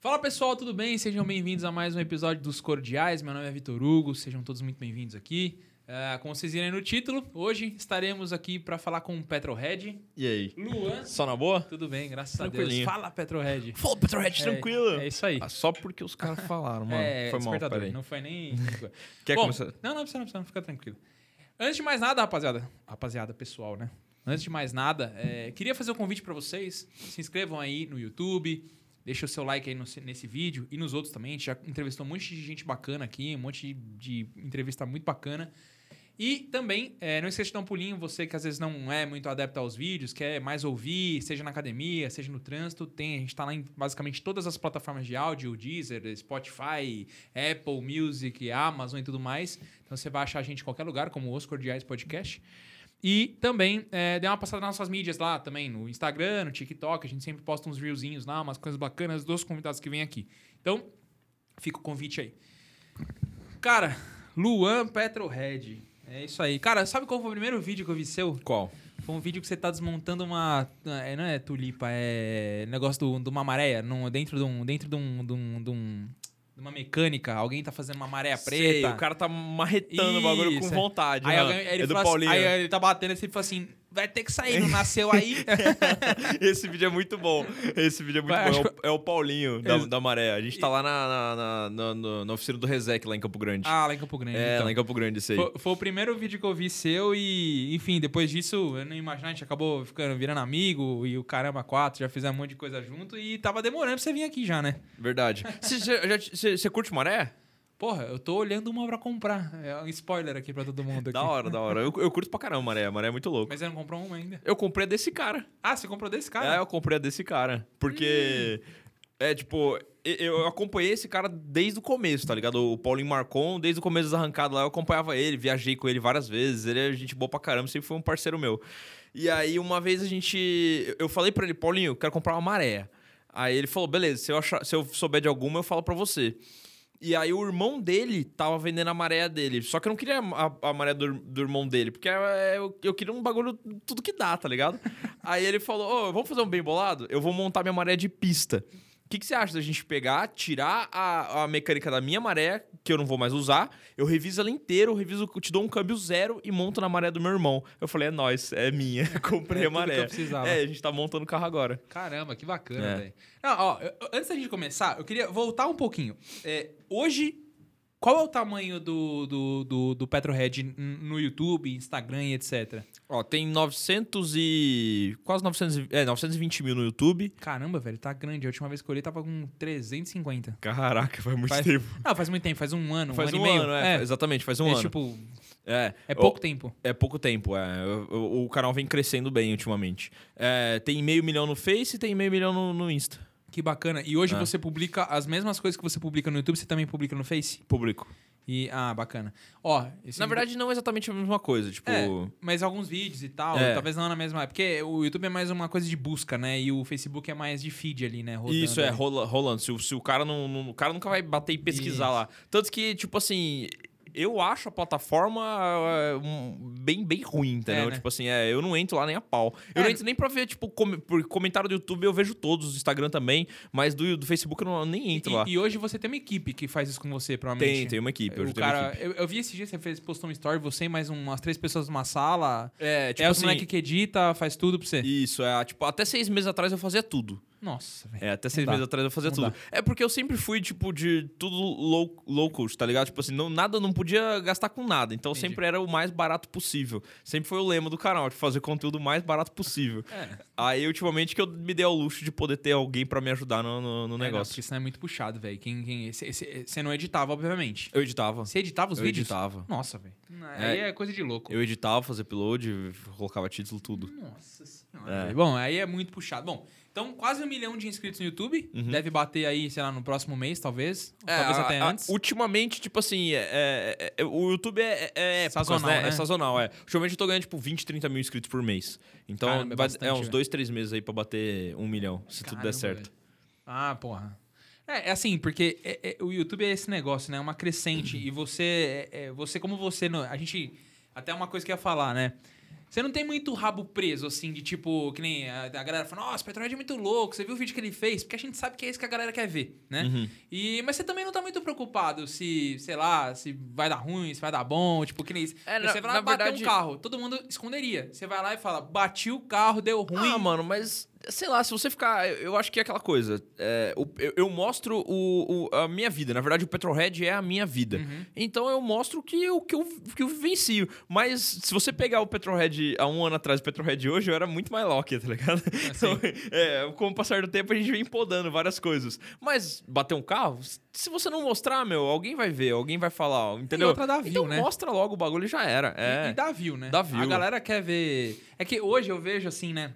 Fala pessoal, tudo bem? Sejam bem-vindos a mais um episódio dos Cordiais. Meu nome é Vitor Hugo, sejam todos muito bem-vindos aqui. Uh, como vocês viram no título, hoje estaremos aqui para falar com o Petrohead. E aí? Luan. Só na boa? Tudo bem, graças a Deus. Fala, Petrohead. Fala, Petrohead, É, tranquilo. É isso aí. Ah, só porque os caras falaram, mano. é, Foi mal, peraí. não foi nem... Quer Bom, começar? Não, não precisa, não precisa, fica tranquilo. Antes de mais nada, rapaziada, rapaziada pessoal, né? Antes de mais nada, é, queria fazer um convite para vocês. Se inscrevam aí no YouTube, deixa o seu like aí no- nesse vídeo e nos outros também. A gente já entrevistou um monte de gente bacana aqui, um monte de, de entrevista muito bacana. E também, é, não esqueça de dar um pulinho, você que às vezes não é muito adepto aos vídeos, quer mais ouvir, seja na academia, seja no trânsito, tem, a gente tá lá em basicamente todas as plataformas de áudio, Deezer, Spotify, Apple Music, Amazon e tudo mais. Então você vai achar a gente em qualquer lugar, como Os Cordiais Podcast. E também é, dê uma passada nas nossas mídias lá também, no Instagram, no TikTok, a gente sempre posta uns reelzinhos lá, umas coisas bacanas dos convidados que vêm aqui. Então, fica o convite aí. Cara, Luan Petrohead. É isso aí. Cara, sabe qual foi o primeiro vídeo que eu vi seu? Qual? Foi um vídeo que você tá desmontando uma. é, não é tulipa, é negócio do- de uma maré. num- dentro de um. Dentro de um. De, um, de um- de uma mecânica. Alguém tá fazendo uma maré Sei, preta. o cara tá marretando o bagulho com Isso, é. vontade. Aí, né? alguém, ele é do assim- Paulinho. aí ele tá batendo assim e fala assim: vai ter que sair, não nasceu aí. Esse vídeo é muito bom. Esse vídeo é muito Vai, bom. É o, é o Paulinho da, da Maré. A gente tá lá na, na, na, na- oficina do Resec, lá em Campo Grande. ah, lá em Campo Grande. é, então. lá em Campo Grande, isso aí. Foi, foi o primeiro vídeo que eu vi seu e, enfim, depois disso, eu não imaginava, a gente acabou ficando, virando amigo e o caramba, quatro, já fizemos um monte de coisa junto e tava demorando pra você vir aqui já, né? Verdade. Você curte Maré? Porra, eu tô olhando uma pra comprar. É um spoiler aqui pra todo mundo aqui. Da hora, da hora. Eu, eu curto pra caramba Maré. Maré é muito louco. Mas você não comprou uma ainda? Eu comprei a desse cara. Ah, você comprou desse É, cara? eu comprei a desse cara. Porque. É, tipo, eu acompanhei esse cara desde o começo, tá ligado? O Paulinho Marcon, desde o começo das arrancadas lá, eu acompanhava ele, viajei com ele várias vezes. Ele é gente boa pra caramba, sempre foi um parceiro meu. E aí, uma vez a gente. Eu falei pra ele, Paulinho, eu quero comprar uma maré. Aí ele falou, beleza, se eu, achar, se eu souber de alguma, eu falo pra você. E aí o irmão dele tava vendendo a maré dele. Só que eu não queria a, a maré do, do irmão dele, porque é, eu, eu queria um bagulho tudo que dá, tá ligado? aí ele falou: Ô, vamos fazer um bem bolado? Eu vou montar minha maré de pista. O que, que você acha da gente pegar, tirar a, a mecânica da minha maré, que eu não vou mais usar, eu reviso ela inteira, eu reviso, eu te dou um câmbio zero e monto na maré do meu irmão. Eu falei, é nóis, é minha. Comprei É a maré. É, a gente tá montando o carro agora. Caramba, que bacana, É. velho. Não, ó, eu- antes da gente começar, eu queria voltar um pouquinho. É, hoje, qual é o tamanho do, do, do, do Petrohead no YouTube, Instagram e etc? Ó, tem 900 e... quase 900, e- é, 920 mil no YouTube. Caramba, velho, tá grande. A última vez que eu olhei tava com 350. Caraca, faz muito Faz- tempo. Não, faz muito tempo, faz um ano, Faz um ano um e meio. ano, é, Exatamente, faz um é ano. tipo, é, é o- pouco tempo. É pouco tempo, é. O, o- o canal vem crescendo bem ultimamente. É, tem meio milhão no Face e tem meio milhão no, no Insta. Que bacana. E hoje É. você publica as mesmas coisas que você publica no YouTube, você também publica no Face? Público. E, ah, bacana. Ó, esse Na verdade, não é exatamente a mesma coisa. Tipo. É, mas alguns vídeos e tal, É. talvez não na mesma. Porque o YouTube é mais uma coisa de busca, né? E o Facebook é mais de feed ali, né? Rodando Isso é rola- rolando. Se, o- se o cara não, não- O cara nunca vai bater e pesquisar Isso. lá. Tanto que, tipo assim. Eu acho a plataforma é, um, bem, bem ruim, entendeu? É, né? Tipo assim, é, eu não entro lá nem a pau. Eu É. não entro nem pra ver, tipo, com- por comentário do YouTube eu vejo todos, do Instagram também, mas do, do Facebook eu não, nem entro lá. E, e hoje você tem uma equipe que faz isso com você, provavelmente. Tem, tem uma equipe. hoje O cara, equipe. eu, eu vi esse dia, você fez, postou um story, você e mais umas três pessoas numa sala. É, tipo é assim. moleque que edita, faz tudo pra você. Isso, é. Tipo, até seis meses atrás eu fazia tudo. Nossa, velho. É, até seis meses atrás eu fazia Não tudo. dá. É porque eu sempre fui, tipo, de tudo low, low cost, tá ligado? Tipo assim, não, nada, não podia gastar com nada. Então Entendi. sempre era o mais barato possível. Sempre foi o lema do canal, de fazer conteúdo o mais barato possível. É. Aí, ultimamente, que eu me dei ao luxo de poder ter alguém pra me ajudar no, no, no É, não, negócio. porque senão é muito puxado, velho. Quem, quem, você não editava, obviamente. Eu editava. Você editava os Eu vídeos? editava. Nossa, velho. Aí é coisa de louco. Eu editava, fazia upload, colocava título, tudo. Nossa senhora. É. Bom, aí é muito puxado. Bom, então quase um milhão de inscritos no YouTube. Deve bater aí, sei lá, no próximo mês, talvez. Ou talvez Uhum. É, a- até a- antes. ultimamente, tipo assim, é- é- é- o YouTube é, é Sazonal, né? É sazonal, é. Ultimamente eu tô ganhando, tipo, 20, 30 mil inscritos por mês. Então, Caramba, é vai- bastante, é uns velho. dois, três meses aí pra bater um milhão, se tudo Caramba, der certo. velho. Ah, porra. É, é assim, porque é- é- o YouTube é esse negócio, né? É uma crescente. e você, é- é- você como você... a gente... Até uma coisa que eu ia falar, né? Você não tem muito rabo preso, assim, de tipo, que nem a, a galera fala, nossa, o Petrohead é muito louco, você viu o vídeo que ele fez? Porque a gente sabe que é isso que a galera quer ver, né? Uhum. E, mas você também não tá muito preocupado se, sei lá, se vai dar ruim, se vai dar bom, tipo, que nem isso. É, você na- vai lá bater verdade- um carro, todo mundo esconderia. Você vai lá e fala, bati o carro, deu ruim. Ah, mano, mas sei lá, se você ficar. Eu, acho que é aquela coisa. é, eu, eu mostro o, o- a minha vida. Na verdade, o Petrohead é a minha vida. Uhum. Então eu mostro que, o que, eu, que eu vivencio. Mas se você pegar o Petrohead há um ano atrás e o Petrohead hoje, eu era muito mais Loki, tá ligado? Então, é, com o passar do tempo, a gente vem podando várias coisas. Mas bater um carro, se você não mostrar, meu, alguém vai ver, alguém vai falar, entendeu? outra dá view, então né? mostra logo o bagulho e já era. E, É. e dá view, né? Dá view. A galera quer ver. É que hoje eu vejo assim, né?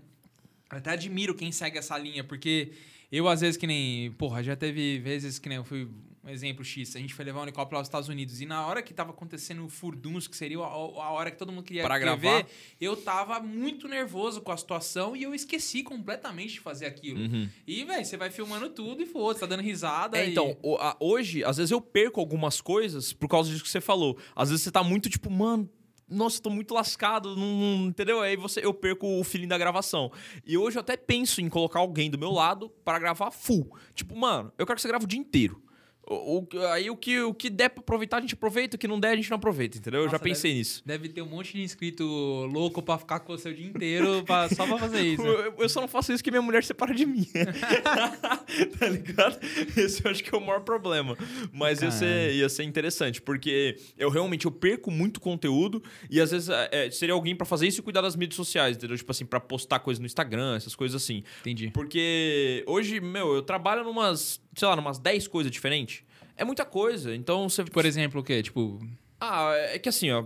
Até admiro quem segue essa linha, porque eu, às vezes, que nem. Porra, já teve vezes que nem eu fui. Um exemplo X, a gente foi levar um helicóptero aos Estados Unidos e na hora que tava acontecendo o furduns, que seria a, a hora que todo mundo queria, Pra gravar. ver, eu tava muito nervoso com a situação e eu esqueci completamente de fazer aquilo. Uhum. E, velho, você vai filmando tudo e foda, tá dando risada. É, e- então, hoje, às vezes eu perco algumas coisas por causa disso que você falou. Às vezes você tá muito tipo, mano. Nossa, tô muito lascado, não, não- entendeu? Aí você, eu perco o feeling da gravação. E hoje eu até penso em colocar alguém do meu lado para gravar full. Tipo, mano, eu quero que você grave o dia inteiro. O, o- aí o que, o que der pra aproveitar, a gente aproveita. O que não der, a gente não aproveita, entendeu? eu já Nossa, pensei nisso. Deve ter um monte de inscrito louco pra ficar com você o dia inteiro pra- só pra fazer isso. Eu, eu só não faço isso que minha mulher separa de mim. tá ligado? Esse eu acho que é o maior problema. Mas ia ser, ia ser interessante, porque eu realmente eu perco muito conteúdo e às vezes é, seria alguém pra fazer isso e cuidar das mídias sociais, entendeu? Tipo assim, pra postar coisa no Instagram, essas coisas assim. Entendi. Porque hoje, meu, eu trabalho numas, sei lá, numas 10 coisas diferentes. É muita coisa. Então você. Por exemplo, o quê? Tipo, Ah, é que assim, ó,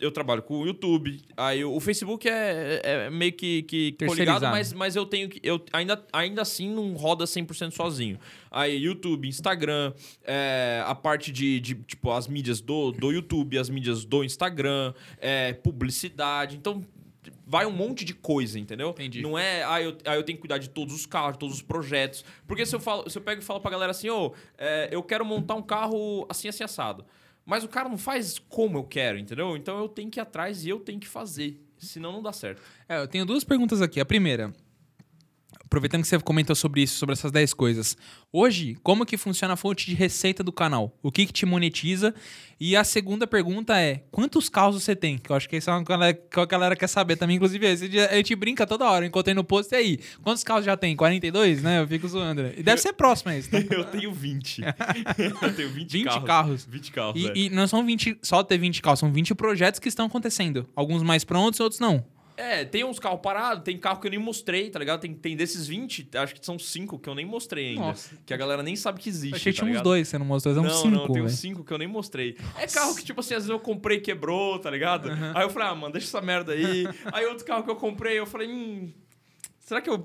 eu trabalho com o YouTube, aí o Facebook é, é meio que, que coligado, mas, mas eu tenho que. Eu ainda, ainda assim não roda 100% sozinho. Aí YouTube, Instagram, é, a parte de, de, tipo, as mídias do, do YouTube, as mídias do Instagram, é, publicidade. Então. Vai um monte de coisa, entendeu? Entendi. Não é, ah eu, ah, eu tenho que cuidar de todos os carros, todos os projetos. Porque se eu, falo, se eu pego e falo pra galera assim, ô, é, eu quero montar um carro assim, assim, assado. Mas o cara não faz como eu quero, entendeu? Então eu tenho que ir atrás e eu tenho que fazer. Senão não dá certo. É, eu tenho duas perguntas aqui. A primeira, aproveitando que você comentou sobre isso, sobre essas 10 coisas. Hoje, como que funciona a fonte de receita do canal? O que que te monetiza? E a segunda pergunta é, quantos carros você tem? Que eu acho que isso é uma galera, que a galera quer saber também. Inclusive, a gente brinca toda hora. Eu encontrei no post e aí, quantos carros já tem? 42, né? Eu fico zoando. né? E deve ser próximo a isso. Tá? Eu tenho 20. eu tenho 20, 20 carros. carros. 20 carros, é. E, e não são 20, só ter 20 carros, são 20 projetos que estão acontecendo. Alguns mais prontos, outros não. É, tem uns carros parados, tem carro que eu nem mostrei, tá ligado? Tem, tem desses 20, acho que são 5 que eu nem mostrei ainda. Nossa. Que a galera nem sabe que existe. Achei que tá tinha uns dois, você não mostrou, são não, cinco, não, tem uns velho. 5 que eu nem mostrei. É carro que, tipo assim, às vezes eu comprei e quebrou, tá ligado? Aí eu falei, ah, mano, deixa essa merda aí. aí outro carro que eu comprei, eu falei, hum, será que eu.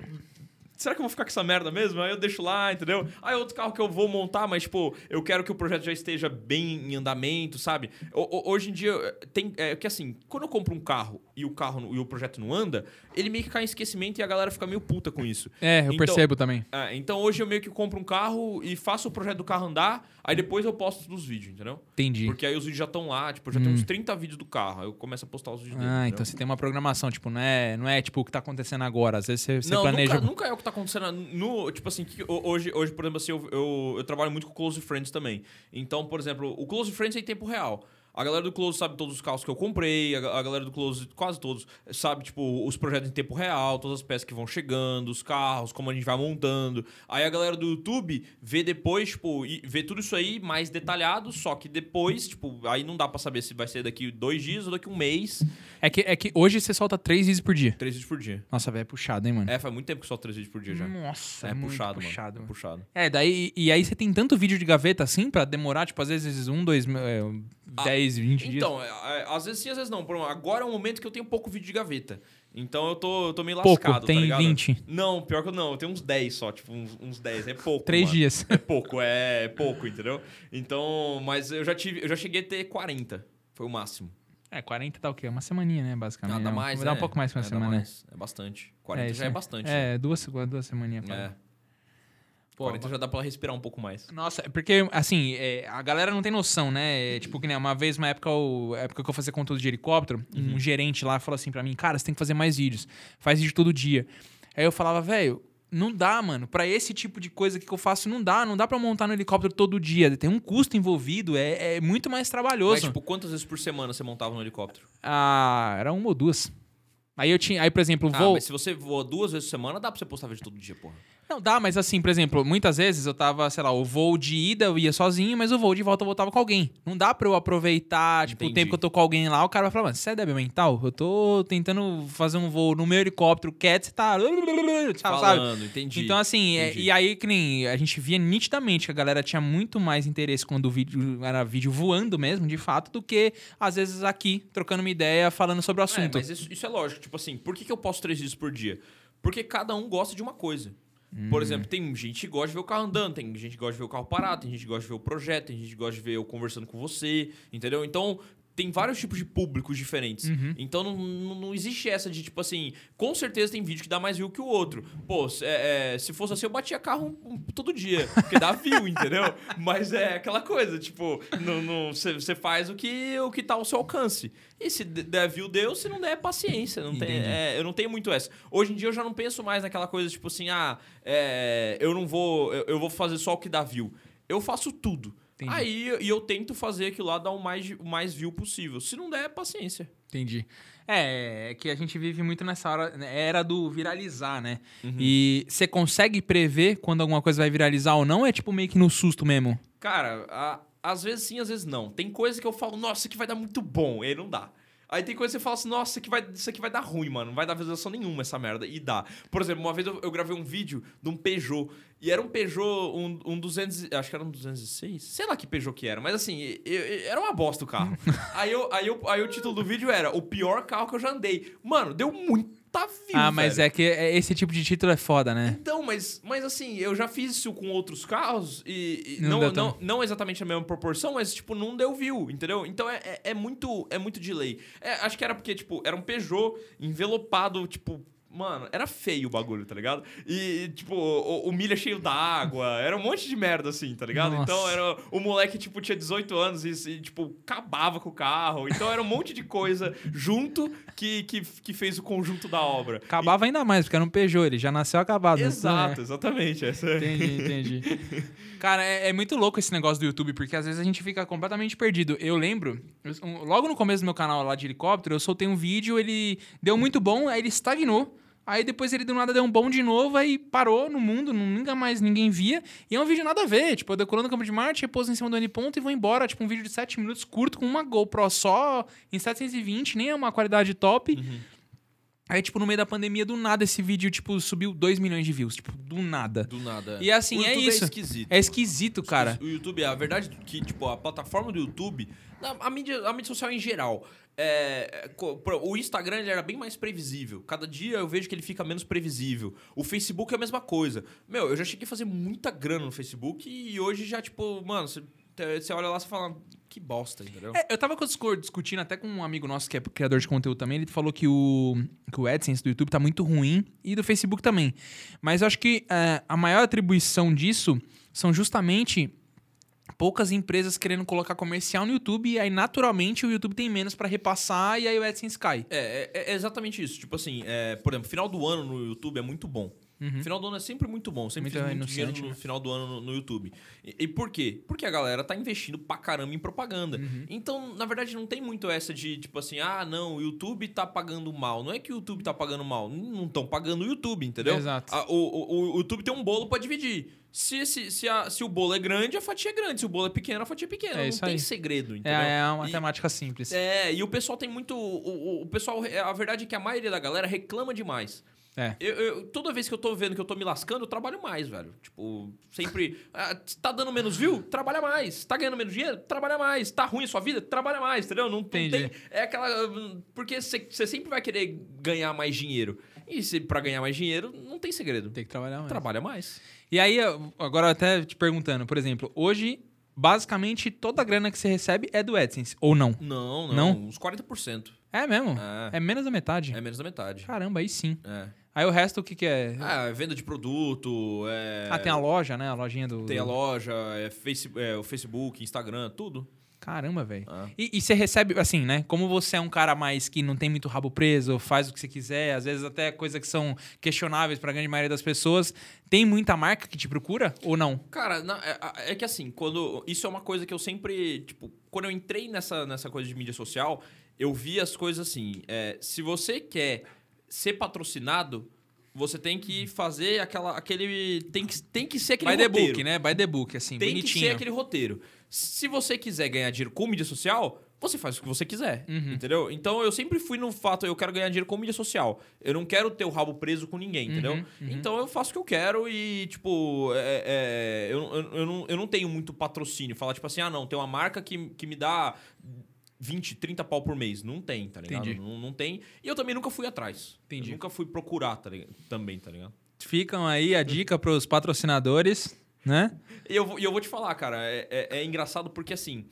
Será que eu vou ficar com essa merda mesmo? Aí eu deixo lá, entendeu? Aí outro carro que eu vou montar, mas, tipo, eu quero que o projeto já esteja bem em andamento, sabe? Hoje em dia, tem. É que assim, quando eu compro um carro e o carro e o projeto não anda, ele meio que cai em esquecimento e a galera fica meio puta com isso. É, eu Então- percebo também. É, então hoje eu meio que compro um carro e faço o projeto do carro andar, aí depois eu posto dos vídeos, entendeu? Entendi. Porque aí os vídeos já estão lá, tipo, já tem uns 30 vídeos do carro, aí eu começo a postar os vídeos dele. Hum. Ah, entendeu? então você tem uma programação, tipo, não é, não é tipo o que tá acontecendo agora. Às vezes você, você não, planeja. nunca, nunca é o que tá acontecendo. No, tipo assim, hoje, hoje, por exemplo, assim, eu, eu, eu trabalho muito com Close Friends também. Então, por exemplo, o Close Friends é em tempo real. A galera do Close sabe todos os carros que eu comprei, a, ga- a galera do Close, quase todos, sabe, tipo, os projetos em tempo real, todas as peças que vão chegando, os carros, como a gente vai montando. Aí a galera do YouTube vê depois, tipo, vê tudo isso aí mais detalhado, só que depois, tipo, aí não dá pra saber se vai ser daqui dois dias ou daqui um mês, É, que, é que hoje você solta três vídeos por dia. três vídeos por dia. Nossa, velho, é puxado, hein, mano? É, faz muito tempo que só três vídeos por dia já. Nossa, É, é, muito puxado, puxado, mano. É puxado. É, daí. E aí você tem tanto vídeo de gaveta assim pra demorar, tipo, às vezes um, dois, é, 10, 20 dias. Então, é, é, às vezes sim, às vezes não. Agora é um momento que eu tenho pouco vídeo de gaveta. Então eu tô, eu tô meio Pouco, lascado, tem tá ligado? 20. Não, pior que eu não. Eu tenho uns 10 só, tipo, uns, uns 10. É pouco, Três dias. É pouco, é, é pouco, entendeu? Então, mas eu já tive, eu já cheguei a ter 40. Foi o máximo. É, 40 tá o quê? Uma semaninha, né, basicamente. Nada né? mais, Dá um é. pouco mais que uma É, semana. É bastante. 40 isso já é aí. bastante. É, duas, duas semaninhas. né? É. Pô, 40 já dá pra respirar um pouco mais. Nossa, é porque, assim, é, a galera não tem noção, né? É, tipo, que nem uma vez, uma época, o, época que eu fazia conteúdo de helicóptero, um gerente lá falou assim pra mim, cara, você tem que fazer mais vídeos. Faz vídeo todo dia. Aí eu falava, velho, não dá, mano. Pra esse tipo de coisa que eu faço, não dá. Não dá pra montar no helicóptero todo dia. Tem um custo envolvido, é, é muito mais trabalhoso. Mas, tipo, quantas vezes por semana você montava no helicóptero? Ah, era uma ou duas. Aí eu tinha. Aí, por exemplo, Ah, mas se você voa duas vezes por semana, dá pra você postar vídeo todo dia, porra. Não, dá, mas assim, por exemplo, muitas vezes eu tava, sei lá, o voo de ida eu ia sozinho, mas o voo de volta eu voltava com alguém. Não dá pra eu aproveitar, tipo, o Entendi. tempo que eu tô com alguém lá, o cara vai falar, mano, você é débil mental? Eu tô tentando fazer um voo no meu helicóptero quieto, você tá. Sabe? Falando, entendi. Então, assim, é- Entendi. e aí que nem a gente via nitidamente que a galera tinha muito mais interesse quando o vídeo era vídeo voando mesmo, de fato, do que às vezes aqui, trocando uma ideia, falando sobre o É, assunto. mas isso, isso é lógico. Tipo assim, por que, que eu posto três vídeos por dia? Porque cada um gosta de uma coisa. Por exemplo, tem gente que gosta de ver o carro andando, tem gente que gosta de ver o carro parado, tem gente que gosta de ver o projeto, tem gente que gosta de ver eu conversando com você, entendeu? Então, tem vários tipos de públicos diferentes. Então, não, não, não existe essa de, tipo assim, com certeza tem vídeo que dá mais view que o outro. Pô, se- é, é, se fosse assim, eu batia carro um- um- todo dia, porque dá view, entendeu? Mas é aquela coisa, tipo, você faz o que, o que tá ao seu alcance. E se der view, deu, se não der, paciência. Não tem, é, eu não tenho muito essa. Hoje em dia eu já não penso mais naquela coisa, tipo assim, ah, é, eu não vou. Eu, eu vou fazer só o que dá view. Eu faço tudo. Entendi. Aí e eu tento fazer aquilo lá dar o mais, o mais view possível. Se não der, paciência. Entendi. É, é que a gente vive muito nessa hora, né, era do viralizar, né? Uhum. E você consegue prever quando alguma coisa vai viralizar ou não? É tipo meio que no susto mesmo? Cara, a- às vezes sim, às vezes não. Tem coisa que eu falo, nossa, aqui vai dar muito bom. E aí não dá. Aí tem coisa que você fala assim, nossa, isso aqui vai, isso aqui vai dar ruim, mano. Não vai dar visualização nenhuma essa merda. E dá. Por exemplo, uma vez eu, eu gravei um vídeo de um Peugeot. E era um Peugeot, um, um 200... e- Acho que era um 206. Sei lá que Peugeot que era. Mas assim, e- e- era uma bosta o carro. aí, eu, aí, eu, aí o título do vídeo era o pior carro que eu já andei. Mano, deu muita view, ah, mas velho. é que é- esse tipo de título é foda, né? Então, mas, mas assim, eu já fiz isso com outros carros e, e Não não, não, não exatamente a mesma proporção, mas, tipo, não deu view, entendeu? Então é, é, é muito é muito delay. É, acho que era porque, tipo, era um Peugeot envelopado, tipo. Mano, era feio o bagulho, tá ligado? E, tipo, o, o milha cheio d'água, era um monte de merda, assim, tá ligado? Nossa. Então, era o moleque, tipo, tinha 18 anos e, e, tipo, acabava com o carro. Então, era um monte de coisa junto que, que, que fez o conjunto da obra. Acabava ainda mais, porque era um Peugeot, ele já nasceu acabado. né? Exato, exatamente. Essa é- Entendi, entendi. Cara, é, é muito louco esse negócio do YouTube, porque às vezes a gente fica completamente perdido. Eu lembro, logo no começo do meu canal lá de helicóptero, eu soltei um vídeo, ele deu muito bom, aí ele estagnou. Aí depois ele do nada deu um bom de novo, aí parou no mundo, nunca mais ninguém via. E é um vídeo nada a ver. Tipo, eu decolando o campo de Marte, repouso em cima do N-ponto e vou embora. Tipo, um vídeo de 7 minutos curto com uma GoPro só em 720, nem é uma qualidade top. Aí, tipo, no meio da pandemia, do nada, esse vídeo, tipo, subiu 2 milhões de views. Tipo, do nada. Do nada. E assim, é YouTube isso. É esquisito. É esquisito, cara. O YouTube, a verdade é que, tipo, a plataforma do YouTube, a, mídia, a mídia social em geral, é, é, o Instagram ele era bem mais previsível. Cada dia eu vejo que ele fica menos previsível. O Facebook é a mesma coisa. Meu, eu já cheguei a fazer muita grana no Facebook e hoje já, tipo, mano, você, você olha lá e fala, que bosta, entendeu? É, eu tava discutindo até com um amigo nosso que é criador de conteúdo também. Ele falou que o, que o AdSense do YouTube tá muito ruim e do Facebook também. Mas eu acho que é, a maior atribuição disso são justamente poucas empresas querendo colocar comercial no YouTube e aí naturalmente o YouTube tem menos pra repassar e aí o AdSense cai. É, é, é exatamente isso. Tipo assim, é, por exemplo, final do ano no YouTube é muito bom. Uhum. Final do ano é sempre muito bom. Sempre Muito muito dinheiro no né? final do ano no, no YouTube. E, e por quê? Porque a galera tá investindo pra caramba em propaganda. Uhum. Então, na verdade, não tem muito essa de, tipo assim, ah, não, o YouTube tá pagando mal. Não é que o YouTube tá pagando mal. Não estão pagando o YouTube, entendeu? Exato. A- o, o, o YouTube tem um bolo pra dividir. Se, esse, se, a- se o bolo é grande, a fatia é grande. Se o bolo é pequeno, a fatia é pequena. É não tem aí. segredo, É, entendeu? é uma E- matemática simples. é, e o pessoal tem muito. O, o- o pessoal. A verdade é que a maioria da galera reclama demais. É. Eu, eu- toda vez que eu tô vendo que eu tô me lascando, eu trabalho mais, velho. Tipo, sempre. ah, tá dando menos view? Trabalha mais. Tá ganhando menos dinheiro? Trabalha mais. Tá ruim a sua vida? Trabalha mais, entendeu? Não, não tem. É aquela. Porque você sempre vai querer ganhar mais dinheiro. E se, pra ganhar mais dinheiro, não tem segredo. Tem que trabalhar mais. Trabalha mais. E aí, agora até te perguntando, por exemplo, hoje, basicamente, toda a grana que você recebe é do AdSense, ou não? Não, não. Não? Uns 40%. É mesmo? É. É menos da metade? É menos da metade. Caramba, aí sim. É. Aí o resto, o que que é? Ah, é venda de produto, é... Ah, tem a loja, né? A lojinha do... Tem a loja, é, face, é, o Facebook, Instagram, tudo. Caramba, velho. Ah. E, e você recebe, assim, né? Como você é um cara mais que não tem muito rabo preso, faz o que você quiser, às vezes até coisas que são questionáveis pra grande maioria das pessoas, tem muita marca que te procura ou não? Cara, na- é, é que assim, quando. Isso é uma coisa que eu sempre. Tipo, quando eu entrei nessa, nessa coisa de mídia social, eu vi as coisas assim. é, se você quer ser patrocinado, você tem que fazer aquela, aquele. Tem que, tem que ser aquele By the roteiro. book, né? By the book, assim, Tem que bonitinho. ser aquele roteiro. Se você quiser ganhar dinheiro com mídia social, você faz o que você quiser. Uhum. Entendeu? Então eu sempre fui no fato, eu quero ganhar dinheiro com mídia social. Eu não quero ter o rabo preso com ninguém, entendeu? Uhum, uhum. Então eu faço o que eu quero e, tipo, é- é, eu, eu, eu não, eu não tenho muito patrocínio. Falar, tipo assim, ah, não, tem uma marca que, que me dá 20, 30 pau por mês. Não tem, tá ligado? Entendi. Não, não tem. E eu também nunca fui atrás. Entendi. Eu nunca fui procurar tá ligado? também, tá ligado? Ficam aí a dica pros patrocinadores, né? E eu, vou- eu vou te falar, cara, é, é- é engraçado porque assim.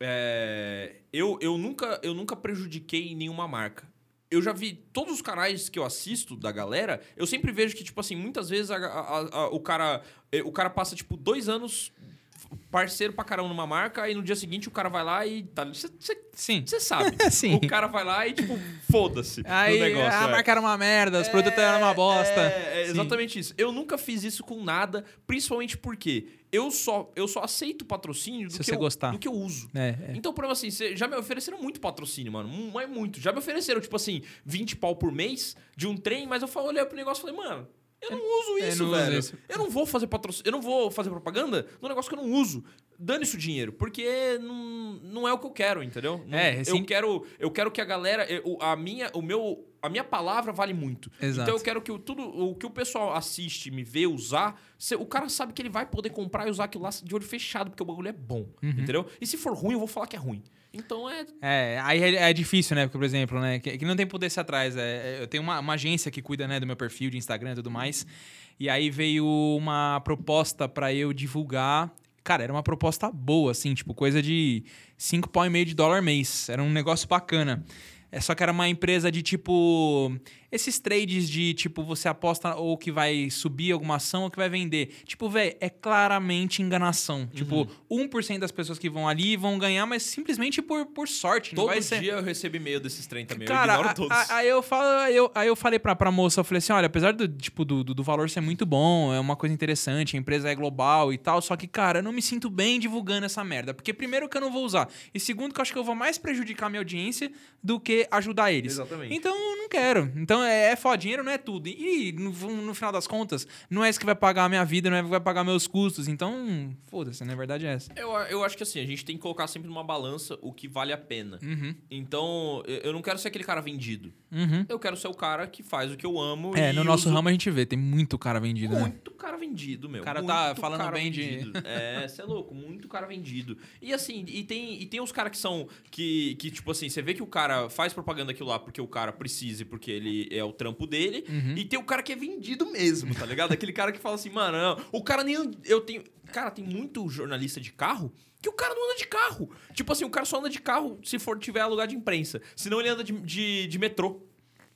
é, eu, eu, nunca, eu nunca prejudiquei nenhuma marca. Eu já vi todos os canais que eu assisto da galera, eu sempre vejo que, tipo assim, muitas vezes a- a- a- o, cara, o cara passa, tipo, dois anos parceiro pra caramba numa marca, e no dia seguinte o cara vai lá e. tá, Você Sim. sabe. Sim. O cara vai lá e, tipo, foda-se. Aí no negócio, a é. marca era uma merda, os produtos eram uma bosta. É, é exatamente isso. Eu nunca fiz isso com nada, principalmente porque eu só, eu só aceito patrocínio do, Se que, você eu, gostar. do que eu uso. É, é. Então, por exemplo, assim, cê- já me ofereceram muito patrocínio, mano. É muito. Já me ofereceram, tipo assim, 20 pau por mês de um trem, mas eu falei, olhei pro negócio e falei, mano, eu não uso é, isso, não uso velho. isso. Eu não vou fazer patrocínio, eu não vou fazer propaganda no negócio que eu não uso. Dane-se o dinheiro, porque não, não é o que eu quero, entendeu? Não- É, eu sim. quero, eu quero que a galera, eu- a minha, o meu, a minha palavra vale muito. Exato. Então eu quero que o, tudo, o que o pessoal assiste, me vê usar, cê- o cara sabe que ele vai poder comprar e usar aquilo lá de olho fechado, porque o bagulho é bom, Uhum. entendeu? E se for ruim, eu vou falar que é ruim. Então é É, aí é, é difícil, né? Porque, por exemplo, né? Que, que não tem poder ser atrás. É, é, eu tenho uma, uma agência que cuida né, do meu perfil de Instagram e tudo mais. E aí veio uma proposta pra eu divulgar. Cara, era uma proposta boa, assim, tipo, coisa de 5 pau e meio de dólar mês. Era um negócio bacana. É só que era uma empresa de tipo. Esses trades de tipo, você aposta ou que vai subir alguma ação ou que vai vender. Tipo, velho, é claramente enganação. Tipo, 1% das pessoas que vão ali vão ganhar, mas simplesmente por, por sorte. Todo vai ser... dia eu recebo e-mail desses trem também. eu Cara, ignoro a- todos. aí eu falo, aí eu, aí eu falei pra, pra moça, eu falei assim, olha, apesar do tipo do, do, do valor ser muito bom, é uma coisa interessante, a empresa é global e tal, só que, cara, eu não me sinto bem divulgando essa merda. Porque primeiro que eu não vou usar. E segundo que eu acho que eu vou mais prejudicar a minha audiência do que ajudar eles. Exatamente. Então eu não quero. Então é, é foda, dinheiro não é tudo. E no, no final das contas, não é isso que vai pagar a minha vida, não é que vai pagar meus custos. Então, foda-se, na verdade é essa. Eu, eu acho que assim, a gente tem que colocar sempre numa balança o que vale a pena. Uhum, Então, eu não quero ser aquele cara vendido. uhum. Eu quero ser o cara que faz o que eu amo. É, no nosso uso ramo a gente vê, tem muito cara vendido, né? Muito cara vendido, meu. O cara Muito tá falando cara bem de- vendido. É, você é louco, muito cara vendido. E assim, e tem, e tem os caras que são. Que, que, tipo assim, você vê que o cara faz propaganda aquilo lá porque o cara precisa e porque ele é o trampo dele. Uhum. E tem o cara que é vendido mesmo, tá ligado? Aquele cara que fala assim, mano, não, o cara nem. Eu tenho. Cara, tem muito jornalista de carro que o cara não anda de carro. Tipo assim, o cara só anda de carro se for tiver lugar de imprensa. Senão ele anda de, de, de metrô.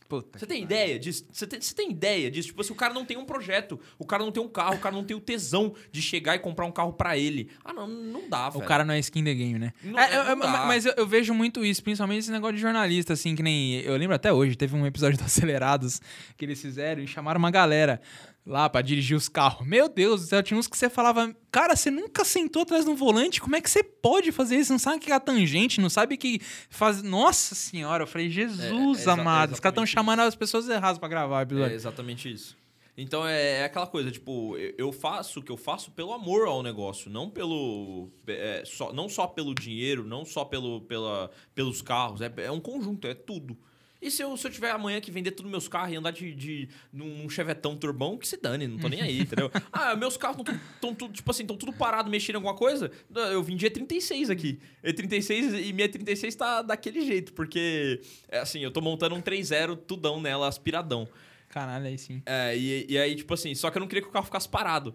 Puta Você tem ideia disso? Você tem, você tem ideia disso? Tipo assim, o cara não tem um projeto, o cara não tem um carro, o cara não tem o tesão de chegar e comprar um carro pra ele. Ah, não, não dá, O velho. cara não é skin the game, né? Não- É, não eu- dá. mas eu, eu vejo muito isso, principalmente esse negócio de jornalista, assim, que nem. Eu lembro até hoje, teve um episódio do Acelerados que eles fizeram e chamaram uma galera lá pra dirigir os carros. Meu Deus do céu, tinha uns que você falava, cara, você nunca sentou atrás de um volante? Como é que você pode fazer isso? Não sabe que é a tangente, não sabe que faz. Nossa senhora, eu falei, Jesus É, é amado, os caras estão chamando as pessoas erradas pra gravar o É episódio. exatamente isso. Então é, é aquela coisa, tipo, eu- eu faço o que eu faço pelo amor ao negócio, não pelo. é, só, não só pelo dinheiro, não só pelo, pela, pelos carros. É, é um conjunto, é tudo. E se eu, se eu tiver amanhã que vender todos meus carros e andar de, de num chevetão turbão, que se dane, não tô nem aí, entendeu? Ah, meus carros estão tudo, tipo assim, estão tudo parado, mexendo em alguma coisa. Eu vendi a 36 aqui. E36 e minha 36 tá daquele jeito, porque, é assim, eu tô montando um 3.0 tudão nela, aspiradão. Caralho, aí sim. É, e, e aí, tipo assim, só que eu não queria que o carro ficasse parado.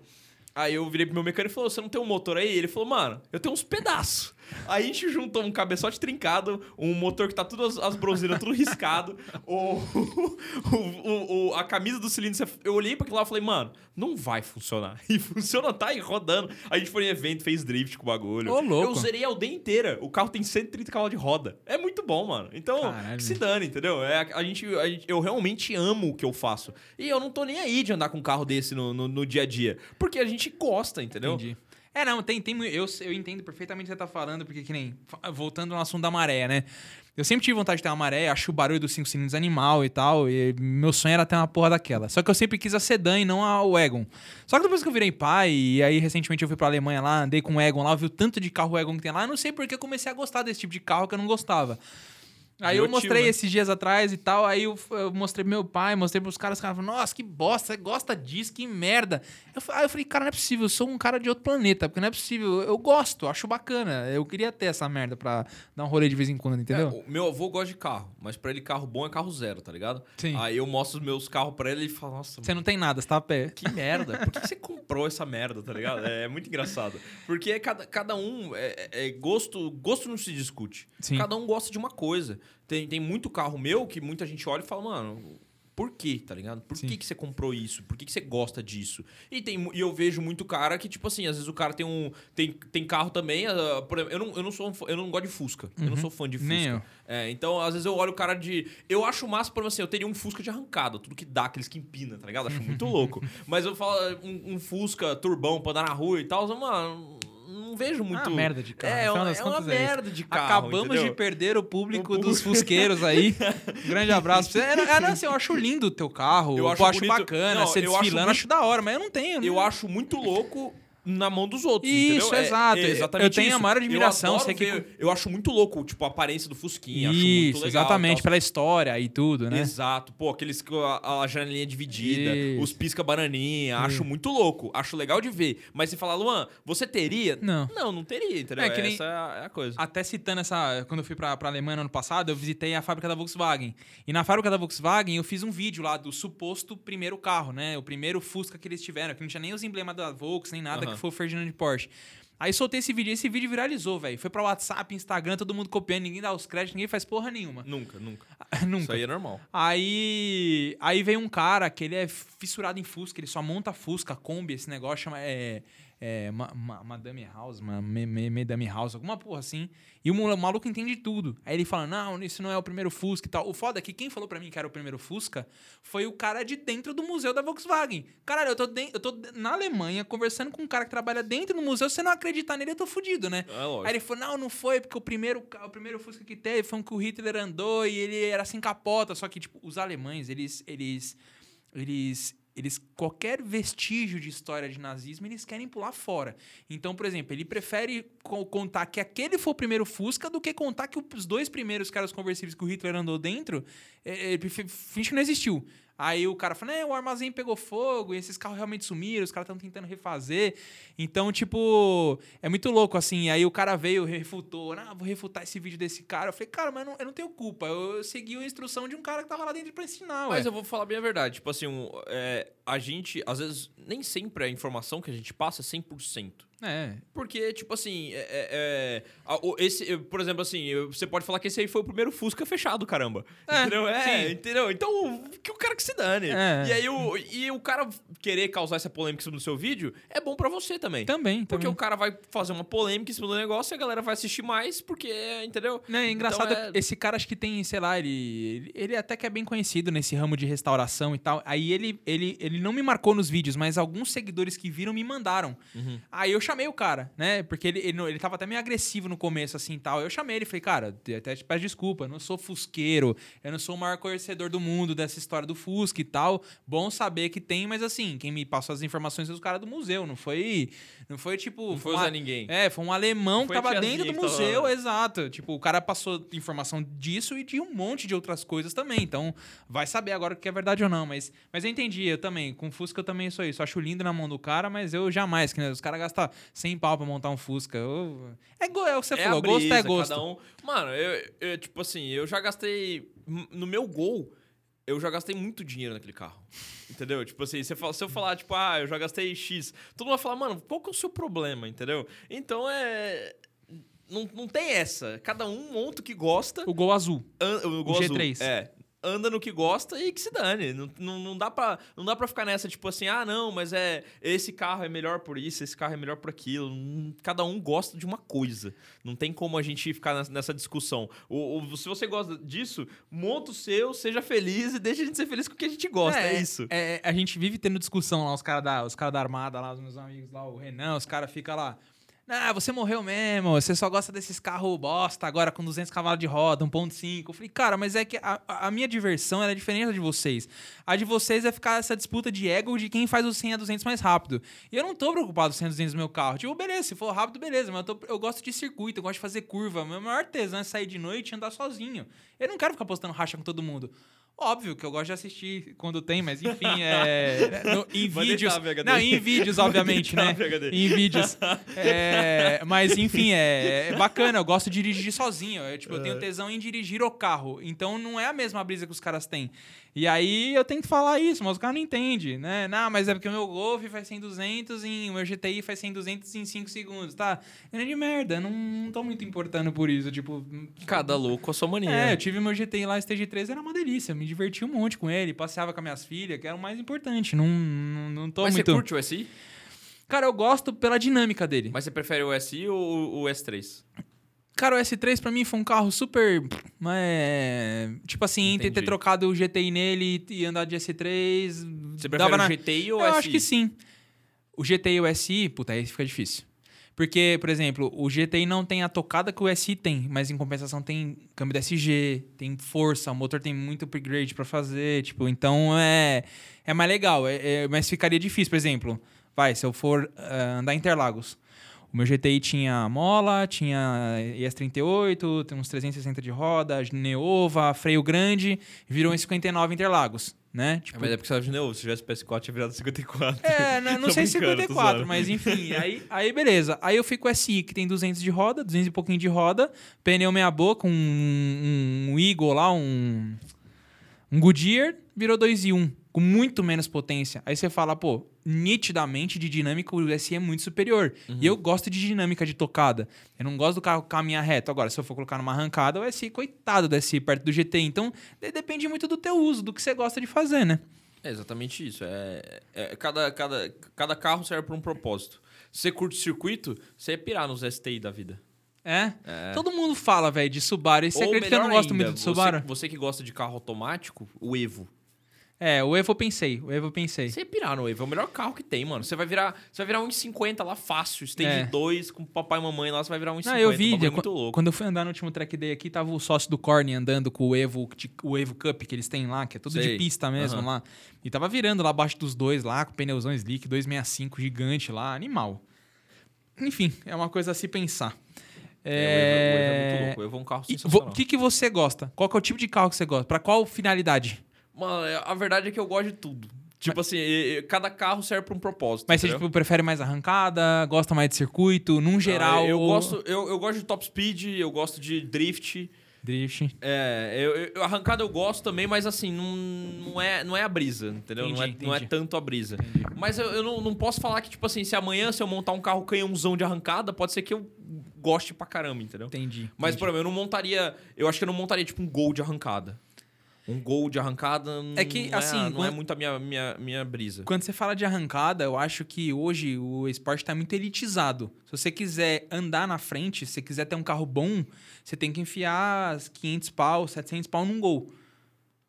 Aí eu virei pro meu mecânico e falou: Você não tem um motor aí? Ele falou: Mano, eu tenho uns pedaços. Aí a gente juntou um cabeçote trincado, um motor que tá tudo as, as bronzeiras tudo riscado, o, o, o, a camisa do cilindro. Eu olhei pra aquilo lá e falei, mano, não vai funcionar. E funciona, tá aí rodando. A gente foi em evento, fez drift com o bagulho. Ô, louco. Eu zerei a aldeia inteira. O carro tem 130 cavalos de roda. É muito bom, mano. Então, Caralho. que se dane, entendeu? É, a, gente, a gente- eu realmente amo o que eu faço. E eu não tô nem aí de andar com um carro desse no, no, no dia a dia. Porque a gente gosta, entendeu? Entendi. É, não, tem, tem. Eu, eu entendo perfeitamente o que você tá falando, porque que nem. Voltando no assunto da maré, né? Eu sempre tive vontade de ter uma maré, acho o barulho dos cinco cilindros animal e tal. E meu sonho era ter uma porra daquela. Só que eu sempre quis a sedã e não a Wagon. Só que depois que eu virei pai, e aí recentemente eu fui pra Alemanha lá, andei com o Wagon lá, vi o tanto de carro Wagon que tem lá, eu não sei porque eu comecei a gostar desse tipo de carro que eu não gostava. Aí eu tio, mostrei né? esses dias atrás e tal, aí eu, eu mostrei pro meu pai, mostrei pros caras, os caras falaram, nossa, que bosta, você gosta disso, que merda. Eu, aí eu falei, cara, não é possível, eu sou um cara de outro planeta, porque não é possível, eu gosto, acho bacana, eu queria ter essa merda pra dar um rolê de vez em quando, entendeu? É, o meu avô gosta de carro, mas pra ele carro bom é carro zero, tá ligado? Sim. Aí eu mostro os meus carros pra ele e ele fala, nossa, Você não tem nada, você tá a pé. que merda. Por que você comprou essa merda, tá ligado? É, muito engraçado. Porque cada, cada um, é, é gosto, gosto não se discute. Sim. Cada um gosta de uma coisa. Tem, tem muito carro meu que muita gente olha e fala, mano, por quê, tá ligado? Por Sim. que, que você comprou isso? Por que, que você gosta disso? E, tem, e eu vejo muito cara que, tipo assim, às vezes o cara tem um. Tem, tem carro também. ah, por exemplo, eu não, eu não sou um eu não gosto de Fusca. Eu não sou fã de Fusca. É, então, às vezes eu olho o cara de. Eu acho massa, por exemplo, assim, eu teria um Fusca de arrancada, tudo que dá, aqueles que empina, tá ligado? Acho muito louco. Mas eu falo, um, um Fusca turbão pra andar na rua e tal, mano, não vejo muito. Ah, merda de carro. É, é, uma é isso. merda de carro. Acabamos entendeu? de perder o público O dos público. fusqueiros aí. Um grande abraço pra você. É, não, é, não, assim, eu acho lindo o teu carro. Eu Eu acho acho, bacana. Não, você eu acho desfilando, muito- acho da hora, mas eu não tenho. Eu né? acho muito louco na mão dos outros. Isso, entendeu? É- exato. é Eu exatamente tenho a isso. maior admiração, Eu, sei que- ver- eu acho muito louco, tipo, a aparência do Fusquinha. acho muito Isso, legal, exatamente, tal. pela história e tudo, né? Exato. Pô, aqueles com a, a janelinha dividida, Isso. os pisca-bananinha. Acho muito louco. Acho legal de ver. Mas se falar, Luan, você teria? Não. Não, não teria, entendeu? É que nem- Essa é a, é a coisa. Até citando essa. Quando eu fui pra, pra Alemanha no ano passado, eu visitei a fábrica da Volkswagen. E na fábrica da Volkswagen eu fiz um vídeo lá do suposto primeiro carro, né? O primeiro Fusca que eles tiveram, que não tinha nem os emblemas da Volks, nem nada, Aham. Que foi o Ferdinand Porsche. Aí soltei esse vídeo, esse vídeo viralizou, velho. Foi pra WhatsApp, Instagram, todo mundo copiando, ninguém dá os créditos, ninguém faz porra nenhuma. Nunca, nunca. Nunca. Isso aí é normal. Aí, aí veio um cara que ele é fissurado em Fusca, ele só monta Fusca, Kombi, esse negócio chama é, é ma, ma- Madame House, ma, me, me, Madame House, alguma porra assim. E o maluco entende tudo. Aí ele fala: "Não, isso não é o primeiro Fusca e tal". O foda é que quem falou pra mim que era o primeiro Fusca foi o cara de dentro do museu da Volkswagen. Caralho, eu tô, den- eu tô na Alemanha conversando com um cara que trabalha dentro do museu, se você não acreditar nele, eu tô fudido, né? É lógico. Aí ele falou, não, não foi, porque o primeiro, o primeiro Fusca que teve foi um que o Hitler andou e ele era sem capota. Só que, tipo, os alemães, eles. Eles. Eles. Eles, qualquer vestígio de história de nazismo, eles querem pular fora. Então, por exemplo, ele prefere co- contar que aquele foi o primeiro Fusca do que contar que os dois primeiros caras conversíveis que o Hitler andou dentro, é, ele prefe- finge que não existiu. Aí o cara fala, né, o armazém pegou fogo, e esses carros realmente sumiram, os caras estão tentando refazer. Então, tipo, é muito louco, assim. Aí o cara veio, refutou, ah, vou refutar esse vídeo desse cara. Eu falei, cara, mas eu não, eu não tenho culpa. Eu segui a instrução de um cara que tava lá dentro pra ensinar, ué. Mas eu vou falar bem a verdade. Tipo assim, um, é, a gente, às vezes, nem sempre a informação que a gente passa é 100%. É, Porque, tipo assim, é, é- é, esse, por exemplo, assim, você pode falar que esse aí foi o primeiro Fusca fechado, caramba. É, entendeu? É, sim. entendeu? Então, que o cara que se dane. É. E aí, o, e o cara querer causar essa polêmica em cima do seu vídeo é bom pra você também. também, Porque também. o cara vai fazer uma polêmica em cima do negócio e a galera vai assistir mais porque, entendeu? Né, é engraçado, Então, é- esse cara acho que tem, sei lá, ele, ele, ele até que é bem conhecido nesse ramo de restauração e tal. Aí ele, ele, ele não me marcou nos vídeos, mas alguns seguidores que viram me mandaram. Uhum. Aí eu chamei o cara, né? Porque ele, ele, ele tava até meio agressivo no começo, assim, tal. Eu chamei ele e falei, cara, até te peço desculpa, eu não sou fusqueiro, eu não sou o maior conhecedor do mundo dessa história do Fusca e tal. Bom saber que tem, mas assim, quem me passou as informações foi os caras do museu, não foi... Não foi, tipo... Não foi um usar ninguém. É, foi um alemão Não que tava dentro do museu, exato. Tipo, o cara passou informação disso e de um monte de outras coisas também. Então, vai saber agora o que é verdade ou não. Mas, mas eu entendi, eu também. Com Fusca eu também sou isso. Acho lindo na mão do cara, mas eu jamais. Que, né, os caras gastam 100 pau pra montar um Fusca. Eu- é, go- é o que você É falou, a gosto brisa, é gosto. Cada um... Mano, eu, eu, tipo assim, eu já gastei. No meu gol, eu já gastei muito dinheiro naquele carro. Entendeu? Tipo assim, se eu falar, tipo, ah, eu já gastei X, todo mundo vai falar, mano, qual que é o seu problema, entendeu? Então é. não, não tem essa. Cada um monta o que gosta. O Gol azul. An- o, Gol G3. Azul, É. Anda no que gosta e que se dane. Não, não, não, dá pra, não dá pra ficar nessa, tipo assim, ah, não, mas é. Esse carro é melhor por isso, esse carro é melhor por aquilo. Hum, Cada um gosta de uma coisa. Não tem como a gente ficar nessa, discussão. O, o- se você gosta disso, monta o seu, seja feliz e deixa a gente ser feliz com o que a gente gosta. É, isso. É, a gente vive tendo discussão lá, os caras da, os cara da Armada, lá, os meus amigos lá, o Renan, os caras ficam lá. Ah, você morreu mesmo, você só gosta desses carros bosta agora com 200 cavalos de roda, 1.5. Eu falei, cara, mas é que a, a minha diversão é diferente da de vocês. A de vocês é ficar essa disputa de ego de quem faz o 100 a 200 mais rápido. E eu não tô preocupado com 100 a 200 no meu carro. Tipo, beleza, se for rápido, beleza, mas eu, tô- eu gosto de circuito, eu gosto de fazer curva. Meu maior tesão é sair de noite e andar sozinho. Eu não quero ficar postando racha com todo mundo. Óbvio que eu gosto de assistir quando tem, mas enfim, é. no- em vídeos. Não, em vídeos, obviamente, né? Em vídeos. É, mas, enfim, é, é bacana. Eu gosto de dirigir sozinho. Eu, tipo, eu tenho tesão em dirigir o carro. Então não é a mesma brisa que os caras têm. E aí eu tento falar isso, mas os caras não entendem, né? Não, mas é porque o meu Golf faz 100 200 em... O meu GTI faz 100 200 em 5 segundos, tá? Grande merda. Não, não tô muito importando por isso. Tipo... Cada louco com a sua mania. É, eu tive meu GTI lá, Stage 3, era uma delícia. Me diverti um monte com ele. Passeava com as minhas filhas, que era o mais importante. Não, não, não tô Mas muito... você curte o SI? Cara, eu gosto pela dinâmica dele. Mas você prefere o SI ou o S3? Cara, o S3 pra mim foi um carro super. é, tipo assim, entre ter Entendi. trocado o GTI nele e andar de S3. Você prefere na... o GTI ou Eu SI? acho que sim. O GTI e o SI, puta, aí fica difícil. Porque, por exemplo, o GTI não tem a tocada que o SI tem, mas em compensação tem câmbio DSG, tem força, o motor tem muito upgrade pra fazer, tipo, então é, é mais legal, é- é- mas ficaria difícil, por exemplo, vai, se eu for ah, andar em Interlagos, o meu GTI tinha mola, tinha IS38, tem uns 360 de roda, Neova, freio grande, virou em 59 Interlagos, né? Tipo, Mas é porque você de novo, se tivesse PS4, tinha virado 54. é, não Tô sei brincando, tô 54, zoando. mas enfim. Aí, aí beleza. Aí eu fico com o SI, que tem 200 de roda, 200 e pouquinho de roda, pneu meia boca, um, um, um Eagle lá, um, um Goodyear, virou 2 e 1, com muito menos potência. Aí você fala, pô, nitidamente de dinâmica o SI é muito superior. E eu gosto de dinâmica de tocada. Eu não gosto do carro caminhar reto. Agora, se eu for colocar numa arrancada, o SI, coitado do SI perto do GT. Então, de- depende muito do teu uso, do que você gosta de fazer, né? É exatamente isso. É, é- cada, cada, cada carro serve para um propósito. Se você curte circuito, você ia pirar nos STI da vida. É? É. Todo mundo fala, velho, de Subaru. E você Ou acredita que eu não gosto ainda, muito de você- Subaru? Você, que gosta de carro automático, o Evo. É, o Evo eu pensei. O Evo eu pensei. Você ia pirar no Evo. É o melhor carro que tem, mano. Você vai virar, você vai virar 1,50 lá fácil. Stage É. 2 com papai e mamãe lá, você vai virar 1,50. Não, eu vi. É muito louco. Quando eu fui andar no último track day aqui, tava o sócio do Corne andando com o Evo, o Evo Cup que eles têm lá, que é tudo de Sei. pista mesmo Aham. lá. E tava virando lá abaixo dos dois lá, com pneuzão slick, 265 gigante lá, animal. Enfim, é uma coisa a se pensar. É, o, Evo, o Evo é É... muito louco. O Evo é um carro sensacional. O que, que você gosta? Qual é o tipo de carro que você gosta? Pra qual finalidade? Mano, é- a verdade é que eu gosto de tudo. Tipo assim, cada carro serve pra um propósito. Mas você entendeu? tipo, prefere mais arrancada, gosta mais de circuito, num geral? Ah, eu, ou- gosto, eu, eu gosto de top speed, eu gosto de drift. Drift. É, eu, eu- arrancada eu gosto também, mas assim, não, não, é, não é a brisa, entendeu? não, é, Entendi, não é entendi. tanto a brisa. Entendi. Mas eu, eu não, não posso falar que, tipo assim, se amanhã se eu montar um carro canhãozão de arrancada, pode ser que eu goste pra caramba, entendeu? Entendi. Mas, por exemplo, eu não montaria. Eu acho que eu não montaria, tipo, um gol de arrancada. Um gol de arrancada É que, não assim, é, não é quando- muito a minha, minha, minha brisa. Quando você fala de arrancada, eu acho que hoje o esporte está muito elitizado. Se você quiser andar na frente, se você quiser ter um carro bom, você tem que enfiar 500 pau, 700 pau num gol.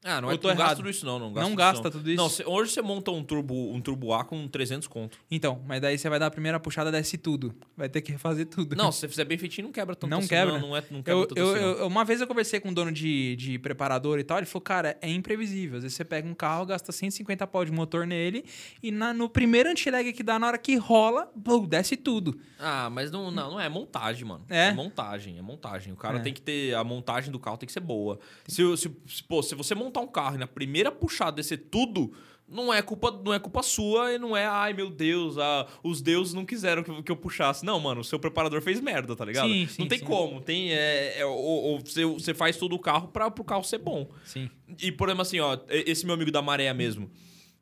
Ah, não, Eu é, tô não gasta tudo isso, não. Não Não gasta, tudo isso? Não, cê- hoje você monta um turbo, um turbo A com 300 conto. Então, mas daí você vai dar a primeira puxada, desce tudo. Vai ter que refazer tudo. Não, se você fizer bem feitinho, não quebra tanto Não assim, quebra. Não, não, é, não quebra Eu, tanto eu- assim, eu- uma vez eu conversei com um dono de, de preparador e tal, ele falou, cara, é imprevisível. Às vezes você pega um carro, gasta 150 pau de motor nele, e na- no primeiro anti-lag que dá, na hora que rola, blum, desce tudo. Ah, mas não, não, não é montagem, mano. É? montagem, é montagem. O cara É. tem que ter. A montagem do carro tem que ser boa. Se, se, se, pô, se você montar um carro e na primeira puxada descer tudo. Não é culpa, não é culpa sua e não é, ai meu Deus, ah, os deuses não quiseram que, eu- que eu puxasse. Não, mano, o seu preparador fez merda, tá ligado? Sim, sim, não tem sim. como. Tem, é, é, ou, você, você faz todo o carro para pro carro ser bom. Sim. E, por exemplo, assim, ó, esse meu amigo da maré mesmo.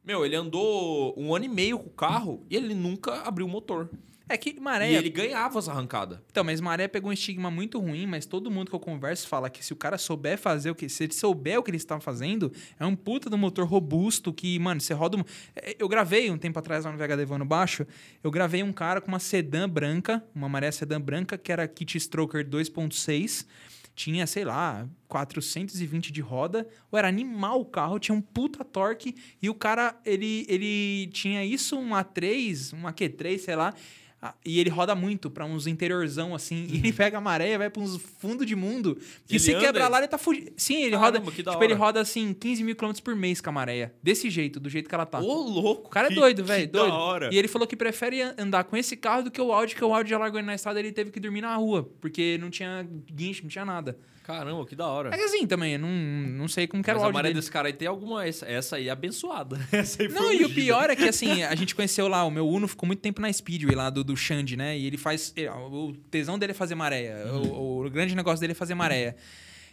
Meu, ele andou um ano e meio com o carro e ele nunca abriu o motor. É que E maré. ele ganhava as arrancadas. Então, mas maré pegou um estigma muito ruim, mas todo mundo que eu converso fala que se o cara souber fazer o que. Se ele souber o que ele está fazendo, é um puta do motor robusto que, mano, você roda. um- É, Eu gravei um tempo atrás lá no VHD Voando Baixo, eu gravei um cara com uma sedã branca, uma maré sedã branca, que era kit stroker 2.6. Tinha, sei lá, 420 de roda. Ou era animal o carro, tinha um puta torque. E o cara, ele, ele tinha isso, um A3, um AQ3, sei lá. Ah, E ele roda muito pra uns interiorzão assim. E ele pega a maré e vai pra uns fundo de mundo. Que Ele se anda? quebrar lá, ele tá fugindo. Sim, ele Caramba, roda. Tipo, ele roda assim 15 mil quilômetros por mês com a maré. Desse jeito, do jeito que ela tá. Ô, louco. O cara é que- doido, que velho, da doido. hora. E ele falou que prefere an- andar com esse carro do que o Audi, que o Audi já largou ele na estrada e ele teve que dormir na rua, porque não tinha guincho, não tinha nada. Caramba, que da hora. É que assim também, eu não, não sei como que era Mas o a Audi maré dele. desse cara aí tem alguma. Essa, essa aí é abençoada. Essa aí foi Não, e o pior é que assim, a gente conheceu lá, o meu Uno ficou muito tempo na Speedway lá do, do Xande, né? E ele faz. O tesão dele é fazer maré. O, o grande negócio dele é fazer maré.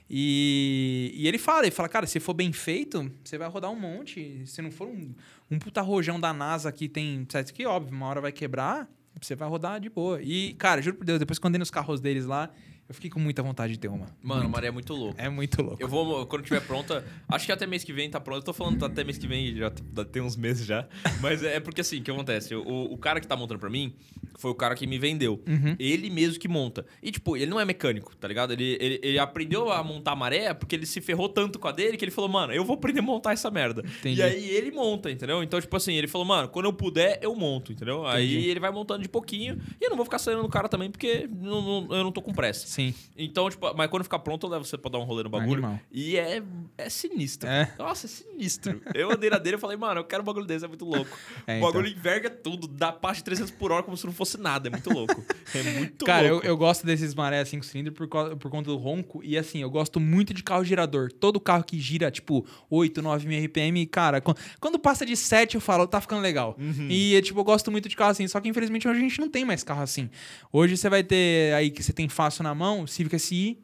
E, e ele fala, ele fala, cara, se for bem feito, você vai rodar um monte. Se não for um, um puta rojão da NASA que tem. Certo que, óbvio, uma hora vai quebrar, você vai rodar de boa. E, cara, juro por Deus, depois que eu andei nos carros deles lá, eu fiquei com muita vontade de ter uma. Mano, a maré é muito louca. É muito louco. Eu vou, quando tiver pronta, acho que até mês que vem tá pronta. Eu tô falando até mês que vem, já tem uns meses já. Mas é porque assim, o que acontece? O, o cara que tá montando pra mim foi o cara que me vendeu. Uhum. Ele mesmo que monta. E, tipo, ele não é mecânico, tá ligado? Ele, ele, ele aprendeu a montar maré porque ele se ferrou tanto com a dele que ele falou, mano, eu vou aprender a montar essa merda. Entendi. E aí ele monta, entendeu? Então, tipo assim, ele falou, mano, quando eu puder, eu monto, entendeu? Aí Entendi. ele vai montando de pouquinho. E eu não vou ficar saindo no cara também porque não- não- eu não tô com pressa. Sim. Então, tipo, mas quando ficar pronto, eu levo você pra dar um rolê no bagulho. Animal. E é, é sinistro. É. Nossa, é sinistro. Eu andei na dele e falei, mano, eu quero um bagulho desse, é muito louco. É, o bagulho enverga tudo, dá parte de 300 por hora como se não fosse nada. É muito louco. É muito Cara, eu, louco. eu gosto desses maré 5 cilindros por, causa- por conta do ronco. E assim, eu gosto muito de carro girador. Todo carro que gira, tipo, 8, 9 mil RPM, cara, quan- quando passa de 7, eu falo, tá ficando legal. Uhum. E, é, tipo, eu gosto muito de carro assim. Só que, infelizmente, hoje a gente não tem mais carro assim. Hoje você vai ter aí que você tem fácil na mão, Civic SI.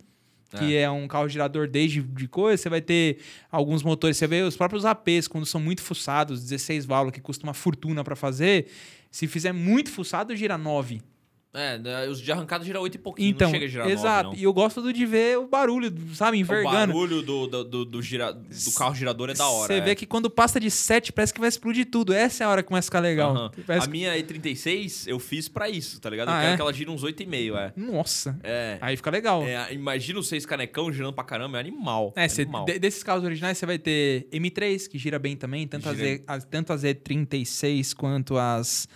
Que é. um carro girador desde de coisa, você vai ter alguns motores, você vê os próprios APs, quando são muito fuçados, 16 válvulas, que custa uma fortuna pra fazer. Se fizer muito fuçado, gira 9. É, né, os de arrancada gira 8 e pouquinho, Então, não chega a girar exato. 9, E eu gosto de ver o barulho, sabe. O envergando. barulho do, do, do, do gira- do carro girador é da hora. Você é. vê que quando passa de 7, parece que vai explodir tudo. Essa é a hora que começa a ficar legal. A que- minha E36 eu fiz pra isso, tá ligado? Eu Ah, quero é? que ela gira uns 8,5, é. Nossa. É. Aí fica legal. É, É, imagina os seis canecão girando pra caramba, é animal. cê- animal. de- desses carros originais você vai ter M3, que gira bem também, tanto, as, Gira. E- as, tanto as E36 quanto as.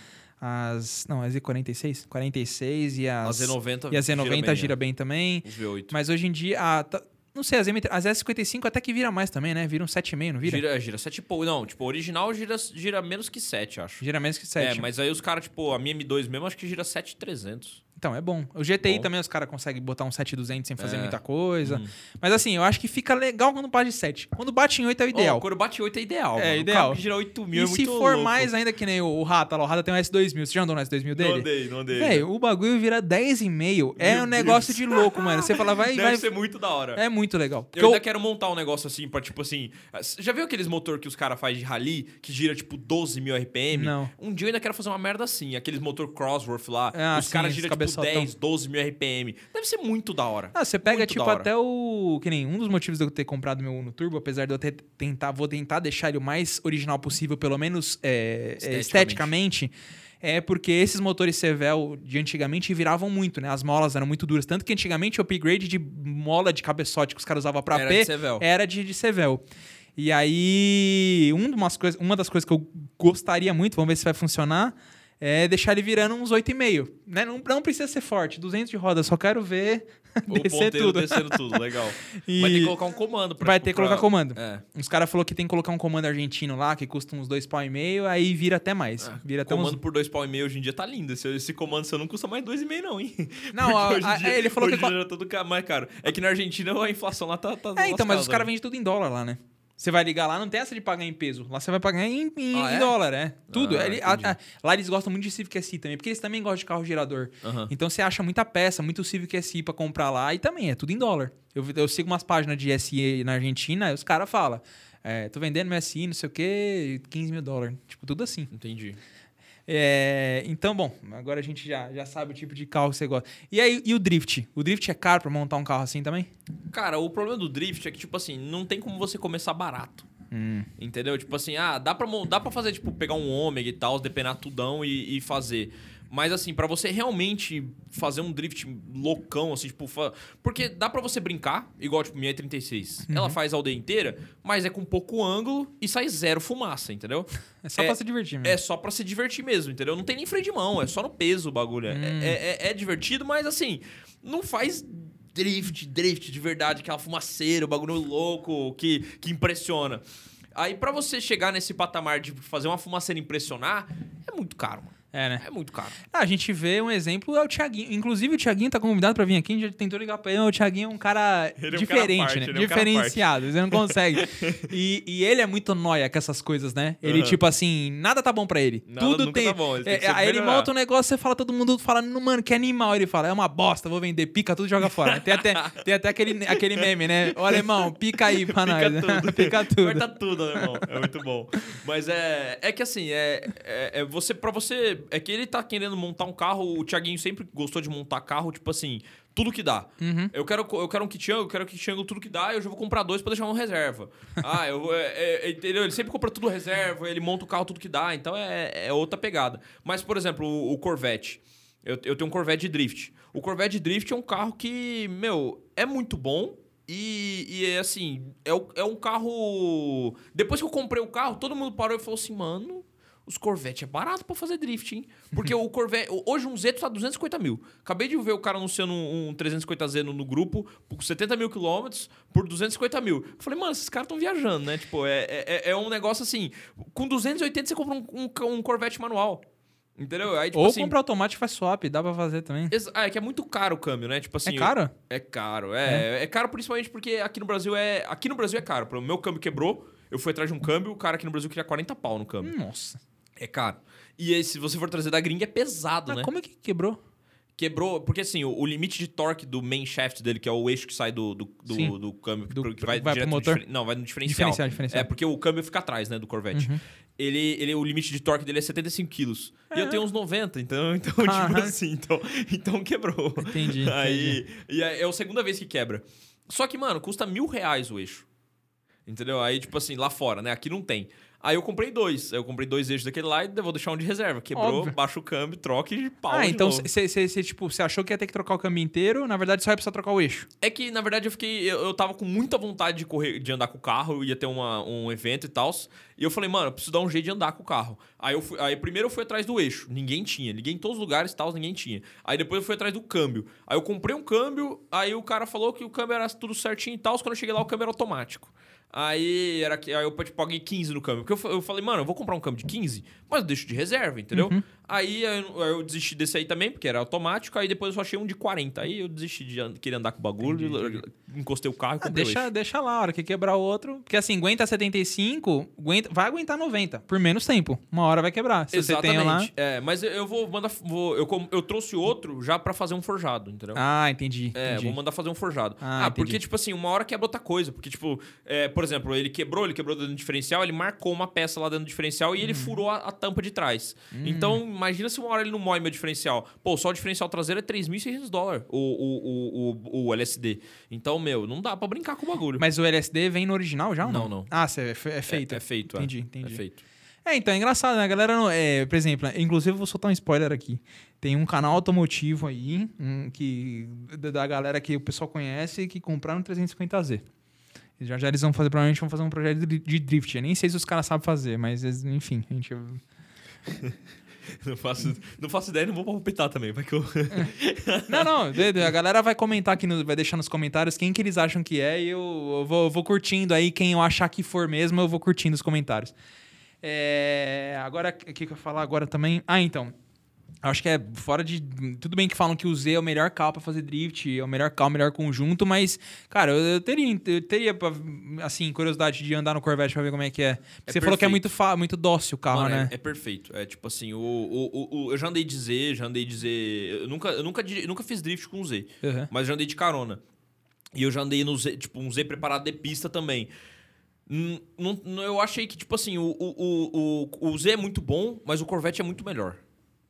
As não, as E46? 46 e A as. Z90 e a Z90 gira bem, bem, também. Os V8. Mas hoje em dia. A, não sei, as, M3, as S55 até que vira mais também, né? Vira um 7,5, não vira? Gira, gira 7 e pouco. Não, tipo, o original gira, gira menos que 7, acho. Gira menos que 7. É, mas aí os caras, tipo, a minha M2 mesmo, acho que gira 7,300. Então, é bom. O GTI Bom. também os caras conseguem botar um 7200 sem fazer É. muita coisa. Uhum. Mas assim, eu acho que fica legal quando bate de 7. Quando bate em 8 é o ideal. Ó, quando bate 8 é ideal. É, mano. Ideal. gira 8 mil e é se for louco. mais ainda que nem o, o Rata lá, o Rata tem um S2000. Você já andou no S2000 dele? Não andei, não andei. Velho, o bagulho vira 10,5. É Meu um negócio Deus. de louco, mano. Você fala, vai, Deve vai. ser muito da hora. É muito legal. Eu eu- ainda quero montar um negócio assim, pra tipo assim. Já viu aqueles motor que os caras fazem de rally, que gira tipo 12 mil RPM? Não. Um dia eu ainda quero fazer uma merda assim. Aqueles motor Crossworth lá, Ah, os caras giram tipo cabeçotão. 10, 12 mil RPM. Deve ser muito da hora. Ah, você pega, Muito tipo, até o. Que nem um dos motivos de eu ter comprado meu Uno Turbo, apesar de eu ter, tentar, vou tentar deixar ele o mais original possível, pelo menos é, é, Esteticamente. esteticamente. É porque esses motores Sevel de antigamente viravam muito, né? As molas eram muito duras. Tanto que antigamente o upgrade de mola de cabeçote que os caras usavam pra Era P de era de, de Sevel. E aí, um umas coisas, uma das coisas que eu gostaria muito, vamos ver se vai funcionar, é deixar ele virando uns 8,5. Né? Não, não precisa ser forte, 200 de roda, só quero ver O descer tudo. descendo tudo, legal. E- Vai ter que colocar um comando. Pra, Vai ter que pra- colocar comando. É. Os caras falaram que tem que colocar um comando argentino lá, que custa uns dois pau e meio, aí vira até mais. vira até comando uns... por dois pau e meio hoje em dia tá lindo. Esse, esse comando seu não custa mais dois e meio não, hein? Não, a- hoje a- dia- ele falou hoje que- em dia já tá mais caro. É que na Argentina a inflação lá tá... tá É, então, mas os caras né? vendem tudo em dólar lá, né? Você vai ligar lá, não tem essa de pagar em peso. Lá você vai pagar em, em- Ah, em é? dólar, é. Tudo. Ah, Ele- a- a- lá eles gostam muito de Civic SI também, porque eles também gostam de carro girador. Aham. Então você acha muita peça, muito Civic SI pra comprar lá e também é tudo em dólar. Eu, eu sigo umas páginas de SI na Argentina os caras falam, é, tô vendendo meu SI, não sei o quê, 15 mil dólares. Tipo, tudo assim. Entendi. É, então, bom, agora a gente já, já sabe o tipo de carro que você gosta. E aí, e o drift? O drift é caro pra montar um carro assim também? Cara, o problema do drift é que, tipo assim, não tem como você começar barato. Hum. Entendeu? Tipo assim, ah, dá pra, dá pra fazer, tipo, pegar um ômega e tal, depenar tudão e, e fazer. Mas assim, pra você realmente fazer um drift loucão, assim, tipo. fa- Porque dá pra você brincar, igual, tipo, minha E36. Ela faz a aldeia inteira, mas é com pouco ângulo e sai zero fumaça, entendeu? É só É- pra se divertir mesmo. É só pra se divertir mesmo, entendeu? Não tem nem freio de mão, é só no peso o bagulho. É- É, é- é divertido, mas assim, não faz drift, drift de verdade, aquela fumaceira, o bagulho louco que, que impressiona. Aí pra você chegar nesse patamar de fazer uma fumaceira impressionar, é muito caro, mano. É, né? É muito caro. Ah, a gente vê um exemplo, é o Thiaguinho. Inclusive, o Thiaguinho tá convidado pra vir aqui, a gente já tentou ligar pra ele, mas o Thiaguinho é um cara Ele é um cara diferente, parte, né? ele é um Diferenciado, não consegue. e, e ele é muito nóia com essas coisas, né? Ele, Aham. tipo assim, nada tá bom pra ele. Nada Tudo tem. tá bom, ele tem É, aí ele monta um negócio, você fala, todo mundo fala, "Não, mano, que animal. Ele fala, é uma bosta, vou vender, pica tudo e joga fora. Tem até, tem até aquele, aquele meme, né? Ô, alemão, pica aí pra Pica nós. tudo. pica tudo. Corta tudo, né, irmão? É muito bom. Mas é, é que assim, é, é, é você para você, é que ele tá querendo montar um carro, o Thiaguinho sempre gostou de montar carro, tipo assim, tudo que dá. Uhum. Eu quero eu quero um kit angle, eu quero um kit angle tudo que dá, eu já vou comprar dois pra deixar um reserva. Ah, eu é, é, entendeu? Ele sempre compra tudo reserva, ele monta o carro tudo que dá, então é, é outra pegada. Mas por exemplo, o, o Corvette eu, eu tenho um Corvette de Drift. O Corvette de Drift é um carro que, meu, é muito bom. E, e é assim, é, é um carro. Depois que eu comprei o carro, todo mundo parou e falou assim, mano. Os Corvette é barato pra fazer drift, hein? Porque o Corvette. Hoje um Zeto tá 250 mil. Acabei de ver o cara anunciando um, um 350Z no, no grupo por 70 mil quilômetros por 250 mil. Eu falei, mano, esses caras estão viajando, né? Tipo, é, é, é um negócio assim. Com 280 você compra um, um, um Corvette manual. Entendeu? Aí, tipo Ou assim. comprar automático e faz swap, dá pra fazer também. Ah, é que é muito caro o câmbio, né? Tipo assim. é caro? É caro, é. É, caro principalmente porque aqui no Brasil é. Aqui no Brasil é caro. O meu câmbio quebrou, eu fui atrás de um câmbio, o cara aqui no Brasil queria 40 pau no câmbio. Nossa. É caro. E aí, se você for trazer da gringa, é pesado, Mas né? como é que quebrou? Quebrou, porque assim, o, o limite de torque do main shaft dele, que é o eixo que sai do, do, do, do câmbio, Do- que vai, vai direto no motor? diferen- Não, vai no diferencial. Diferencial, diferencial. É, porque o câmbio fica atrás, né, do Corvette. Uhum. Ele, ele, o limite de torque dele é 75 quilos. E É. eu tenho uns 90, então, então tipo Aham. assim, então, então quebrou. Entendi, Aí, e é, é a segunda vez que quebra. Só que, mano, custa mil reais o eixo. Entendeu? Aí, tipo assim, lá fora, né? Aqui não tem. Aí eu comprei dois. Aí eu comprei dois eixos daquele lá e vou deixar um de reserva. Quebrou, Óbvio. baixa o câmbio, troca e pau ah, então você tipo, achou que ia ter que trocar o câmbio inteiro, na verdade só ia precisar trocar o eixo. É que, na verdade, eu fiquei. Eu, eu tava com muita vontade de correr, de andar com o carro, ia ter uma, um evento e tal. E eu falei, mano, eu preciso dar um jeito de andar com o carro. Aí, eu fui, aí primeiro eu fui atrás do eixo. Ninguém tinha. Liguei em todos os lugares e tal, ninguém tinha. Aí depois eu fui atrás do câmbio. Aí eu comprei um câmbio, aí o cara falou que o câmbio era tudo certinho e tal. Quando eu cheguei lá, o câmbio era automático. Aí, era, que- aí eu tipo, paguei 15 no câmbio. Porque eu, eu falei, mano, eu vou comprar um câmbio de 15, mas eu deixo de reserva, entendeu? Aí, aí eu, eu desisti desse aí também, porque era automático. Aí depois eu só achei um de 40. Aí eu desisti de an- querer andar com o bagulho, encostei o carro e Ah, comprei deixa, deixa lá, a hora que quebrar o outro. Porque assim, aguenta 75, aguenta, vai aguentar 90, por menos tempo. Uma hora vai quebrar. Se você tem lá. É, mas eu- vou mandar. Vou, eu, eu trouxe outro já pra fazer um forjado, entendeu? Ah, entendi. É, entendi. vou mandar fazer um forjado. Ah, Ah, porque, tipo assim, uma hora quebra outra coisa. Porque, tipo, é, por exemplo, ele quebrou, ele quebrou dentro do diferencial, ele marcou uma peça lá dentro do diferencial e ele Uhum. furou a, a tampa de trás. Então, imagina se uma hora ele não moe meu diferencial. Pô, só o diferencial traseiro é 3.600 dólares, o, o, o, o, LSD. Então, meu, não dá pra brincar com o bagulho. Mas o LSD vem no original já ou não? Não, não. Ah, é, fe- é feito. É, é feito, é. Entendi, entendi. É feito. É, então é engraçado, né? A galera não. É, por exemplo, inclusive eu vou soltar um spoiler aqui. Tem um canal automotivo aí, um, que, da galera que o pessoal conhece, que compraram um 350Z. Já já eles vão fazer, provavelmente vão fazer um projeto de drift. Eu nem sei se os caras sabem fazer, mas enfim, a gente. Não faço, não faço ideia, não vou palpitar também. Vai que eu... Não, não, a galera vai comentar aqui, no- vai deixar nos comentários quem que eles acham que é e eu, eu vou, eu vou curtindo aí. Quem eu achar que for mesmo, eu vou curtindo os comentários. É, agora, o que, que eu ia falar agora também? Ah, então. Acho que é fora de. Tudo bem que falam que o Z é o melhor carro pra fazer drift, é o melhor carro, o melhor conjunto, mas, cara, eu, eu teria, eu teria, assim, curiosidade de andar no Corvette pra ver como é que é. É Você falou que é perfeito. muito, muito dócil o carro, Mano, é- né? é, perfeito. É tipo assim, o, o, o- o- eu já andei de Z, já andei de Z. Eu nunca, eu nunca, eu nunca fiz drift com Z, Uhum. mas já andei de carona. E eu já andei no Z, tipo, um Z preparado de pista também. Não- não- eu achei que, tipo assim, o, o, o, o, o Z é muito bom, mas o Corvette é muito melhor.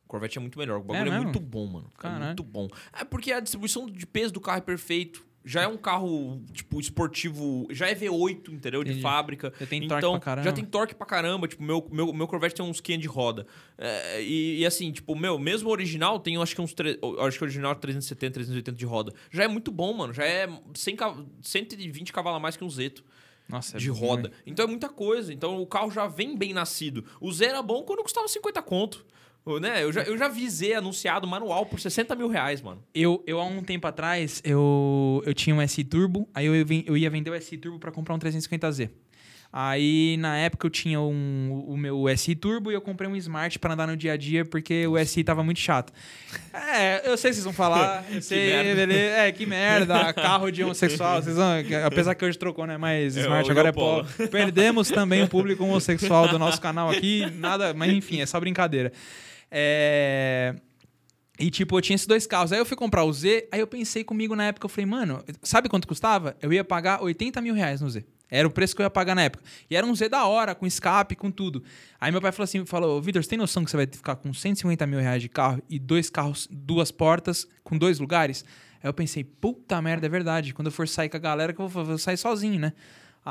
O Corvette é muito melhor. O bagulho é, mesmo? muito bom, mano. É Caralho. muito bom. É porque a distribuição de peso do carro é perfeito. Já é um carro, tipo, esportivo. Já é V8, entendeu? De Entendi. fábrica. Já tem torque então, pra caramba. Já tem torque pra caramba. Tipo, meu, meu, meu Corvette tem uns 500 de roda. É, e, e assim, tipo, meu, mesmo o original tem, acho que uns. tre- Acho que o original é 370, 380 de roda. Já é muito bom, mano. Já é 100, cav- 120 cavalos a mais que um Zeto Nossa, é de roda. velho. Então é muita coisa. Então o carro já vem bem nascido. O Z era bom quando custava 50 conto. Né? Eu, já, eu já vi Z anunciado manual por 60 mil reais, mano. Eu, eu, há um tempo atrás, eu, eu tinha um SI Turbo, aí eu, eu ia vender o SI Turbo pra comprar um 350Z. Aí, na época, eu tinha um, o meu SI Turbo e eu comprei um Smart pra andar no dia a dia, porque o SI tava muito chato. É, eu sei que vocês vão falar, eu sei, é, que merda, carro de homossexual, vocês vão, apesar que hoje trocou, né, mas É, Smart agora é é polo. Perdemos também o público homossexual do nosso canal aqui, nada, mas enfim, é só brincadeira. É... E, tipo, eu tinha esses dois carros. Aí eu fui comprar o Z, aí eu pensei comigo na época, eu falei, mano, sabe quanto custava? Eu ia pagar 80 mil reais no Z. Era o preço que eu ia pagar na época. E era um Z da hora, com escape, com tudo. Aí meu pai falou assim, falou, Vitor, você tem noção que você vai ficar com 150 mil reais de carro e dois carros, duas portas, com dois lugares? Aí eu pensei, puta merda, é verdade. Quando eu for sair com a galera, que eu vou, vou sair sozinho, né?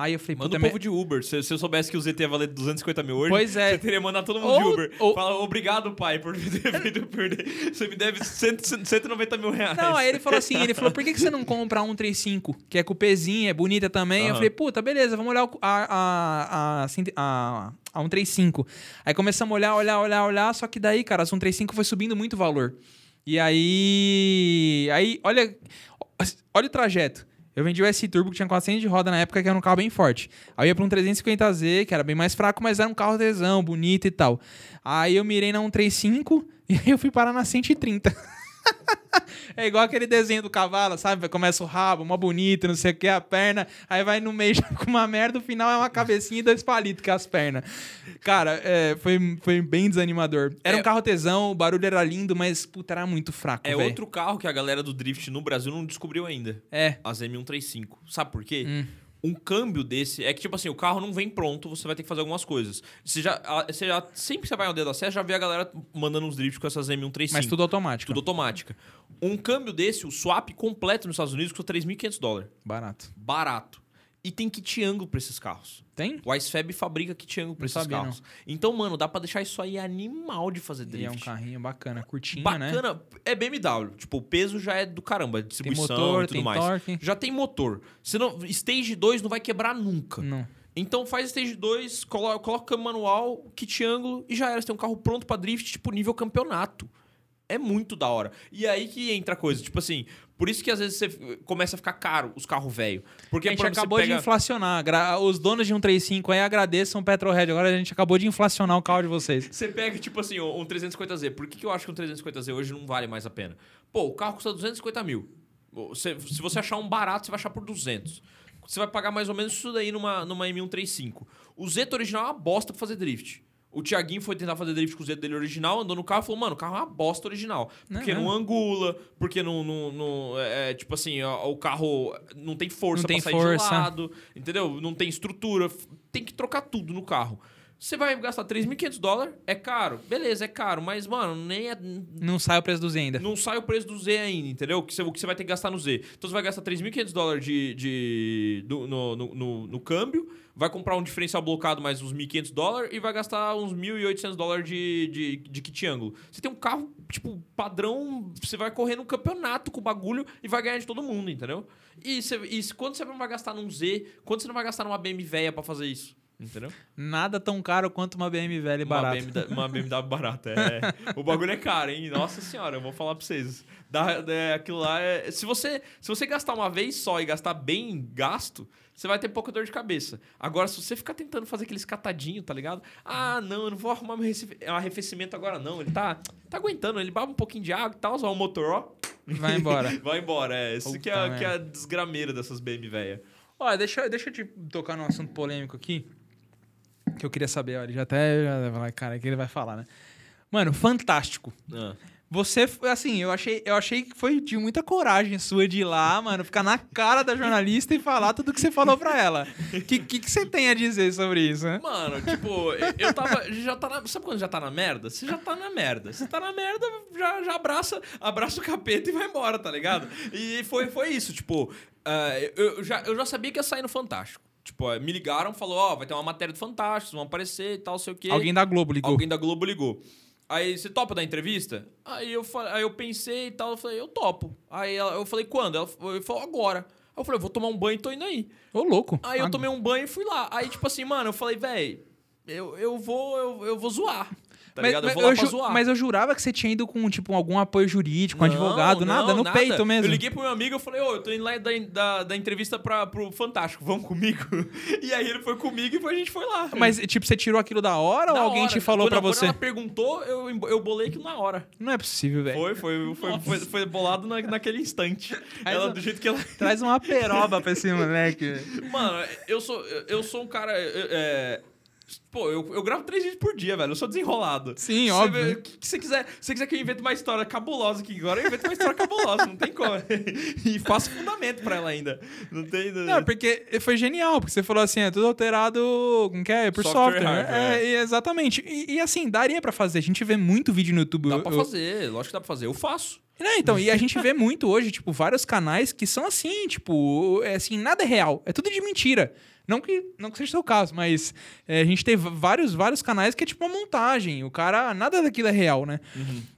Aí eu falei, Manda o povo de Uber. Se, se eu soubesse que o ZT ia valer 250 mil hoje, Pois é. você teria mandado todo mundo de Ou- Uber. ou- Fala, obrigado, pai, por ter feito eu perder. Você me deve 100, 190 mil reais. Não, aí ele falou assim, ele falou, por que, que você não compra a 135, que é cupêzinha, é bonita também? Eu Aham. falei, puta, beleza, vamos olhar a, a, a, a 135. Aí começamos a olhar, olhar, olhar, olhar, só que daí, cara, a 135 foi subindo muito o valor. E aí, aí, olha, olha o trajeto. Eu vendi o S Turbo que tinha 400 de roda na época, que era um carro bem forte. Aí eu ia pra um 350Z, que era bem mais fraco, mas era um carro tesão, bonito e tal. Aí eu mirei na 135 e aí eu fui parar na 130. É igual aquele desenho do cavalo, sabe? Começa o rabo, uma bonita, não sei o que, a perna, aí vai no meio com uma merda, o final é uma cabecinha e dois palitos, que é as pernas. Cara, é, foi, foi bem desanimador. Era É. um carro tesão, o barulho era lindo, mas, puta, era muito fraco, É velho. outro carro que a galera do Drift no Brasil não descobriu ainda. É. As M135. Sabe por quê? Hum. Um câmbio desse é que, tipo assim, o carro não vem pronto, você vai ter que fazer algumas coisas. Você já, você já sempre que você vai ao dedo da serra, já vê a galera mandando uns drifts com essas M135. Mas tudo automático. Tudo automática. Um câmbio desse, o swap completo nos Estados Unidos, custa 3.500 dólares. Barato. Barato. E tem kit ângulo pra esses carros. Tem? O IceFab fabrica kit ângulo pra Não esses sabia, carros. Então, mano, dá pra deixar isso aí animal de fazer E drift. é um carrinho bacana, curtinho, né? Bacana. É BMW. Tipo, o peso já é do caramba. Tem Distribuição motor, e tudo tem mais. torque. Já tem motor. Você não, stage 2 não vai quebrar nunca. Não. Então faz stage 2, coloca, coloca o câmbio manual, kit ângulo e já era. Você tem um carro pronto pra drift, tipo, nível campeonato. É muito da hora. E aí que entra a coisa. Tipo assim, por isso que às vezes você começa a ficar caro os carros velhos. Porque a gente exemplo, acabou você de pega... inflacionar. Os donos de 135 aí agradeçam o Petrohead. Agora a gente acabou de inflacionar o carro de vocês. Você pega, tipo assim, um 350Z. Por que, que eu acho que um 350Z hoje não vale mais a pena? Pô, o carro custa 250 mil. Você- se você achar um barato, você vai achar por 200. Você vai pagar mais ou menos isso daí numa, numa M135. O Zeta original é uma bosta pra fazer drift. O Thiaguinho foi tentar fazer drift com o Zeta dele original, andou no carro e falou, mano, o carro é uma bosta original. Porque Não, não, não. angula, porque não, não, não- é, tipo assim, ó, o carro não tem força Não tem pra sair força. de lado, entendeu? Não tem estrutura, tem que trocar tudo no carro. Você vai gastar 3.500 dólares, é caro, beleza, é caro, mas, mano, nem é, Não sai o preço do Z ainda. não sai o preço do Z ainda, entendeu? Que você, o que você vai ter que gastar no Z. Então você vai gastar 3.500 dólares de, de, do- no, no, no, no câmbio, vai comprar um diferencial blocado mais uns 1.500 dólares e vai gastar uns 1.800 dólares de, de, de kit ângulo. Você tem um carro, tipo, padrão, você vai correr no campeonato com o bagulho e vai ganhar de todo mundo, entendeu? E, você, e quando você não vai gastar num Z, quando você não vai gastar numa BMW velha pra fazer isso? Entendeu? Nada tão caro quanto uma BMW velha e Uma barata. BMW, uma BMW barata, é. o bagulho é caro, hein? Nossa senhora, eu vou falar pra vocês. Dá, é, aquilo lá é... Se você, se você gastar uma vez só e gastar bem gasto, você vai ter pouca dor de cabeça. Agora, se você ficar tentando fazer aqueles catadinhos, tá ligado? Ah, não, eu não vou arrumar meu rece- arrefecimento agora, não. Ele tá, tá aguentando, ele baba um pouquinho de água e tal, só o motor, ó. Vai embora. vai embora, é. Isso que é, que é a desgrameira dessas BMW velha. Olha, deixa, deixa eu te tocar num assunto polêmico aqui. Que eu queria saber, olha, já até. Já, cara, que ele vai falar, né? Mano, fantástico. Ah. Você, foi- assim, eu achei, eu achei que foi de muita coragem sua de ir lá, mano, ficar na cara da jornalista e falar tudo que você falou pra ela. O que, que, que você tem a dizer sobre isso, né? Mano, tipo, eu- tava. Já tá na, sabe quando já tá na merda? Você já tá na merda. Você tá na merda, já, já abraça, abraça o capeta e vai embora, tá ligado? E foi, foi isso, tipo, eu, eu já, eu já sabia que ia sair no Fantástico. Tipo, me ligaram, falou, ó, vai ter uma matéria do Fantástico, vão aparecer e tal, sei o quê. Alguém da Globo ligou. Alguém da Globo ligou. Aí, você topa da entrevista? Aí eu, aí eu pensei e tal, eu falei, eu topo. Aí ela- eu falei, quando? Ela falou, agora. Aí eu falei, vou tomar um banho e tô indo aí. Ô, louco. Aí eu Ah, tomei um banho e fui lá. Aí, tipo assim, mano, eu falei, véi, eu, eu vou, eu, eu vou zoar. Tá mas, ligado? Eu vou lá eu pra zoar. mas eu jurava que você tinha ido com, tipo, algum apoio jurídico, um Não, advogado, nada, não, no peito mesmo. Eu liguei pro meu amigo e falei, ô, eu tô indo lá da, da, da entrevista pra, pro Fantástico, vamos comigo? E aí ele foi comigo e a gente foi lá. Mas, tipo, você tirou aquilo da hora Na ou alguém hora. te falou Quando- pra quando você? ela perguntou, eu, eu bolei aquilo na hora. Não é possível, velho. Foi, foi, foi, foi, foi bolado na, naquele instante. Ela, do jeito que ela. Traz uma peroba pra esse moleque. Mano, eu sou, eu sou um cara. é, Pô, eu, eu gravo três vídeos por dia, velho. Eu sou desenrolado. Sim, Se- óbvio. Se você quiser, se você quiser que eu invente uma história cabulosa aqui agora, eu invento uma história cabulosa, não tem como. E faço fundamento pra ela ainda. Não tem. Não, porque foi genial, porque você falou assim, é tudo alterado, como que é? Por Software, software. né? É, e exatamente. E, e, assim, daria pra fazer. A gente vê muito vídeo no YouTube. Dá eu- pra eu- fazer, lógico que dá pra fazer. Eu faço. Não, então, e a gente vê muito hoje, tipo, vários canais que são assim, tipo, é assim, nada é real. É tudo de mentira. Não que, não que seja o seu caso, mas é, a gente tem vários, vários canais que é tipo uma montagem. O cara, nada daquilo é real, né?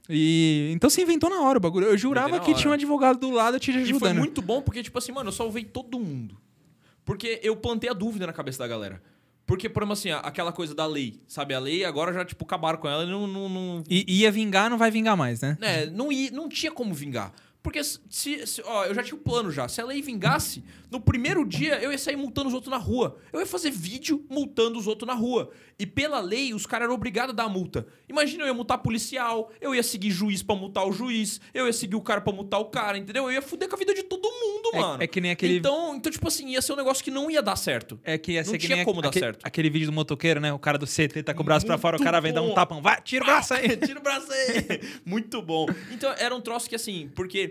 E então você inventou na hora o bagulho. Eu jurava que hora. tinha um advogado do lado te E foi ajudando. muito bom porque, tipo assim, mano, eu salvei todo mundo. Porque eu plantei a dúvida na cabeça da galera. Porque, por exemplo, assim, aquela coisa da lei, sabe? A lei agora já, tipo, acabaram com ela e não, não, não, E ia vingar, não vai vingar mais, né? É, não, ia, não tinha como vingar. Porque se, se- ó, eu já tinha o plano já. Se a lei vingasse, no primeiro dia eu ia sair multando os outros na rua. Eu ia fazer vídeo multando os outros na rua. E pela lei, os caras eram obrigados a dar a multa. Imagina, eu ia multar policial, eu ia seguir juiz pra multar o juiz, eu ia seguir o cara pra multar o cara, entendeu? Eu ia fuder com a vida de todo mundo, É- mano. é que nem aquele- Então, então, tipo assim, ia ser um negócio que não ia dar certo. É que ia Não ser que tinha nem como dar aquele, certo. aquele vídeo do motoqueiro, né? O cara do CT tá com o braço pra fora, o cara vem dar um tapão. Vai, tira o braço aí. Tira o braço aí. Muito bom. Então, era um troço que, assim, porque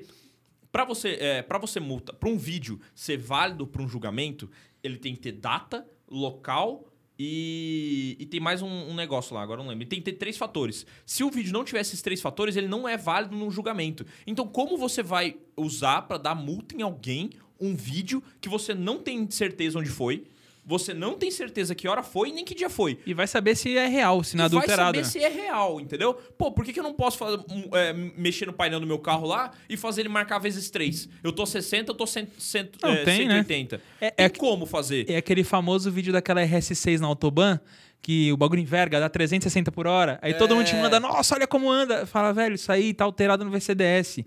pra você, é, pra você multa, pra um vídeo ser válido pra um julgamento, ele tem que ter data, local e, e tem mais um, um negócio lá, agora não lembro. Ele tem que ter três fatores. Se o vídeo não tiver esses três fatores, ele não é válido num julgamento. Então, como você vai usar pra dar multa em alguém um vídeo que você não tem certeza onde foi, você não tem certeza que hora foi nem que dia foi. E vai saber se é real, se não é E vai adulterado. saber né? se é real, entendeu? Pô, por que, que eu não posso fazer, um, é, mexer no painel do meu carro lá e fazer ele marcar vezes 3? Eu tô 60, eu tô 100, 100, Não, é, tem, né? 180. É- tem é- como fazer? É aquele famoso vídeo daquela RS6 na Autobahn, que o bagulho enverga, dá 360 por hora. Aí todo É. mundo te manda, nossa, olha como anda. Fala, velho, isso aí tá alterado no VCDS.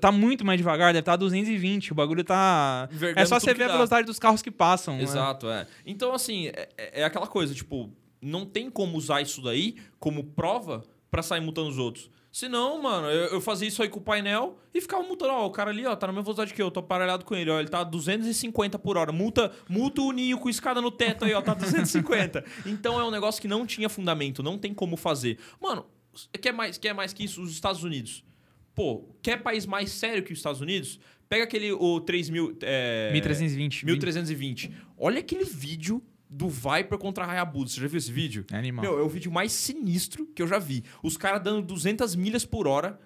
Tá muito mais devagar, deve estar tá 220. O bagulho tá. Envergando É só você ver a velocidade dos carros que passam. né? Exato, é. Então, assim, é, é aquela coisa, tipo, não tem como usar isso daí como prova pra sair multando os outros. Senão, mano, eu, eu fazia isso aí com o painel e ficava multando. Ó, o cara ali, ó, tá na mesma velocidade que eu, tô aparelhado com ele, ó, ele tá 250 por hora. Multa, multa o ninho com escada no teto aí, ó, tá 250. então é um negócio que não tinha fundamento, não tem como fazer. Mano, quer mais, quer mais que isso? Os Estados Unidos. Pô, quer país mais sério que os Estados Unidos? Pega aquele, o 3000... É, 1320. 1320. Olha aquele vídeo do Viper contra a Hayabusa. Você já viu esse vídeo? É animal. Meu, é o vídeo mais sinistro que eu já vi. Os caras dando 200 milhas por hora.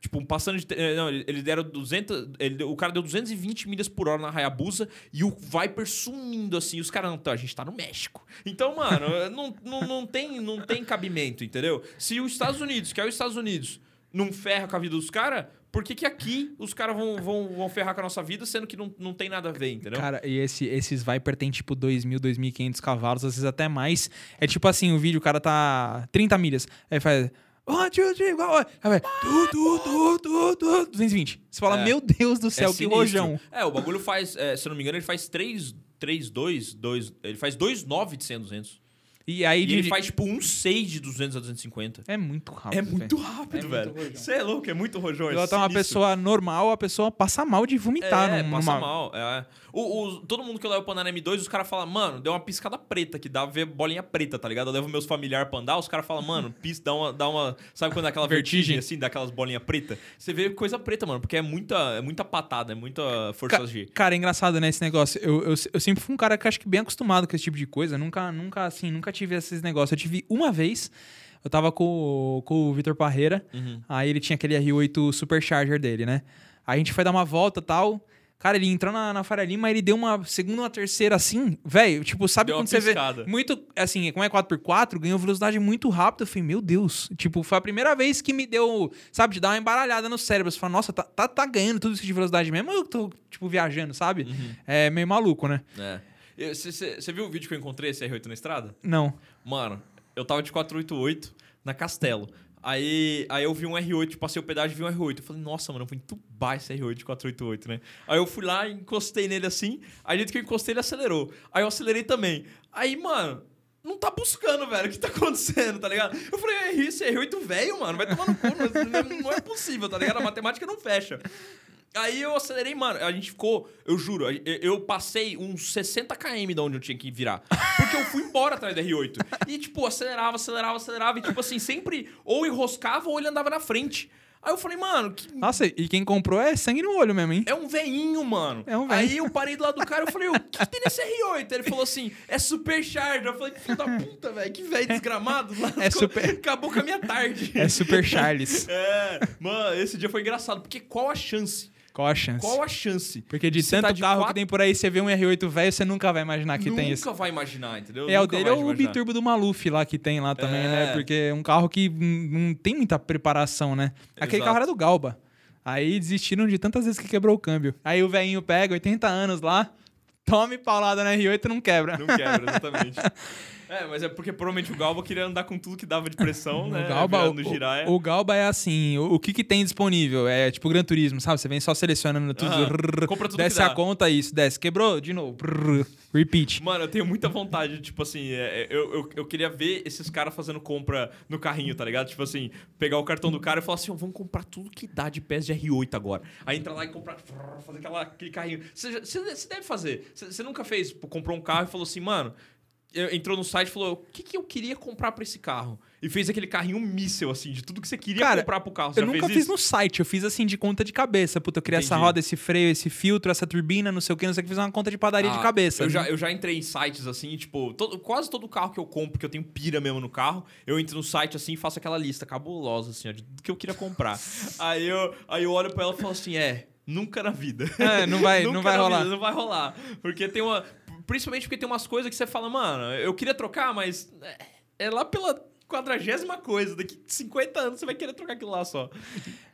Tipo, passando de. eh, Não, ele deram 200. Ele, o cara deu 220 milhas por hora na Hayabusa e o Viper sumindo assim. Os caras, não, tá, a gente tá no México. Então, mano, não, não, não, tem, não tem cabimento, entendeu? Se os Estados Unidos, que é os Estados Unidos, não ferra com a vida dos caras, por que, que aqui os caras vão, vão, vão ferrar com a nossa vida, sendo que não, não tem nada a ver, entendeu? Cara, e esse, esses Viper tem tipo 2.000, 2.500 cavalos, às vezes até mais. É tipo assim, o vídeo, o cara tá 30 milhas. Aí faz. One, two, three, go. Aí vai. Tu, tu, tu, tu, tu, 220. Você fala, É. meu Deus do céu, que sinistro. rojão. É, o bagulho faz, é, se eu não me engano, ele faz 3, 3 2, 2, ele faz 2, 9 de 100 200. E aí E de- ele faz tipo um 6 de 200 a 250. É muito rápido. É muito rápido, É velho. Você é louco, é muito rojão. é Ela tá uma pessoa normal, a pessoa passa mal de vomitar. É, num- passa numa- mal. É. O, o- todo mundo que eu levo pra andar na M2, os caras falam, mano, deu uma piscada preta, que dá ver bolinha preta, tá ligado? Eu levo meus familiares pra andar, os caras falam, mano, pis, dá uma, dá uma. Sabe quando é aquela vertigem, assim, daquelas bolinhas preta? Você vê coisa preta, mano, porque é muita, é muita patada, é muita força Ca- G. Cara, é engraçado, né, esse negócio. Eu, eu, eu sempre fui um cara que acho que bem acostumado com esse tipo de coisa. Nunca, nunca, assim, nunca tive esses negócios. Eu tive uma vez, eu tava com, o- com o Vitor Parreira, Uhum. aí ele tinha aquele R8 Supercharger dele, né? Aí a gente foi dar uma volta e tal. Cara, ele entrou na, na Faria Lima, ele deu uma segunda, uma terceira assim, velho. Tipo, sabe Deu quando você piscada. vê muito, assim, como é 4x4, ganhou velocidade muito rápido. Eu falei, meu Deus. Tipo, foi a primeira vez que me deu, sabe, de dar uma embaralhada no cérebro. Você fala, nossa, tá, tá, tá ganhando tudo isso de velocidade mesmo? Eu tô, tipo, viajando, sabe? É meio maluco, né? É. Você viu o vídeo que eu encontrei, esse R8 na estrada? Não. Mano, eu tava de 488 na Castelo. Aí, aí eu vi um R8, passei o pedágio e vi um R8. Eu falei, nossa, mano, eu vou entubar esse R8 de 488, né? Aí eu fui lá, encostei nele assim. Aí, jeito que eu encostei, ele acelerou. Aí eu acelerei também. Aí, mano, não tá buscando, velho. O que tá acontecendo, tá ligado? Eu falei, é esse R8 velho, mano, vai tomar no cu. Não, não é possível, tá ligado? A matemática não fecha. Aí eu acelerei, mano. A gente ficou, eu juro, eu- eu passei uns 60 km de onde eu tinha que virar. Porque eu fui embora atrás do R8. E, tipo, acelerava, acelerava, acelerava. E, tipo assim, sempre ou enroscava ou ele andava na frente. Aí eu falei, mano, que Nossa, e quem comprou é sangue no olho mesmo, hein? é um veinho, mano. É um veinho. Aí eu parei do lado do cara e falei, o que, tem nesse R8? Ele falou assim, é Supercharger. Eu falei, filho da puta, velho, que velho desgramado. É super- Acabou com a minha tarde. É Super Charles. É, mano, esse dia foi engraçado, porque qual a chance? Qual a chance? Qual a chance? Porque de Você tanto tá de carro que quatro- tem por aí, você vê um R8 velho, você nunca vai imaginar que Nunca tem isso. vai imaginar, entendeu? É, o Nunca dele vai é o imaginar. biturbo do Maluf lá que tem lá também, É. né? Porque é um carro que não tem muita preparação, né? Aquele Exato. carro era do Galba. Aí desistiram de tantas vezes que quebrou o câmbio. Aí o velhinho pega, 80 anos lá, tome paulada na R8 e não quebra. Não quebra, exatamente. é, mas é porque provavelmente o Galba queria andar com tudo que dava de pressão, né? O Galba, o, Jiraya. o Galba é assim, o, o que, que tem disponível? É tipo Gran Turismo, sabe? Você vem só selecionando tudo, Aham. rrr, Compra tudo desce a conta, isso, desce, quebrou, de novo, repeat. Mano, eu tenho muita vontade, tipo assim, é, é, eu, eu, eu queria ver esses caras fazendo compra no carrinho, tá ligado? Tipo assim, pegar o cartão do cara e falar assim, ó, vamos comprar tudo que dá de pés de R8 agora. Aí entrar lá e comprar, fazer aquela, aquele carrinho. Você, deve fazer. Você, nunca fez, tipo, comprou um carro e falou assim, mano, entrou no site e falou, o que, que eu queria comprar pra esse carro? E fez aquele carrinho míssel, assim, de tudo que você queria Cara, comprar pro carro. Você Eu nunca fiz isso? no site, eu fiz assim de conta de cabeça. Puta, eu queria essa Entendi. roda, esse freio, esse filtro, essa turbina, não sei o que, não sei o que, fiz uma conta de padaria de Ah, cabeça. Eu já, eu já entrei em sites assim, tipo, todo- quase todo carro que eu compro, que eu tenho pira mesmo no carro, eu entro no site assim e faço aquela lista cabulosa, assim, ó, de tudo que eu queria comprar. aí, eu, aí eu olho pra ela e falo assim: é, nunca na vida. É, não vai- não vai rolar. vida, não vai rolar. Porque tem uma. Principalmente porque tem umas coisas que você fala, mano, eu queria trocar, mas é, é lá pela quadragésima coisa. Daqui 50 anos você vai querer trocar aquilo lá só.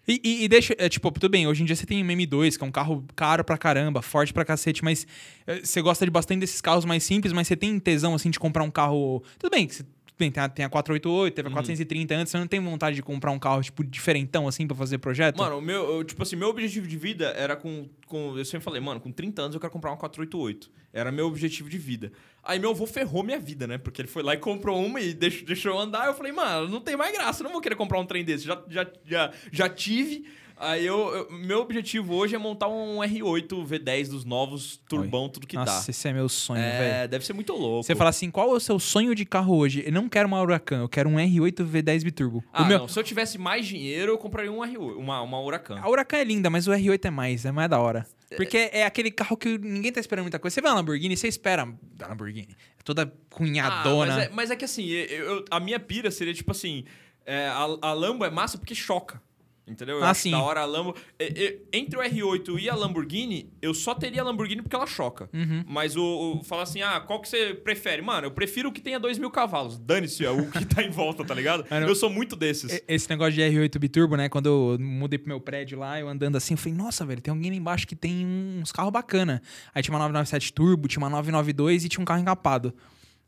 E, e- e deixa, é, tipo, tudo bem, hoje em dia você tem um M2, que é um carro caro pra caramba, forte pra cacete, mas é, você gosta de bastante desses carros mais simples, mas você tem tesão, assim, de comprar um carro... Tudo bem, que você bem, tem a, tem a 488, Uhum. teve a 430 antes, você não tem vontade de comprar um carro, tipo, diferentão, assim, pra fazer projeto? Mano, o meu, eu, tipo assim, meu objetivo de vida era com, com. Eu sempre falei, mano, com 30 anos eu quero comprar uma 488. Era meu objetivo de vida. Aí meu avô ferrou minha vida, né? Porque ele foi lá e comprou uma e deixou, deixou eu andar. Eu falei, mano, não tem mais graça, eu não vou querer comprar um trem desse. Já, já, já, já tive. Aí eu, eu- Meu objetivo hoje é montar um R8 V10 dos novos, turbão, tudo que Nossa, dá. esse é meu sonho, velho. É, deve ser muito louco. Você fala assim, qual é o seu sonho de carro hoje? Eu não quero uma Huracan, eu quero um R8 V10 biturbo. Ah, o meu, não, se eu tivesse mais dinheiro, eu compraria um R8, uma, uma Huracan. A Huracan é linda, mas o R8 é mais, é mais da hora. Porque é aquele carro que ninguém tá esperando muita coisa. Você vê uma Lamborghini, você espera da Lamborghini. É toda Ah, cunhadona. mas, é, mas é que assim, eu- eu- a minha pira seria tipo assim: é, a, a Lambo é massa porque choca. Entendeu? Eu Ah, sim. Da hora a Lambo. é, é, entre o R8 e a Lamborghini, eu só teria a Lamborghini porque ela choca. Uhum. Mas o, o. Fala assim: ah, qual que você prefere? Mano, eu prefiro o que tenha 2 mil cavalos. Dane-se ó, o que tá em volta, tá ligado? Mano, eu sou muito desses. Esse negócio de R8 biturbo, né? Quando eu mudei pro meu prédio lá, eu andando assim, eu falei, nossa, velho, tem alguém lá embaixo que tem uns carros bacana. Aí tinha uma 997 Turbo, tinha uma 992 e tinha um carro encapado.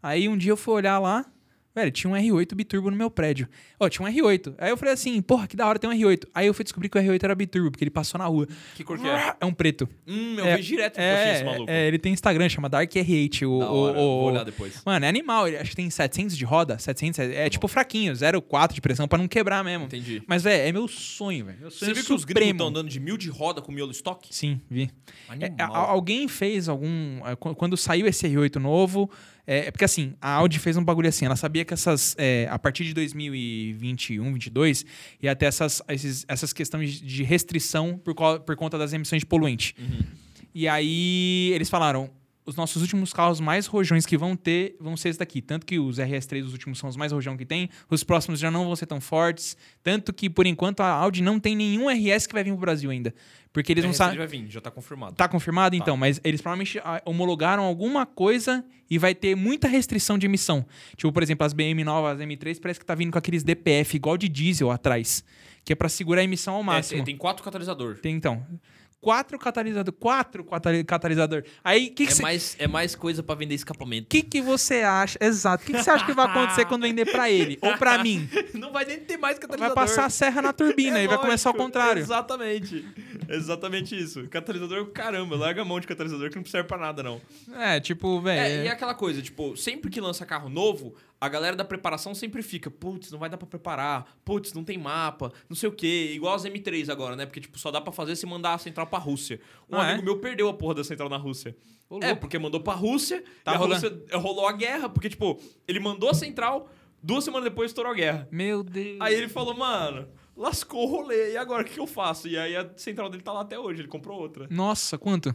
Aí um dia eu fui olhar lá, Velho, tinha um R8 biturbo no meu prédio. Ó, tinha um R8. Aí eu falei assim, porra, que da hora tem um R8. Aí eu fui descobrir que o R8 era biturbo, porque ele passou na rua. Que cor que é? É um preto. Hum, eu É, vejo direto no postinho esse É, maluco. é, ele tem Instagram, chama Dark R8. O, Da o- hora, o- vou olhar depois. Mano, é animal. Ele, acho que tem 700 de roda. 700, é, é tipo fraquinho, 0,4 de pressão pra não quebrar mesmo. Entendi. Mas, velho, é meu sonho, velho. Você viu que os gringos estão andando de mil de roda com miolo estoque? Sim, vi. É, Animal. a- alguém fez algum. é, qu- Quando saiu esse R8 novo. É, é porque assim, a Audi fez um bagulho assim. Ela sabia que essas. é, a partir de 2021, 2022, ia ter essas, esses- essas questões de restrição por, por conta das emissões de poluente. E aí eles falaram. Os nossos últimos carros mais rojões que vão ter vão ser esses daqui. Tanto que os RS3, os últimos, são os mais rojão que tem. Os próximos já não vão ser tão fortes. Tanto que, por enquanto, a Audi não tem nenhum RS que vai vir pro Brasil ainda. Porque eles não sabem. vai vir, já tá confirmado. Tá confirmado, então, mas eles provavelmente ah, homologaram alguma coisa e vai ter muita restrição de emissão. Tipo, por exemplo, as BM novas, as M3, parece que tá vindo com aqueles DPF igual de diesel atrás, que é pra segurar a emissão ao É, máximo. tem, tem quatro catalisador. Tem, então, quatro catalisador, quatro catali- catalisador. Aí, o que que É você mais, é mais coisa pra vender escapamento. que que você acha? Exato. O que, que você acha que vai acontecer quando vender pra ele ou pra mim? Não vai nem ter mais catalisador. Vai passar a serra na turbina É e vai começar ao lógico, contrário. Exatamente. Exatamente isso. Catalisador, caramba, larga a mão de catalisador que não serve pra nada, não. É, tipo, É, velho. e é aquela coisa, tipo, sempre que lança carro novo, a galera da preparação sempre fica, putz, não vai dar pra preparar, putz, não tem mapa, não sei o quê. Igual as M3 agora, né? Porque, tipo, só dá pra fazer se mandar a central pra Rússia. Um Ah, amigo é? meu perdeu a porra da central na Rússia. Ô, É, porque mandou pra Rússia, Tá a. Rússia rolou a guerra, porque, tipo, ele mandou a central, duas semanas depois estourou a guerra. Meu Deus. Aí ele falou, mano, lascou o rolê, e agora o que que eu faço? E aí a central dele tá lá até hoje, ele comprou outra. Nossa, quanto?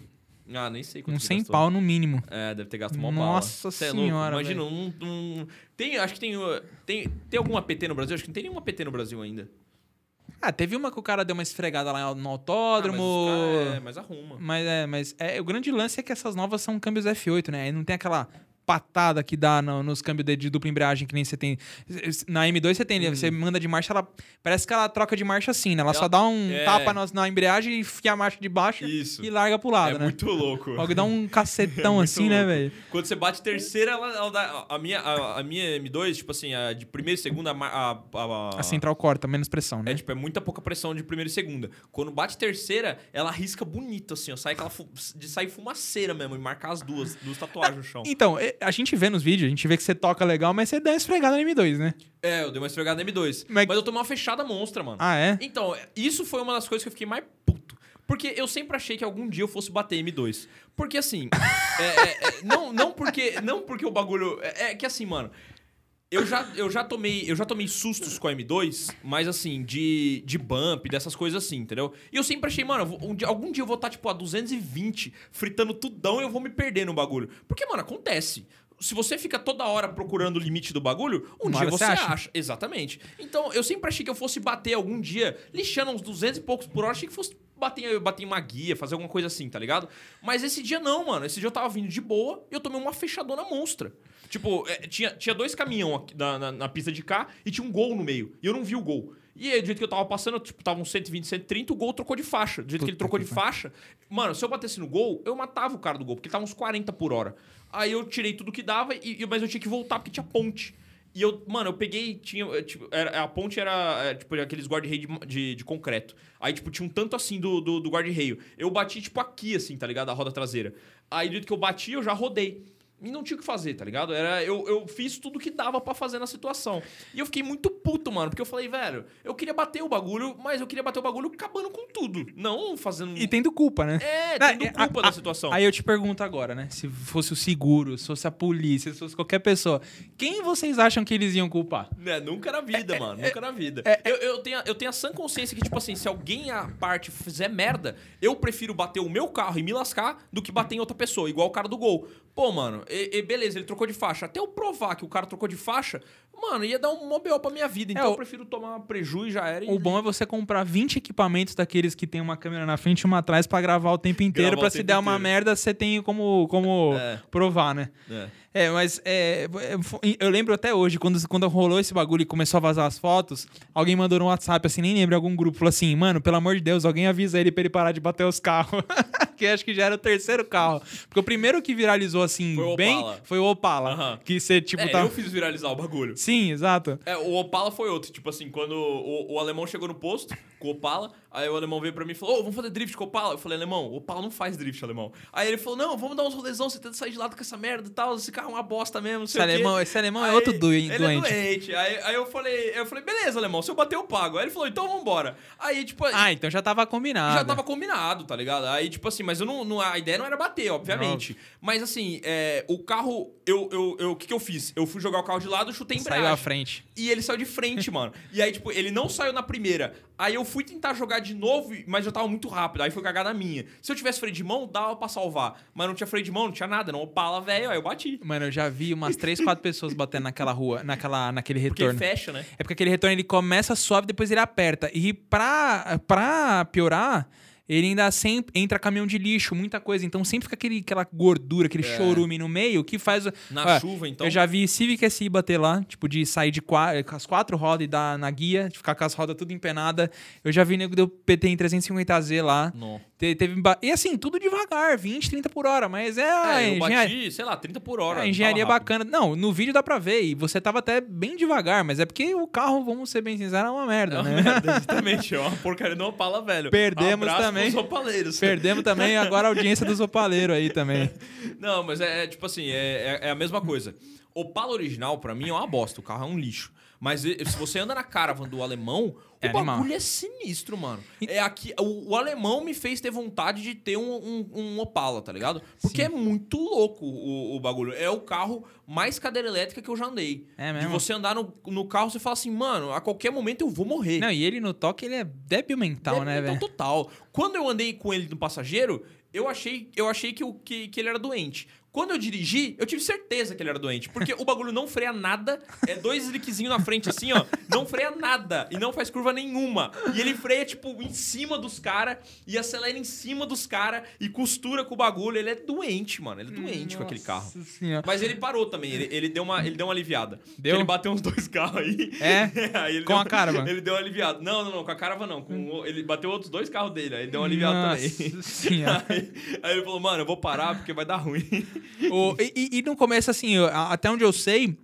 Ah, nem sei quanto Um que 100 gastou. pau no mínimo. É, deve ter gasto uma Nossa bala. Cê é senhora, Imagina, um, um- Tem, acho que tem, uh, tem. Tem alguma PT no Brasil? Acho que não tem nenhuma PT no Brasil ainda. Ah, teve uma que o cara deu uma esfregada lá no Ah, mas, autódromo. os cara- é, mas arruma. mas é, mas é, o grande lance é que essas novas são câmbios F8, né? Aí não tem aquela patada que dá no- nos câmbios de, de dupla embreagem que nem você tem. Na M2 você tem, você manda de marcha, ela parece que ela troca de marcha assim, né? Ela, só Ela- dá um é. tapa na, na embreagem e enfia a marcha de baixo Isso. e larga pro lado, é né? muito louco. Logo dá um cacetão É assim, né, louco. velho? Quando você bate terceira, ela, ela dá. A minha, a, a minha M2, tipo assim, a de primeira e segunda, a, a, a, A central corta, menos pressão, né? É, tipo, é muita pouca pressão de primeira e segunda. Quando bate terceira, ela risca bonito, assim, ó. Sai aquela fu de sair fumaceira mesmo e marcar as duas, duas tatuagens no chão. Então, a gente vê nos vídeos, a gente vê que você toca legal, mas você dá uma esfregada na M2, né? É, eu dei uma esfregada na M2. Mas- Mas, eu tomei uma fechada monstra, mano. Ah, é? Então, isso foi uma das coisas que eu fiquei mais puto. Porque eu sempre achei que algum dia eu fosse bater M2. Porque assim. é, é, é, não, não, porque, não porque o bagulho. É, é que assim, mano. Eu já, eu, já tomei, eu já tomei sustos com a M2, mas assim, de, de bump, dessas coisas assim, entendeu? E eu sempre achei, mano, um dia- algum dia eu vou estar, tipo, a 220, fritando tudão e eu vou me perder no bagulho. Porque, mano, acontece. Se você fica toda hora procurando o limite do bagulho, um Uma dia você acha. acha. Exatamente. Então, eu sempre achei que eu fosse bater algum dia, lixando uns 200 e poucos por hora, achei que fosse bater, bater em uma guia, fazer alguma coisa assim, tá ligado? Mas esse dia não, mano. Esse dia eu tava vindo de boa e eu tomei uma fechadona monstra. Tipo, é, tinha, tinha dois caminhão aqui na, na, na pista de cá e tinha um gol no meio. E eu não vi o gol. E aí, do jeito que eu tava passando, tipo, tava uns 120, 130, o gol trocou de faixa. Do jeito que ele Puta trocou que de faixa, mano, se eu batesse no gol, eu matava o cara do gol, porque ele tava uns 40 por hora. Aí eu tirei tudo que dava, e, mas eu tinha que voltar porque tinha ponte. E eu, mano, eu peguei, tinha, tipo, era, a ponte era, eh, tipo, aqueles guarda-reio de, de, de concreto. Aí, tipo, tinha um tanto assim do, do, do guarda-reio. Eu bati, tipo, aqui, assim, tá ligado? A roda traseira. Aí, do jeito que eu bati, eu já rodei. E não tinha o que fazer, tá ligado? Era, eu, eu fiz tudo que dava pra fazer na situação. E eu fiquei muito puto, mano, porque eu falei, velho, eu queria bater o bagulho, mas eu queria bater o bagulho acabando com tudo. Não fazendo. E tendo culpa, né? É, Não, tendo é, culpa a- da situação. Aí eu te pergunto agora, né? Se fosse o seguro, se fosse a polícia, se fosse qualquer pessoa, quem vocês acham que eles iam culpar? É, nunca na vida, mano. Nunca na vida. é- eu, eu, tenho, a- eu tenho a sã consciência que, tipo assim, se alguém à parte fizer merda, eu prefiro bater o meu carro e me lascar do que bater em outra pessoa, igual o cara do gol. Pô, mano, e, e beleza, ele trocou de faixa. Até eu provar que o cara trocou de faixa, mano, ia dar um mobile pra minha vida. Então É, eu prefiro tomar prejuízo e já era. e- O bom é você comprar 20 equipamentos daqueles que tem uma câmera na frente e uma atrás pra gravar o tempo inteiro, o se der uma inteiro. merda, você tem como, como É. provar, né? É. É, mas é, é, eu lembro até hoje, quando, quando rolou esse bagulho e começou a vazar as fotos, alguém mandou no WhatsApp, assim, nem lembro, em algum grupo, falou assim, mano, pelo amor de Deus, alguém avisa ele pra ele parar de bater os carros. que acho que já era o terceiro carro. Porque o primeiro que viralizou, assim, Foi bem, foi o Opala. Aham. Que você, tipo, é, tá... eu fiz viralizar o bagulho. Sim, exato. É, o Opala foi outro. Tipo assim, quando o, o alemão chegou no posto com o Opala, aí o alemão veio pra mim e falou: Ô, vamos fazer drift com o Opala. Eu falei, alemão, o Opala não faz drift, alemão. Aí ele falou: Não, vamos dar uns rolezão, você tenta sair de lado com essa merda e tal. Esse carro é uma bosta mesmo. Não Esse sei o quê." alemão, esse alemão é Aí, outro doen- ele doente. É doente. Aí, aí eu falei, eu falei, beleza, alemão, se eu bater, eu pago. Aí ele falou, então vambora. Aí, tipo, Ah, então já tava combinado. já tava combinado, tá ligado? Aí, tipo assim, mas eu não, não- a ideia não era bater, obviamente. Mas assim, é, o carro, eu, eu, eu- o que que eu fiz? Eu fui jogar o carro de lado, chutei Saiu à frente. E ele saiu de frente, mano. E aí, tipo, ele não saiu na primeira. Aí eu fui tentar jogar de novo, mas eu tava muito rápido. Aí foi cagada minha. Se eu tivesse freio de mão, dava pra salvar. Mas não tinha freio de mão, não tinha nada. Não opala, velho. Aí eu bati. Mano, eu já vi umas três, quatro pessoas batendo naquela rua, naquela, naquele Porque retorno. fecha, né? É porque aquele retorno ele começa suave, depois ele aperta. E pra, pra piorar, ele ainda sempre entra caminhão de lixo, muita coisa. Então sempre fica aquele, aquela gordura, aquele É. chorume no meio que faz. Na chuva, então. Eu já vi Civic SI bater lá, tipo, de sair de qua- com as quatro rodas e dar na guia, de ficar com as rodas tudo empenada. Eu já vi nego deu PT em 350Z lá. Não. Te- Teve, e assim, tudo devagar, 20, 30 por hora, mas é É, eu engenharia. bati, sei lá, 30 por hora. É, engenharia bacana. Não, no vídeo dá pra ver. E você tava até bem devagar, mas é porque o carro, vamos ser bem sinceros, é uma merda, É uma né? merda, Exatamente, é uma porcaria não opala, velho. Perdemos Abraço também. opaleiros. Perdemos também agora a audiência dos opaleiros aí também. Não, mas é, é tipo assim, é, é- é a mesma coisa. Opala original, pra mim, é uma bosta. O carro é um lixo. Mas se você anda na caravan do alemão, É o animal. bagulho é sinistro, mano. É aqui, o, o alemão me fez ter vontade de ter um, um- um Opala, tá ligado? Porque Sim. é muito louco o, o bagulho. É o carro mais cadeira elétrica que eu já andei. É De mesmo? você andar no, no carro, você fala assim, mano, a qualquer momento eu vou morrer. Não, e ele no toque, ele é débil mental, né, então, velho? total. Quando eu andei com ele no passageiro, eu achei, eu achei que, o- que, que ele era doente. Quando eu dirigi, eu tive certeza que ele era doente. Porque o bagulho não freia nada. É dois slickzinhos na frente, assim, ó. Não freia nada. E não faz curva nenhuma. E ele freia, tipo, em cima dos caras. E acelera em cima dos caras. E costura com o bagulho. Ele é doente, mano. Ele é doente com aquele carro. Nossa Senhora. Mas ele parou também. Ele, ele deu, uma, ele deu uma aliviada. Deu? Ele bateu uns dois carros aí. É? Aí Com deu- a Caravan? Ele deu uma aliviada. Não, não, não. Com a Caravan não. Com o- ele bateu outros dois carros dele. Aí ele deu uma aliviada Nossa também. Senhora. Aí, aí ele falou, mano, eu vou parar porque vai dar ruim. O- e, e- no começo, assim, até onde eu sei,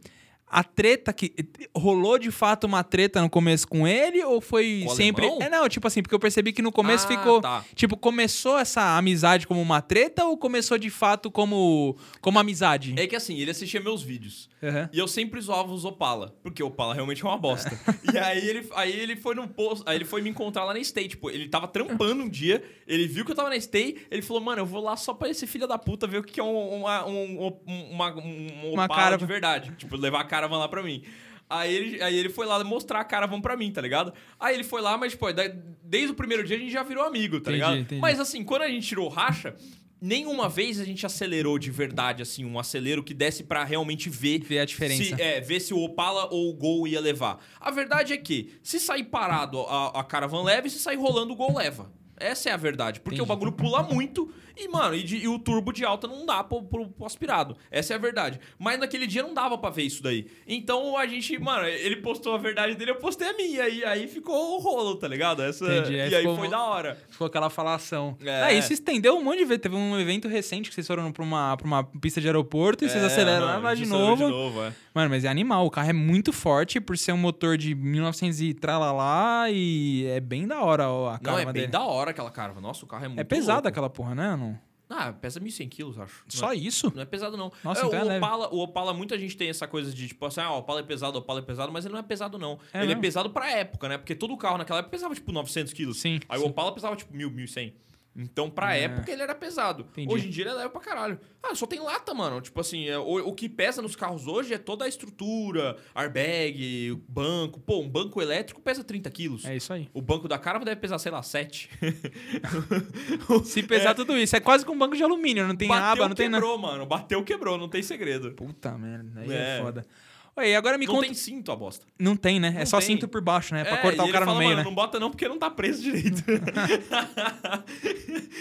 a treta que. Rolou de fato uma treta no começo com ele? Ou foi Com sempre. alemão? É, não, tipo assim, porque eu percebi que no começo Ah, ficou. tá. Tipo, começou essa amizade como uma treta ou começou de fato como, como amizade? É que assim, ele assistia meus vídeos. Aham. E eu sempre zoava os Opala, porque o Opala realmente é uma bosta. e aí ele, aí ele foi no posto, aí ele foi me encontrar lá na Stay, tipo, ele tava trampando um dia, ele viu que eu tava na Stay, ele falou, mano, eu vou lá só pra esse filho da puta ver o que é um, uma, um, um, uma, um Uma Opala caravan. de verdade. Tipo, levar a caravan lá pra mim. Aí ele, aí ele foi lá mostrar a caravan pra mim, tá ligado? Aí ele foi lá, mas, pô, da- desde o primeiro dia a gente já virou amigo, tá Entendi, ligado? entendi. Mas assim, quando a gente tirou o racha, nenhuma vez a gente acelerou de verdade, assim, um acelero que desse pra realmente ver Ver a diferença. se, é, ver se o Opala ou o Gol ia levar. A verdade é que, se sair parado a, a Caravan leva e se sair rolando o Gol leva. Essa é a verdade. Porque Entendi. o bagulho pula muito e, mano, e, de- e o turbo de alta não dá pro, pro- pro aspirado. Essa é a verdade. Mas naquele dia não dava pra ver isso daí. Então a gente, mano, ele postou a verdade dele, eu postei a minha. E aí ficou o rolo, tá ligado? Essa, Entendi. Aí E aí ficou- foi da hora. Ficou aquela falação. É. Aí se estendeu um monte de vezes. Teve um evento recente que vocês foram pra uma, pra uma pista de aeroporto e vocês É, aceleraram lá de novo. De novo é. Mano, mas é animal. O carro é muito forte por ser um motor de 1900 e tralalá e é bem da hora ó, a Não, cara é bem dele. da hora aquela Caravan. Nossa, o carro é muito É pesada louco. aquela porra, né? Não? Ah, pesa 1.100 quilos, acho. Não Só é- isso? Não é pesado, não. Nossa, É, então é o, leve. Opala, o Opala, muita gente tem essa coisa de, tipo assim, ah, o Opala é pesado, o Opala é pesado, mas ele não é pesado, não. É ele mesmo? é pesado pra época, né? Porque todo carro naquela época pesava, tipo, 900 quilos. Sim, Aí sim. o Opala pesava, tipo, 1.000, 1.100. Então, pra É. época, ele era pesado. Entendi. Hoje em dia, ele é leve pra caralho. Ah, só tem lata, mano. Tipo assim, é, o, o que pesa nos carros hoje é toda a estrutura, airbag, banco. Pô, um banco elétrico pesa 30 quilos. É isso aí. O banco da cara deve pesar, sei lá, 7. Se pesar tudo isso, é quase que um banco de alumínio, não tem Bateu, aba, não tem nada. quebrou, mano. Bateu, quebrou, não tem segredo. Puta merda, aí é, É. foda. Oi, agora me não conta. tem cinto a bosta. Não tem, né? é Não só tem. cinto por baixo, né? Pra É, cortar e o cara ele fala, no meio, mano, né? não bota não porque não tá preso direito.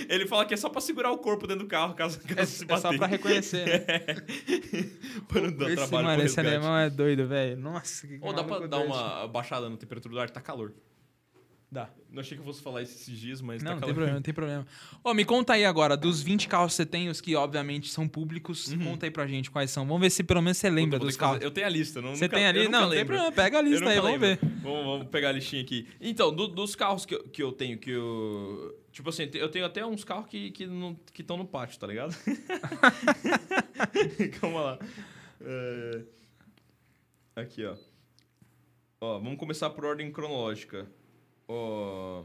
ele fala que é só pra segurar o corpo dentro do carro, caso, caso É, se é bater. só pra reconhecer, né? pra não dar Esse, trabalho mano, esse alemão é doido, velho. Nossa, que Ou dá pra dar doido. uma baixada na temperatura do ar, tá calor. Dá. Não achei que eu fosse falar isso esses dias, mas Não, tá não tem problema, não tem problema. Ô, me conta aí agora, dos 20 carros que você tem, os que obviamente são públicos, conta aí pra gente quais são. Vamos ver se pelo menos você lembra Uhum. Puta, dos que fazer- carros. Eu tenho a lista, não Você nunca- tem ali? Não, não tem lembro. problema, pega a lista aí, nunca vamos ver. lembro. Vamos, vamos pegar a listinha aqui. Então, do- dos carros que eu, que eu tenho, que eu. Tipo assim, eu tenho até uns carros que estão que estão no pátio, tá ligado? Calma lá. É, Aqui, ó. Ó, vamos começar por ordem cronológica. Ó,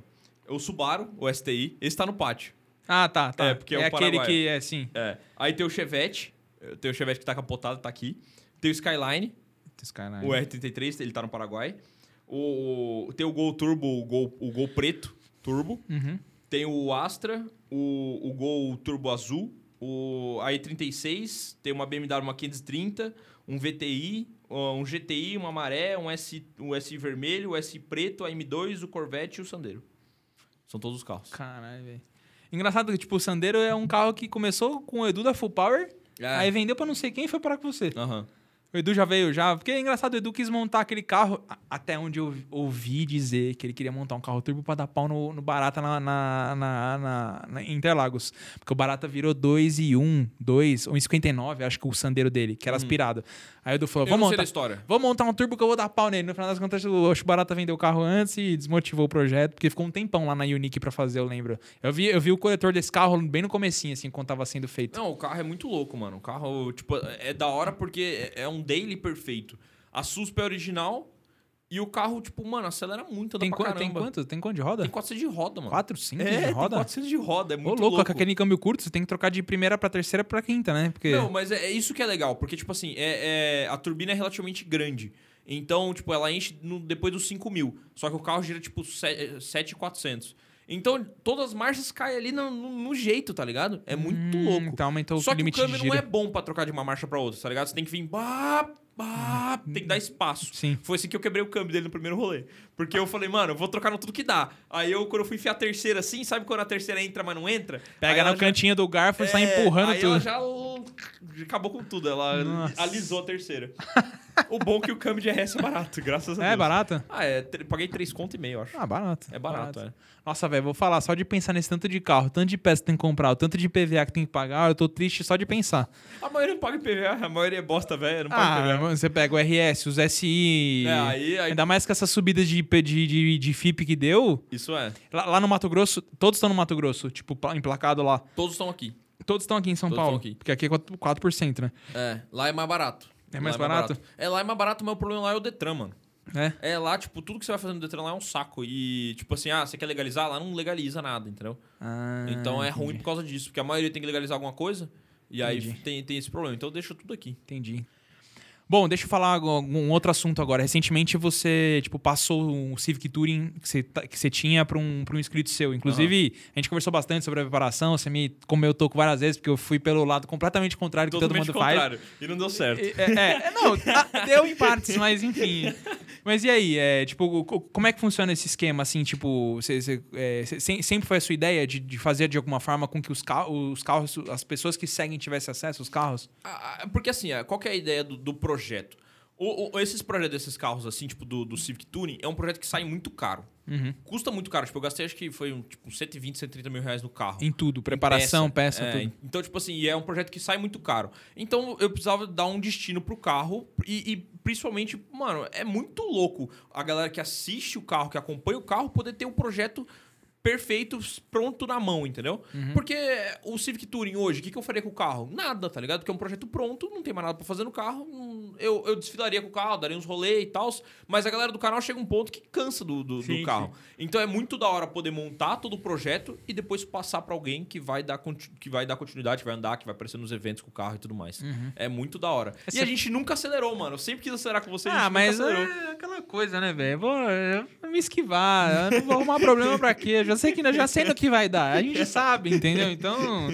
o Subaru, o STI, esse tá no pátio. Ah, tá, tá. É, porque é o aquele Paraguai. que é, sim. É. Aí tem o Chevette. Tem o Chevette que tá capotado, tá aqui. Tem o Skyline, cara o R33, ele tá no Paraguai. O, o- tem o Gol Turbo, o Gol, o Gol Preto Turbo. Uhum. Tem o Astra, o, o Gol Turbo Azul, o a i36, tem uma BMW uma 530, um VTI, um GTI, uma Maré, um S, um S vermelho, o S preto, a M2, o Corvette e o Sandero. São todos os carros. Caralho, velho. Engraçado que, tipo, o Sandero é um carro que começou com o Edu da Full Power, É. aí vendeu pra não sei quem e foi parar com você. Aham. O Edu já veio já. Porque é engraçado, o Edu quis montar aquele carro. Até onde eu ouvi dizer que ele queria montar um carro turbo pra dar pau no, no Barata na, na, na, na- Interlagos. Porque o Barata virou 2 e 1, 2, 1,59, acho que o Sandero dele, que era aspirado. Aí o Edu falou: vamos montar. história. Vou montar um turbo que eu vou dar pau nele. No final das contas, o Barata vendeu o carro antes e desmotivou o projeto, porque ficou um tempão lá na Unique pra fazer, eu lembro. Eu vi, eu vi o coletor desse carro bem no comecinho, assim, quando tava sendo feito. Não, o carro é muito louco, mano. O carro, tipo, é da hora porque é é um daily perfeito. A suspe é original e o carro, tipo, mano, acelera muito, anda Tem, pra qua- caramba. tem quanto? Tem quanto de roda? Tem 400 de roda, mano. 4, 5 é, de roda? tem 400 de roda, é Ô, muito louco, louco. com aquele câmbio curto, você tem que trocar de primeira pra terceira pra quinta, né? Porque... Não, mas é, é isso que é legal, porque, tipo assim, é, é- a turbina é relativamente grande. Então, tipo, ela enche no- depois dos 5 mil. Só que o carro gira, tipo, 7,400. Então, todas as marchas caem ali no, no- no jeito, tá ligado? É muito Hum, louco. Então aumentou Só o que o limite câmbio não é bom pra trocar de uma marcha pra outra, tá ligado? Você tem que vir. Bah, bah, tem que dar espaço. Sim. Foi assim que eu quebrei o câmbio dele no primeiro rolê. Porque eu falei, mano, eu vou trocar no tudo que dá. Aí eu, quando eu fui enfiar a terceira assim, sabe quando a terceira entra, mas não entra? Aí Pega no já- cantinho do garfo e sai É, empurrando aí tudo. ela já uh, acabou com tudo. Ela Nossa. alisou a terceira. o bom é que o câmbio de RS é barato, graças a Deus. É barato? Ah, é. Paguei 3 conto e meio, acho. Ah, barato. É barato, é. Nossa, velho, vou falar, só de pensar nesse tanto de carro, tanto de peça que tem que comprar, o tanto de PVA que tem que pagar, eu tô triste só de pensar. A maioria não paga PVA, a maioria é bosta, velho. Não paga Ah, PVA. você pega o RS, os SI. É, aí- aí- Ainda mais com essas subidas de, de, de, de FIP que deu. Isso é. Lá, lá no Mato Grosso, todos estão no Mato Grosso, tipo, pla- emplacado lá. Todos estão aqui. Todos estão aqui em São Todos Paulo. aqui. Porque aqui é 4%, 4% né? É, lá é mais barato. É mais Lá barato? É, lá é mais barato, mas o problema lá é o Detran, mano. É. É, lá, tipo, tudo que você vai fazer no Detran lá é um saco. E, tipo assim, ah, você quer legalizar? Lá não legaliza nada, entendeu? Ah, então é ruim por causa disso, porque a maioria tem que legalizar alguma coisa. E aí Entendi. tem, tem esse problema. Então deixa tudo aqui. Entendi. Bom, deixa eu falar um outro assunto agora. Recentemente você, tipo, passou um Civic Touring que você, ta- que você tinha para um, pra um inscrito seu. Inclusive, a gente conversou bastante sobre a preparação, você me comeu toco várias vezes, porque eu fui pelo lado completamente contrário que todo mundo faz. contrário. E não deu certo. É, é, é, não, ah, deu em partes, mas enfim. Mas e aí, é, tipo, co- como é que funciona esse esquema, assim, tipo, você, você, é, sempre foi a sua ideia de, de fazer de alguma forma com que os, ca os carros, as pessoas que seguem tivessem acesso aos carros? Ah, ah, Porque assim, ah, qual que é a ideia do, do projeto? O, o- esses projetos desses carros, assim, tipo do, do Civic Tuning, é um projeto que sai muito caro. Uhum. Custa muito caro. Tipo, eu gastei acho que foi um, tipo, 120, 130 mil reais no carro. Em tudo, preparação, peça, É, tudo. Então, tipo assim, é um projeto que sai muito caro. Então, eu precisava dar um destino pro carro e, e, principalmente, mano, é muito louco a galera que assiste o carro, que acompanha o carro, poder ter um projeto perfeito, pronto na mão, entendeu? Uhum. Porque o Civic Touring hoje, o que, que eu faria com o carro? Nada, tá ligado? Porque é um projeto pronto, não tem mais nada pra fazer no carro. não- Eu, eu desfilaria com o carro, daria uns rolês e tal, mas a galera do canal chega um ponto que cansa do, do, do Sim, carro. Então é muito da hora poder montar todo o projeto e depois passar pra alguém que vai dar que vai dar continuidade, que vai andar, que vai aparecer nos eventos com o carro e tudo mais. É muito da hora. E Essa- a gente nunca acelerou, mano. Eu sempre quis acelerar com você, a gente Ah, mas é aquela coisa, né, velho? Vou, vou me esquivar, eu não vou arrumar problema pra quê? Eu já já sei que já sei no que vai dar. A gente sabe, entendeu? Então.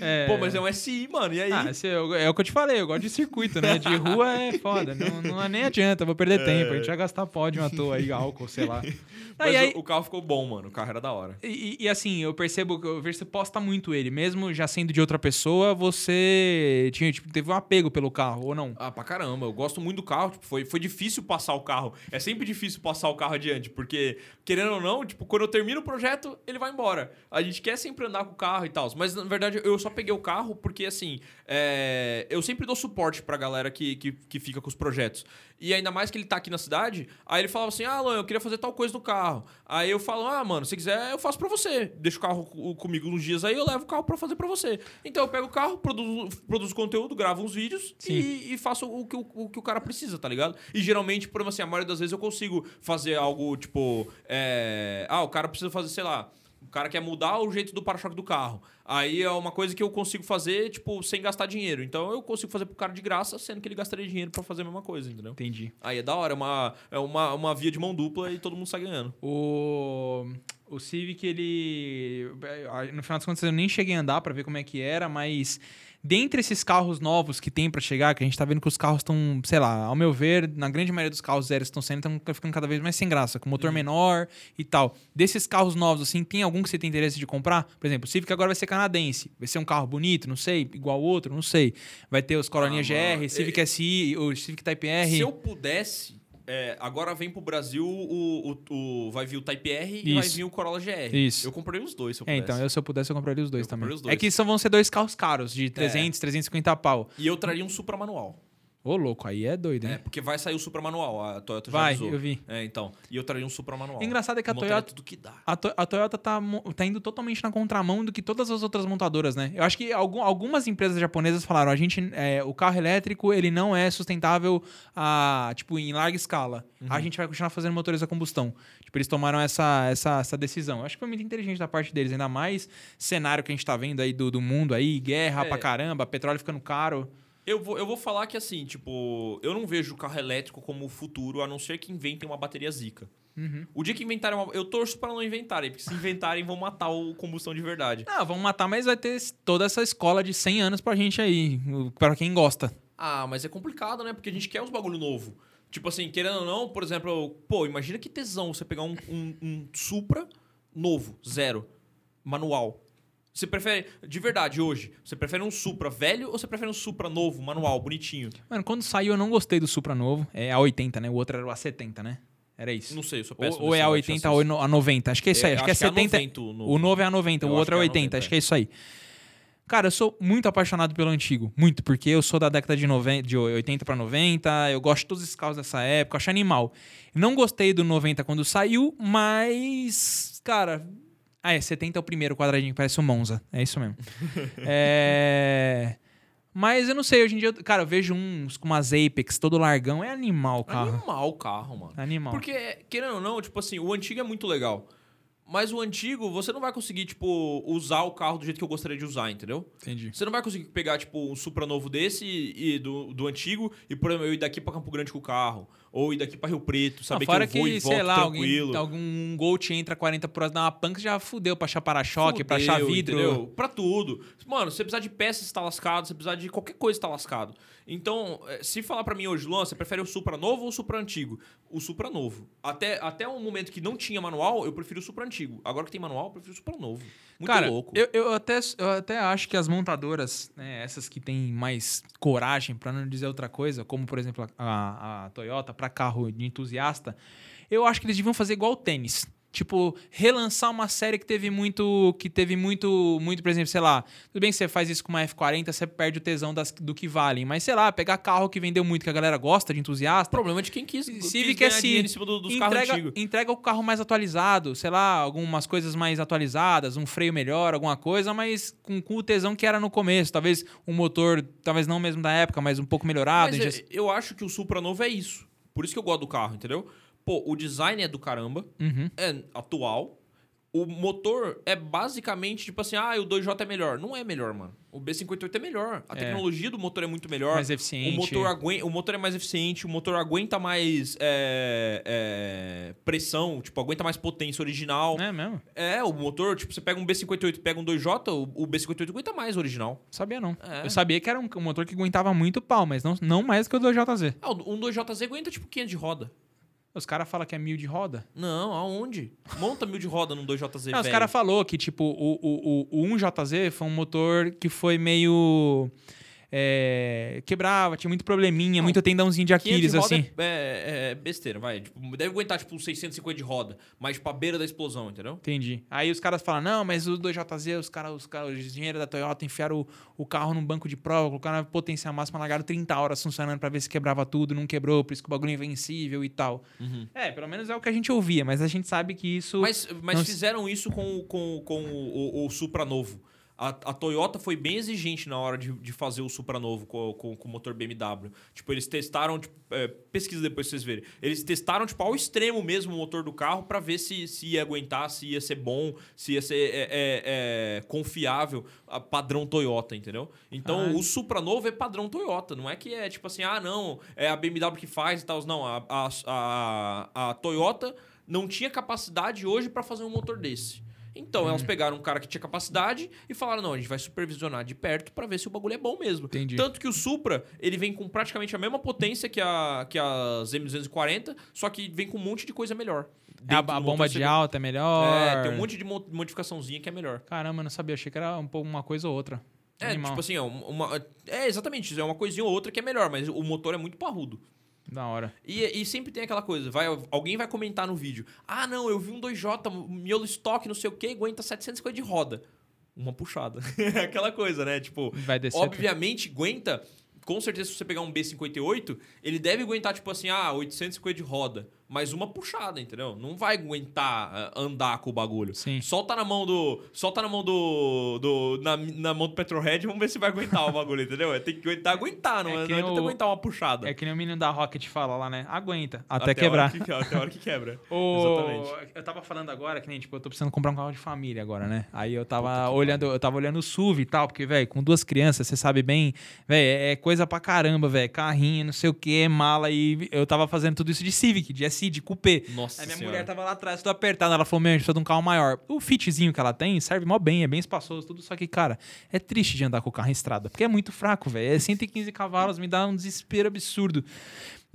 É... Pô, mas é um SI, mano, e aí? Ah, esse é, é o que eu te falei, eu gosto de circuito, né? De rua é foda. Não, não nem adianta, vou perder tempo. A gente vai gastar pódio à toa aí, álcool, sei lá. Mas Aí- o, o carro ficou bom, mano. O carro era da hora. E, e, assim, eu percebo que você posta muito ele. Mesmo já sendo de outra pessoa, você tinha, tipo, teve um apego pelo carro, ou não? Ah, pra caramba. Eu gosto muito do carro. Tipo, foi, foi difícil passar o carro. É sempre difícil passar o carro adiante, porque, querendo ou não, tipo, quando eu termino o projeto, ele vai embora. A gente quer sempre andar com o carro e tal. Mas, na verdade, eu só peguei o carro porque, assim, é, eu sempre dou suporte pra galera que, que, que fica com os projetos. E ainda mais que ele tá aqui na cidade, aí ele falava assim: ah, Alan, eu queria fazer tal coisa no carro. Aí eu falo: ah, mano, se quiser, eu faço pra você. Deixa o carro co- comigo uns dias aí, eu levo o carro pra fazer pra você. Então eu pego o carro, produzo, produzo conteúdo, gravo uns vídeos e, e faço o que o, o que o cara precisa, tá ligado? E geralmente, por exemplo, assim, a maioria das vezes eu consigo fazer algo tipo: é, ah, o cara precisa fazer, sei lá. O cara quer mudar o jeito do para-choque do carro. Aí é uma coisa que eu consigo fazer, tipo, sem gastar dinheiro. Então eu consigo fazer pro cara de graça, sendo que ele gastaria dinheiro pra fazer a mesma coisa, entendeu? Entendi. Aí é da hora, é uma, é uma, uma via de mão dupla e todo mundo sai ganhando. O, o Civic, ele. No final das contas, eu nem cheguei a andar pra ver como é que era, mas. Dentre esses carros novos que tem pra chegar, que a gente tá vendo que os carros estão, sei lá, ao meu ver, na grande maioria dos carros zero estão saindo, estão ficando cada vez mais sem graça, com motor menor e tal. Desses carros novos, assim, tem algum que você tem interesse de comprar? Por exemplo, o Civic agora vai ser canadense. Vai ser um carro bonito, não sei, igual outro, não sei. Vai ter os Coroninha Ah, GR, mano, Civic SI, o Civic Type R. Se eu pudesse, é, agora vem pro Brasil o, o, o- Vai vir o Type R e vai vir o Corolla GR. Isso. Eu comprei os dois, se eu É, pudesse. então, eu, se eu pudesse, eu compraria os dois Eu também. os dois. É que só vão ser dois carros caros, de 300, 350 pau. E eu traria um Supra manual. Ô, louco, aí é doido, É, hein? porque vai sair o Supra manual, a Toyota já Vai, avisou. eu vi. É, então. E eu traria um Supra manual. Engraçado é que a Montaria Toyota- tudo que dá. A, To- a Toyota tá, mo- tá indo totalmente na contramão do que todas as outras montadoras, né? Eu acho que algum- algumas empresas japonesas falaram, a gente, é, o carro elétrico, ele não é sustentável a, tipo, em larga escala. Uhum. A gente vai continuar fazendo motores a combustão. Tipo, eles tomaram essa, essa, essa decisão. Eu acho que foi muito inteligente da parte deles, ainda mais cenário que a gente tá vendo aí do, do mundo aí, guerra É. pra caramba, petróleo ficando caro. Eu vou, eu vou falar que assim, tipo, eu não vejo o carro elétrico como o futuro, a não ser que inventem uma bateria zica. Uhum. O dia que inventarem uma. Eu torço para não inventarem, porque se inventarem vão matar o combustão de verdade. Não, vamos matar, mas vai ter toda essa escola de 100 anos pra gente aí, pra quem gosta. Ah, mas é complicado, né? Porque a gente quer uns bagulho novo. Tipo assim, querendo ou não, por exemplo, pô, imagina que tesão você pegar um, um, um Supra novo, zero, manual. Você prefere, de verdade, hoje, você prefere um Supra velho ou você prefere um Supra novo, manual, bonitinho? Mano, quando saiu eu não gostei do Supra novo. É a 80, né? O outro era o A70, né? Era isso. Não sei, eu sou Ou, péssimo ou é nesse a negócio de 80 ou a 90. Acho que é isso aí. É, acho, que é 70. 90 o novo. O novo é a 90, Eu o outro é é 80. 90, acho que é isso aí. Cara, eu sou muito apaixonado pelo antigo. Muito, porque eu sou da década de, 90, de 80 pra 90. Eu gosto de todos esses carros dessa época. Acho animal. Não gostei do 90 quando saiu, mas. Cara. Ah, é. 70 é o primeiro quadradinho que parece um Monza. É isso mesmo. é. Mas eu não sei, hoje em dia, cara, eu vejo uns com umas Apex, todo largão. É animal o carro. Animal o carro, mano. Animal. Porque, querendo ou não, tipo assim, o antigo é muito legal. Mas o antigo, você não vai conseguir, tipo, usar o carro do jeito que eu gostaria de usar, entendeu? Entendi. Você não vai conseguir pegar, tipo, um Supra novo desse e, e do, do antigo e, por exemplo, eu ir daqui pra Campo Grande com o carro. Ou ir daqui pra Rio Preto, saber Não, fora que eu vou que, e volto sei lá, tranquilo. alguém, algum Gol te entra 40 por hora, dá uma panca, já fudeu pra achar para-choque, pra achar vidro. Entendeu? Pra tudo. Mano, se você precisar de peças, tá lascado. Se você precisar de qualquer coisa, tá lascado. Então, eh, se falar pra mim hoje, Luan, você prefere o Supra novo ou o Supra antigo? O Supra novo. Até, até um momento que não tinha manual, eu prefiro o Supra antigo. Agora que tem manual, eu prefiro o Supra novo. Muito Cara, louco. Eu, eu, até, eu até acho que as montadoras, né, essas que têm mais coragem, pra não dizer outra coisa, como por exemplo a, a Toyota para carro de entusiasta, eu acho que eles deviam fazer igual o tênis. Tipo, relançar uma série que teve muito. Que teve muito. Muito, por exemplo, sei lá. Tudo bem que você faz isso com uma F40, você perde o tesão das, do que valem. Mas, sei lá, pegar carro que vendeu muito, que a galera gosta de entusiasta. problema de quem quis, quis Civic ganhar SI. dinheiro em cima do- dos entrega, entrega o carro mais atualizado, sei lá, algumas coisas mais atualizadas, um freio melhor, alguma coisa, mas com, com o tesão que era no começo. Talvez um motor, talvez não mesmo da época, mas um pouco melhorado. Mas já- eu, eu acho que o Supra novo é isso. Por isso que eu gosto do carro, entendeu? Pô, o design é do caramba, Uhum. é atual. o motor é basicamente tipo assim, ah, o 2J é melhor. Não é melhor, mano. O B58 é melhor. A É. tecnologia do motor é muito melhor. Mais O eficiente. motor, aguen- o motor é mais eficiente, o motor aguenta mais é, é, pressão, tipo, aguenta mais potência original. É mesmo? É, o motor, tipo, você pega um B58 e pega um 2J, o, o B58 aguenta mais o original. Sabia não. É. Eu sabia que era um, um motor que aguentava muito pau, mas não, não mais que o 2JZ. Ah, um 2JZ aguenta tipo 500 de roda. Os caras falam que é mil de roda. Não, aonde? Monta mil de roda num 2JZ Não, os caras falou que, tipo, o, o, o, o 1JZ foi um motor que foi meio. É, quebrava, tinha muito probleminha, Não, muito tendãozinho de 500 Aquiles, de assim. É, é- é besteira, vai. Tipo, deve aguentar, tipo, uns 650 de roda, mas pra beira da explosão, entendeu? Entendi. Aí os caras falam, não, mas o 2JZ, os caras, os, caras, os engenheiros da Toyota enfiaram o, o carro num banco de prova, colocaram a potência máxima, largaram 30 horas funcionando pra ver se quebrava tudo, não quebrou, por isso que o bagulho é invencível e tal. É, pelo menos é o que a gente ouvia, mas a gente sabe que isso... Mas, mas não- fizeram isso com, com, com o, o, o Supra novo. A, a Toyota foi bem exigente na hora de, de fazer o Supra novo com, com, com o motor BMW. Tipo, eles testaram, tipo, é, pesquisa depois pra vocês verem. Eles testaram, tipo, ao extremo mesmo o motor do carro pra ver se, se ia aguentar, se ia ser bom, se ia ser é, é, é, confiável, a padrão Toyota, entendeu? Então, Caralho. o Supra novo é padrão Toyota. Não é que é tipo assim, ah, não, é a BMW que faz e tal. Não, a, a, a, a Toyota não tinha capacidade hoje pra fazer um motor desse. Então, elas pegaram um cara que tinha capacidade e falaram: não, a gente vai supervisionar de perto pra ver se o bagulho é bom mesmo. Entendi. Tanto que o Supra, ele vem com praticamente a mesma potência que, a, que as M240, só que vem com um monte de coisa melhor. É a, a bomba de alta é melhor. É, tem um monte de mo- modificaçãozinha que é melhor. Caramba, eu não sabia. Achei que era um pouco uma coisa ou outra. É, Animal. tipo assim, ó, uma, é exatamente, é uma coisinha ou outra que é melhor, mas o motor é muito parrudo. Da hora. E, e sempre tem aquela coisa, vai, alguém vai comentar no vídeo. Ah, não, eu vi um 2J, miolo estoque, não sei o que, aguenta 750 de roda. Uma puxada. aquela coisa, né? Tipo, Vai descer. obviamente aguenta. Com certeza, se você pegar um B58, ele deve aguentar, tipo assim, ah, 850 de roda. Mas uma puxada, entendeu? Não vai aguentar ah, andar com o bagulho. Sim. Solta na mão do. Solta na mão do. do na, na mão do Petrohead, vamos ver se vai aguentar o bagulho, entendeu? É, Tem que aguentar, aguentar, não É é, que não nem adianta o- aguentar uma puxada. É que nem o menino da Rocket fala lá, né? Aguenta. Até, a hora quebrar. que- até a hora que quebra. O- Exatamente. Eu tava falando agora que nem, tipo, eu tô precisando comprar um carro de família agora, né? Aí eu tava olhando, eu tava olhando o SUV e tal, porque, velho, com duas crianças, você sabe bem, velho, é é coisa pra caramba, velho. Carrinho, não sei o que, mala e eu tava fazendo tudo isso de Civic, de SI, de Coupé. Nossa Aí minha senhora. mulher tava lá atrás, tudo apertado. Ela falou: Meu, a gente precisa de um carro maior. O fitzinho que ela tem serve mó bem, é bem espaçoso, tudo. Só que, cara, é triste de andar com o carro em estrada, porque é muito fraco, velho. É 115 cavalos, me dá um desespero absurdo.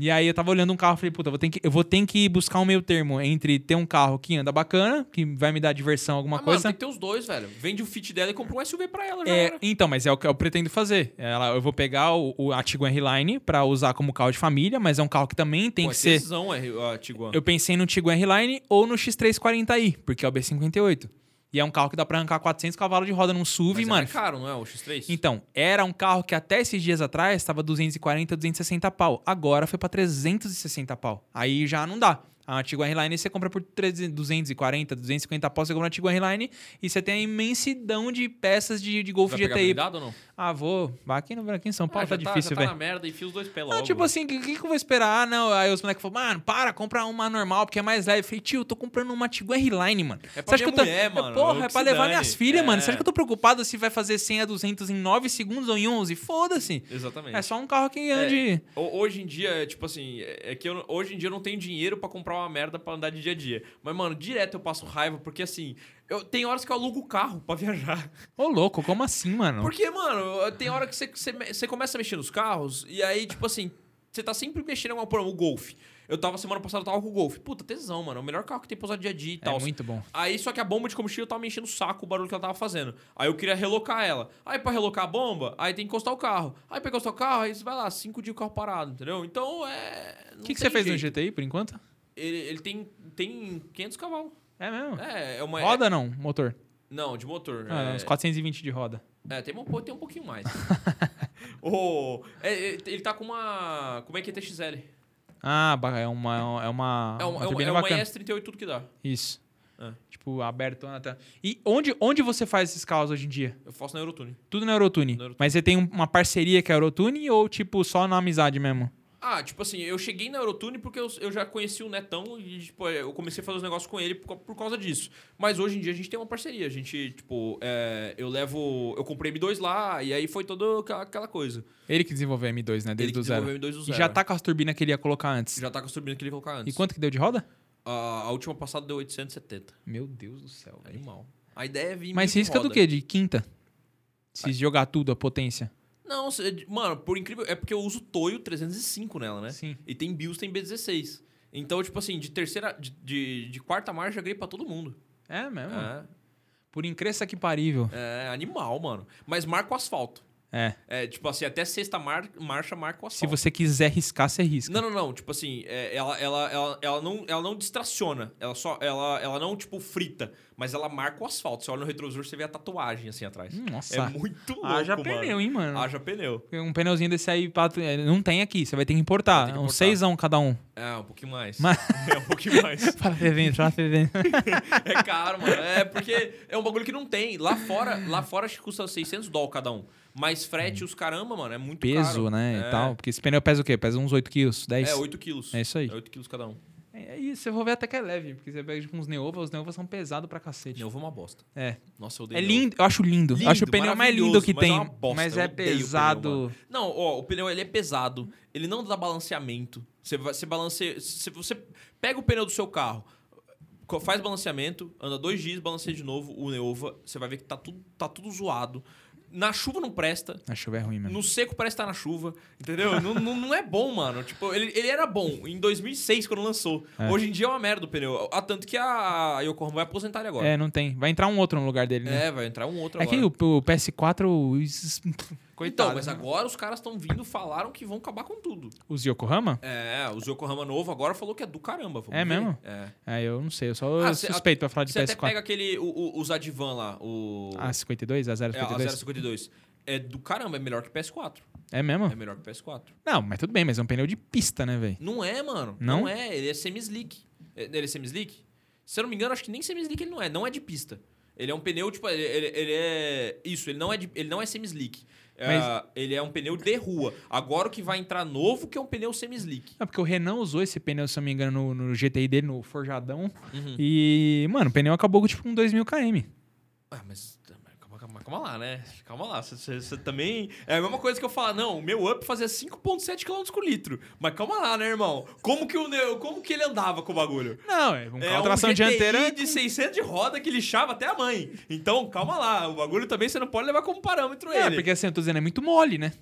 E aí eu tava olhando um carro e falei, puta, eu vou ter que, eu vou ter que buscar um meio termo entre ter um carro que anda bacana, que vai me dar diversão, alguma Ah, mano, coisa. tem que ter os dois, velho. Vende o fit dela e compra um SUV pra ela, já É, então, mas é o que eu pretendo fazer. Ela, eu vou pegar o, o a Tiguan R-Line pra usar como carro de família, mas é um carro que também tem Pô, que é ser. tesão, é, a Tiguan. Eu pensei no Tiguan R-Line ou no X340i, porque é o B58. E é um carro que dá pra arrancar 400 cavalos de roda num SUV, Mas é mano. mais caro, não é? O X3? Então, era um carro que até esses dias atrás estava 240, 260 pau. Agora foi pra 360 pau. Aí já não dá. A Tiguan R-Line você compra por 300, 240, 250 pau, você compra a Tiguan R-Line e você tem a imensidão de peças de, de Golf GTI. blindado ou não? Ah, vou. Vai aqui, no, aqui em São Paulo Ah, tá já difícil, tá velho. na merda, enfia os dois pés logo. tipo assim, o que, que eu vou esperar? Ah, não. Aí os moleques falaram, mano, para, compra uma normal, porque é mais leve. Eu falei, tio, eu tô comprando uma Tiguan R-Line, mano. É pra Você minha tô... mulher, É, mano, Porra, é pra levar minhas filhas, mano. Você É. acha que eu tô preocupado se vai fazer 100 a 200 em 9 segundos ou em 11? Foda-se. Exatamente. É só um carro que ande... Ho- Hoje em dia, é, tipo assim, é é que eu, hoje em dia eu não tenho dinheiro pra comprar uma merda pra andar de dia a dia. Mas, mano, direto eu passo raiva, porque assim, eu, tem horas que eu alugo o carro pra viajar. Ô, louco, como assim, mano? Porque, mano, tem hora que você, você, você começa a mexer nos carros e aí, tipo assim, você tá sempre mexendo em alguma porra. O Golf. Eu tava semana passada, eu tava com o Golf. Puta, tesão, mano. É o melhor carro que tem pra usar dia a dia e É tal. muito bom. Aí, só que a bomba de combustível tava me enchendo o saco, o barulho que ela tava fazendo. Aí eu queria relocar ela. Aí, pra relocar a bomba, aí tem que encostar o carro. Aí, pra encostar o carro, aí você vai lá, cinco dias o carro parado, entendeu? Então, é... O que, que você fez no GTI, por enquanto? Ele, ele tem, tem 500 cavalos. É mesmo? É, é uma... Roda não, motor. Não, de motor. Ah, é, uns 420 de roda. é, tem, um, tem um pouquinho mais. oh, é, é, ele tá com uma... Como é que é TXL? Ah, é uma, é uma, É, um, uma é, um, turbina é uma bacana. ES38 tudo que dá. Isso. É. Tipo, aberto. Até. E onde, onde você faz esses carros hoje em dia? Eu faço na Eurotune. Tudo na Eurotune. Na Eurotune. Mas você tem um- uma parceria com a Eurotune ou, tipo, só na amizade mesmo? Ah, tipo assim, eu cheguei na Eurotune porque eu, eu já conheci o Netão e, tipo, eu comecei a fazer os negócios com ele por, por causa disso. Mas hoje em dia a gente tem uma parceria. A gente, tipo, é, eu levo. Eu comprei M2 lá e aí foi toda aquela- coisa. Ele que desenvolveu a M2, né? Ele Desde que o zero. desenvolveu M2 do E zero. já tá com as turbinas que ele ia colocar antes. Já tá com as turbinas que ele ia colocar antes. E quanto que deu de roda? A, a última passada deu 870. Meu Deus do céu. Animal. A ideia é vir. Mas risca do roda. quê? De quinta? Se jogar tudo, a potência. Não, mano, por incrível. É porque eu uso Toyo 305 nela, né? Sim. E tem BIOS, tem B16. Então, tipo assim, de terceira. De, de, de quarta marcha, eu ganhei pra todo mundo. É mesmo. É, Por incresça que parível. é animal, mano. Mas marca o asfalto. É. É, tipo assim, até sexta mar- marcha marca o Se asfalto. você quiser riscar, você risca. Não, não, não. Tipo assim, é, ela, ela, ela, ela, não, ela não distraciona. Ela só. Ela, ela não, tipo, frita. Mas ela marca o asfalto. Você olha no retrovisor, você vê a tatuagem assim atrás. Nossa. É muito louco. Haja mano. pneu, hein, mano? Haja pneu. Um pneuzinho desse aí pra- é, não tem aqui, você vai ter que importar. Ter que um importar. seisão cada um. É, um pouquinho mais. Mas- É um pouquinho mais. Fala fervendo, fala fervendo. É caro, mano. É porque é um bagulho que não tem. Lá fora, lá fora acho que custa 600 dólares cada um. Mas frete, os caramba, mano, é muito Peso, caro. né? É. E tal. Porque esse pneu pesa o quê? Pesa uns 8 quilos, 10? É, 8 quilos. É isso aí. É 8 quilos cada um. É, e você for ver até que é leve, porque você pega tipo, uns Neova, os Neova são pesados pra cacete. Neova é uma bosta. É. Nossa, eu odeio É lindo, eu acho lindo. Lindo, acho o pneu mais lindo que mas é tem. uma bosta, mas eu é pneu, pesado. mano. Não, ó, o pneu ele é pesado. Ele não dá balanceamento. Você, você balanceia. Se você pega o pneu do seu carro, faz balanceamento, anda dois dias, balanceia de novo o Neova, você vai ver que tá tudo, tá tudo zoado. Na chuva não presta. a chuva é ruim mesmo. No seco parece estar na chuva, entendeu? não, não, não é bom, mano. Tipo, ele, ele era bom em 2006, quando lançou. É. Hoje em dia é uma merda o pneu. Ah, tanto que a Yokohama vai aposentar ele agora. É, não tem. Vai entrar um outro no lugar dele, né? É, vai entrar um outro É agora. que o, o PS4, os, coitado. Então, mas agora os caras estão vindo, falaram que vão acabar com tudo. Os Yokohama? É, os Yokohama novo agora falou que é do caramba. É ver. mesmo? É. É, eu não sei, eu só Ah, suspeito pra falar de Você até PS4. pega aquele, o, o, o Zadivan lá, o... A 52, a é, a 052? 052. É do caramba, é melhor que PS4. É mesmo? É melhor que PS4. Não, mas tudo bem, mas é um pneu de pista, né, velho? Não é, mano. Não? Não, é, ele é semi-slick. É- Ele é semi-slick? Se eu não me engano, acho que nem semi-slick ele não é. Não é de pista. Ele é um pneu, tipo, ele, ele- ele é... Isso, ele não é, de- ele não é semi-slick. É, Mas- ele é um pneu de rua. Agora o que vai entrar novo que é um pneu semi-slick. É porque o Renan usou esse pneu, se não me engano, no, no GTI dele, no Forjadão. Uhum. E, mano, o pneu acabou com tipo um 2 mil km. Ah, mas calma, lá, né? Calma lá. Você, também. É a mesma coisa que eu falar, não, o meu up fazia 5,7 km por litro. Mas calma lá, né, irmão? Como que, o, como que ele andava com o bagulho? Não, é um É carro tração um GTI dianteira. de 600 de roda que lixava até a mãe. Então, calma lá. O bagulho também você não pode levar como parâmetro É, ele. porque assim, eu tô dizendo, é muito mole, né?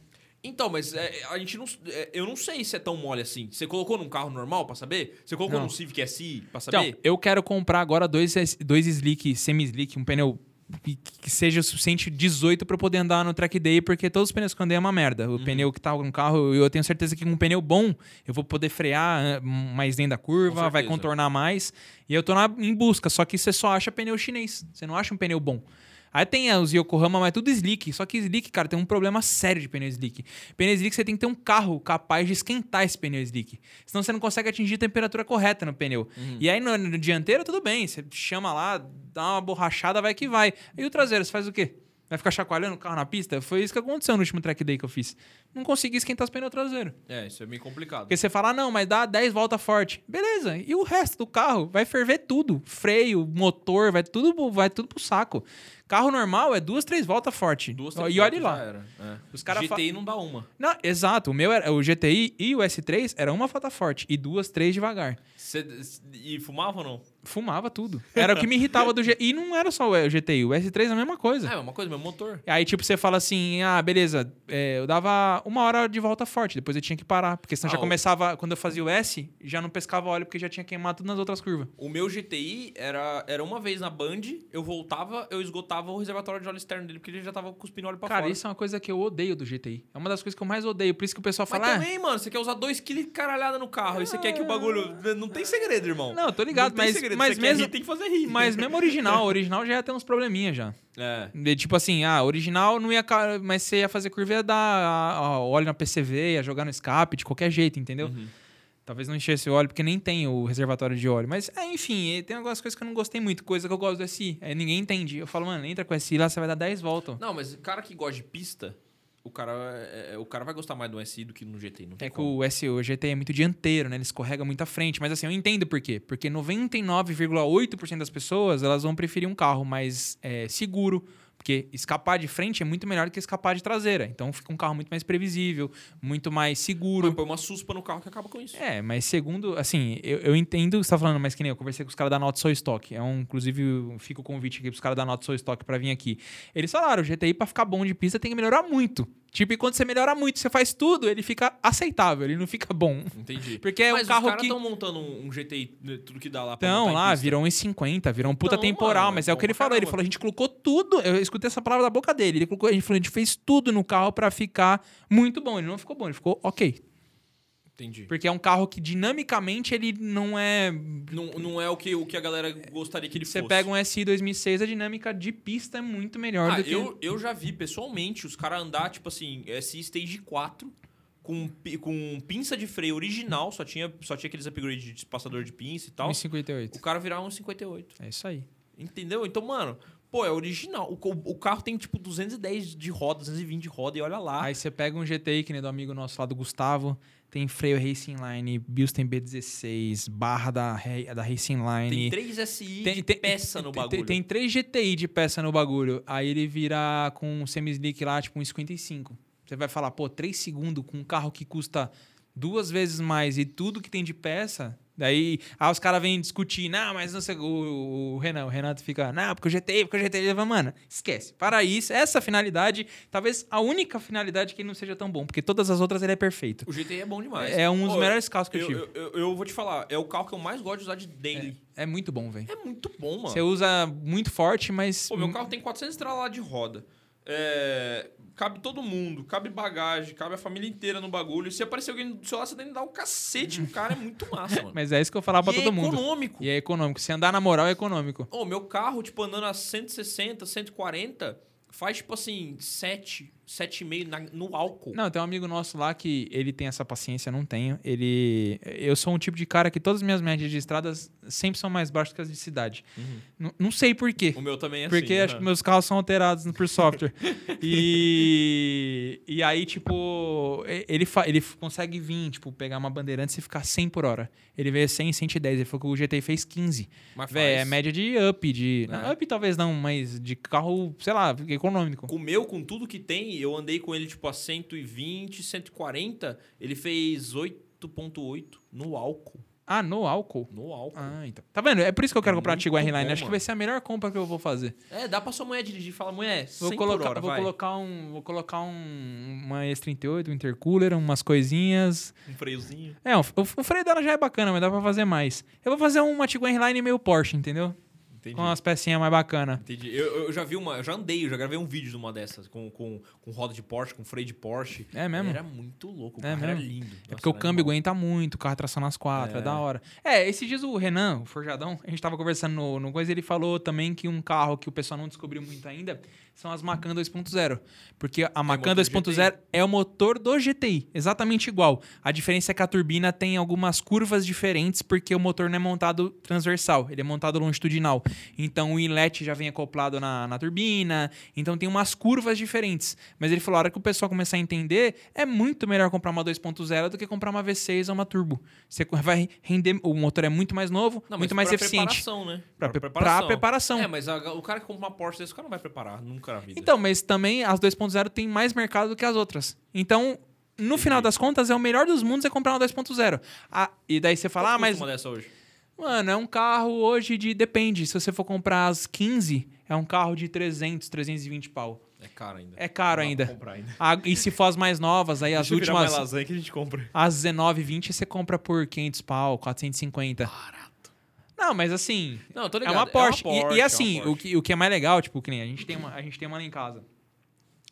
Então, mas é, a gente não. é, eu não sei se é tão mole assim. Você colocou num carro normal pra saber? Você colocou Não. num Civic SI pra Então, saber? eu quero comprar agora dois, dois slick, semi-slick, um pneu que, seja o suficiente 18 pra eu poder andar no track day, porque todos os pneus que eu andei é uma merda. Uhum. O pneu que tá no carro, eu tenho certeza que com um pneu bom, eu vou poder frear eh, mais dentro da curva, vai contornar mais. E eu tô na- em busca, só que você só acha pneu chinês. Você não acha um pneu bom. Aí tem os Yokohama, mas tudo slick. Só que slick, cara, tem um problema sério de pneu slick. Pneu slick, você tem que ter um carro capaz de esquentar esse pneu slick. Senão você não consegue atingir a temperatura correta no pneu. E aí no, no dianteiro, tudo bem. Você chama lá, dá uma borrachada, vai que vai. E o traseiro, você faz o quê? Vai ficar chacoalhando o carro na pista? Foi isso que aconteceu no último track day que eu fiz. Não consegui esquentar os pneus traseiros. É, isso é meio complicado. Porque você fala, ah, não, mas dá 10 voltas forte. Beleza. E o resto do carro vai ferver tudo. Freio, motor, vai tudo, vai tudo pro saco. Carro normal é duas, três voltas forte. Duas, e três olhe voltas lá. era. É. Os cara GTI não dá uma. Não, exato. O meu era o GTI e o S3 era uma volta forte e duas, três devagar. Cê- e fumava ou não? Fumava tudo. Era o que me irritava do GTI. E não era só o GTI, o S3 é a mesma coisa. É, uma coisa, meu motor. Aí, tipo, você fala assim, ah, beleza, é, eu dava uma hora de volta forte, depois eu tinha que parar. Porque senão Ah, já o- começava, quando eu fazia o S, já não pescava óleo, porque já tinha queimado tudo nas outras curvas. O meu GTI era, era uma vez na Band, eu voltava, eu esgotava o reservatório de óleo externo dele, porque ele já tava cuspindo óleo pra Cara, fora. isso é uma coisa que eu odeio do GTI. É uma das coisas que eu mais odeio. Por isso que o pessoal Mas fala. "Ah, também, mano, você quer usar 2kg de caralhada no carro, e você quer que o bagulho... Não tem segredo, irmão. Não, eu tô ligado, Não tem mas- segredo. Mas você mesmo- rir, tem que fazer rir. Mas mesmo original, original já ia ter uns probleminha já. É. De, tipo assim, ah, original não ia. Mas você ia fazer curva ia dar óleo na PCV, ia jogar no escape, de qualquer jeito, entendeu? Uhum. Talvez não enchesse o óleo, porque nem tem o reservatório de óleo. Mas, é, enfim, tem algumas coisas que eu não gostei muito. Coisa que eu gosto do SI. É, ninguém entende. Eu falo, mano, entra com o SI lá, você vai dar 10 voltas. Não, mas cara que gosta de pista, o cara, é- é- o cara vai gostar mais do SI do que no GT. Não tem É que como. o SEO, o GT é muito dianteiro, né? Ele escorrega muito à frente. Mas assim, eu entendo por quê. Porque 99,8% das pessoas, elas vão preferir um carro mais é, seguro. Porque escapar de frente é muito melhor do que escapar de traseira. Então fica um carro muito mais previsível, muito mais seguro. Mas põe uma suspa no carro que acaba com isso. É, mas segundo, assim, eu, eu entendo o que você tá falando, mas que nem eu conversei com os caras da Not So Stock. É um, inclusive, fica o convite aqui pros caras da Not So Stock pra vir aqui. Eles falaram, o GTI pra ficar bom de pista tem que melhorar muito. Tipo, e quando você melhora muito, você faz tudo, ele fica aceitável, ele não fica bom. Entendi. Porque é Mas um carro os caras que... estão montando um, um GTI, né, tudo que dá lá pra Então, lá, pista. virou 1,50, virou um puta Então, temporal, mano, mas é o bom que ele falou. Ele caramba. falou, a gente colocou tudo, eu escutei essa palavra da boca dele. Ele colocou, gente falou, a gente fez tudo no carro pra ficar muito bom. Ele não ficou bom, ele ficou ok. Entendi. Porque é um carro que dinamicamente ele não é Não, não é o que, o que a galera gostaria que ele Você fosse. pega um SI 2006, a dinâmica de pista é muito melhor Ah, do que... eu, eu já vi pessoalmente os caras andar, tipo assim, SI Stage 4, com, com pinça de freio original, só tinha, só tinha aqueles upgrades de espaçador de pinça e tal. 1,58. O cara virar um 58. É isso aí. Entendeu? Então, mano, pô, é original. O, o carro tem, tipo, 210 de roda, 220 de roda, e olha lá. Aí você pega um GTI, que nem do amigo nosso lá do Gustavo, tem freio Racing Line, Bilstein B16, barra da, da Racing Line... tem 3 SI de peça no tem- bagulho. Tem, três GTI de peça no bagulho. Aí ele vira com um semi-slick lá, tipo um 55. Você vai falar, pô, 3 segundos com um carro que custa duas vezes mais e tudo que tem de peça. Daí, aí os caras vêm discutir, não, mas não sei, o, o Renan, o Renato fica, não, porque o GTI, porque o GTI, ele fala, mano, esquece. Para isso, essa finalidade, talvez a única finalidade que ele não seja tão bom, porque todas as outras ele é perfeito. O GTI é bom demais. É um dos Pô, melhores carros que eu, eu, tive. eu, eu- eu vou te falar, é o carro que eu mais gosto de usar de daily. É, muito bom, velho. É, muito bom, mano. Você usa muito forte, mas. Pô, meu carro tem 400 estraladas de roda. É, cabe todo mundo, cabe bagagem, cabe a família inteira no bagulho. Se aparecer alguém do seu lado, você tem que dar um cacete no cara. É muito massa, mano. Mas é isso que eu falava pra E todo é mundo. econômico. E é econômico. Se andar na moral, é econômico. Ô, meu carro, tipo, andando a 160, 140, faz, tipo assim, 7, 7,5 na- no álcool. Não, tem um amigo nosso lá que ele tem essa paciência, eu não tenho. Ele. Eu sou um tipo de cara que todas as minhas médias de estradas sempre são mais baixas que as de cidade. Não, não sei por quê. O meu também é Porque assim. acho né? que meus carros são alterados por software. e, e aí, tipo, ele, fa- ele consegue vir, tipo, pegar uma bandeirante e ficar 100 por hora. Ele veio 100, 110. Ele falou que o GT fez 15. Mas Véi, é faz. média de up, de... É. não, up talvez não, mas de carro, sei lá, econômico. Com o meu, com tudo que tem, eu andei com ele, tipo, a 120, 140, ele fez 8,8 no álcool. Ah, no álcool? No álcool. Ah, então. Tá vendo? É por isso que eu quero comprar a Tiguan R-Line. Acho que vai ser a melhor compra que eu vou fazer. É, dá pra sua mulher dirigir e falar, mulher, 100 Vou colocar, hora, vou vai. colocar um, vou colocar um, uma S38, um intercooler, umas coisinhas. Um freiozinho. É, o, o, o freio dela já é bacana, mas dá pra fazer mais. Eu vou fazer uma Tiguan R-Line meio Porsche, entendeu? Entendi. Com umas pecinhas mais bacanas. Entendi. Eu, eu já vi uma, eu já andei, eu já gravei um vídeo de uma dessas, com, com, com roda de Porsche, com freio de Porsche. É mesmo? Era muito louco, o É carro era lindo. É porque o câmbio aguenta muito, o carro tração nas quatro, é. É. da hora. É, esses dias o Renan, o Forjadão, a gente tava conversando no, no coisa, ele falou também que um carro que o pessoal não descobriu muito ainda são as Macan 2.0. Porque a Macan motor 2.0 é o motor do GTI, exatamente igual. A diferença é que a turbina tem algumas curvas diferentes, porque o motor não é montado transversal, ele é montado longitudinal. Então o inlet já vem acoplado na, na turbina, então tem umas curvas diferentes. Mas ele falou, a hora que o pessoal começar a entender, é muito melhor comprar uma 2.0 do que comprar uma V6 ou uma turbo. Você vai render, o motor é muito mais novo, Não, muito mais pra eficiente. preparação, né? Pra pre- pra preparação. É, mas a- o cara que compra uma Porsche desse, o cara não vai preparar nunca na vida. Então, mas também as 2.0 tem mais mercado do que as outras. Então, no final das contas, é o melhor dos mundos é comprar uma 2.0. Ah, e daí você fala, ah, Quanto mas uma dessa hoje? Mano, é um carro hoje de. Depende. Se você for comprar as 15, é um carro de 300, 320 pau. É caro ainda. É caro ainda. ainda. Ah, e se for as mais novas, aí as Deixa virar mais últimas. lasanha que a gente compra. As 19, 20 você compra por 500 pau, 450. Barato. Não, mas assim. Não, tô É ligado. uma Porsche. E- Porsche, e, é uma assim, o, Porsche. que, o que é mais legal, tipo, que nem a gente tem uma, a gente tem uma lá em casa.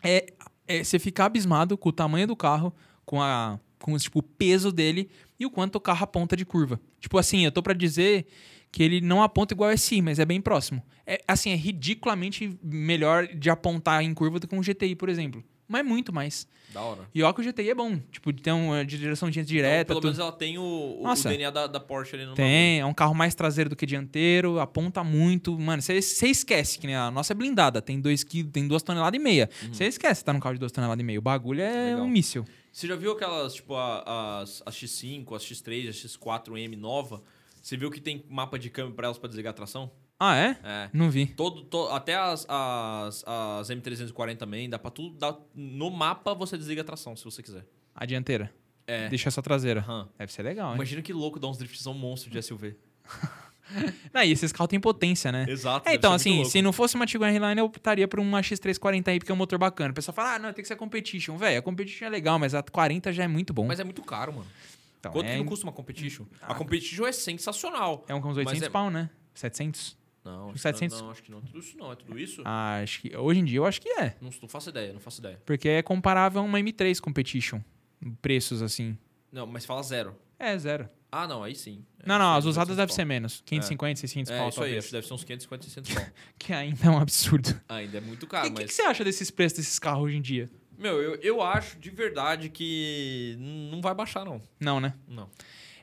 É, é você ficar abismado com o tamanho do carro, com a com tipo, o peso dele e o quanto o carro aponta de curva. Tipo assim, eu tô pra dizer que ele não aponta igual o SI, mas é bem próximo. É assim, é ridiculamente melhor de apontar em curva do que um GTI, por exemplo. Mas muito mais. Da hora. E que o GTI é bom. Tipo, tem uma direção de direta. Então, pelo tudo. menos ela tem o, o- o Nossa. DNA da, da Porsche ali no Tem, é um carro mais traseiro do que dianteiro, aponta muito. Mano, você esquece que nem a nossa é blindada, tem 2 kg, tem 2 toneladas e meia. Você esquece que tá num carro de 2 toneladas e meia. O bagulho é Uhum. Legal. um míssil. Você já viu aquelas, tipo, a- as, as X5, as X3, as X4M nova? Você viu que tem mapa de câmbio pra elas pra desligar a tração? Ah, é? É. Não vi. Todo, to- até as, as, as M340 também, dá pra tudo. Dá, no mapa você desliga a tração, se você quiser. A dianteira. É. Deixa essa traseira. Aham. Deve ser legal, hein? Imagina que louco dar uns driftzão monstro de SUV. Não, e esses carros têm potência, né? Exato. É, então, assim, se não fosse uma Tiguan Highline, eu optaria por uma X340 aí, porque é um motor bacana. O pessoal fala, ah, não, tem que ser a Competition. Velho, a Competition é legal, mas a 40 já é muito bom. Mas é muito caro, mano. Então, Quanto é, que não custa uma Competition? Ah. A Competition é sensacional. é uns Mas 800 é- pau, né? 700? Não, acho Uns que 700. não, acho que não. Tudo isso não, é tudo isso? Ah, acho que... Hoje em dia eu acho que é. Não, não faço ideia, não faço ideia. Porque é comparável a uma M3 Competition. Preços, assim. Não, mas fala zero. É, zero. Ah, não, aí sim. É, não, não, isso as aí, usadas 800 devem ser menos. 550, 600 É, pau, isso aí, talvez. acho que deve ser uns 550, 600 pau. Que ainda é um absurdo. Ainda é muito O caro, que, que mas... que você acha desses preços desses carros hoje em dia? Meu, eu, eu acho de verdade que não vai baixar, não. Não, né? Não.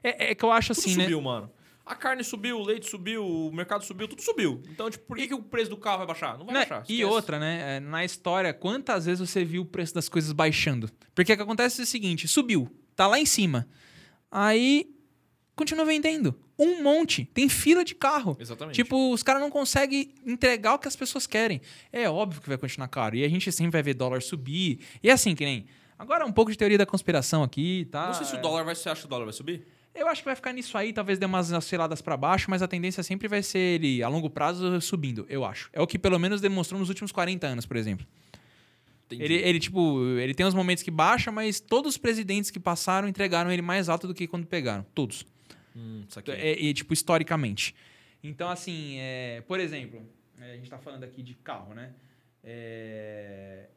É, é que eu acho Tudo assim, né? subiu, mano. A carne subiu, o leite subiu, o mercado subiu, tudo subiu. Então, tipo, por que, que o preço do carro vai baixar? Não vai Né? baixar. E esquece. outra, né? é, Na história, quantas vezes você viu o preço das coisas baixando? Porque o que acontece é o seguinte: subiu, tá lá em cima. Aí continua vendendo. Um monte. Tem fila de carro. Exatamente. Tipo, os caras não conseguem entregar o que as pessoas querem. É óbvio que vai continuar caro. E a gente sempre vai ver dólar subir. E é assim, que nem. Agora um pouco de teoria da conspiração aqui, tá? não sei se o dólar vai... Você acha que o dólar vai subir? Eu acho que vai ficar nisso aí, talvez dê umas osciladas pra baixo, mas a tendência sempre vai ser ele, a longo prazo, subindo, eu acho. É o que pelo menos demonstrou nos últimos 40 anos, por exemplo. Entendi. Ele, ele, tipo, ele tem uns momentos que baixa, mas todos os presidentes que passaram entregaram ele mais alto do que quando pegaram. Todos. Hum, isso aqui. É, e, tipo, historicamente. Então, assim, é, por exemplo, é, a gente tá falando aqui de carro, né? É,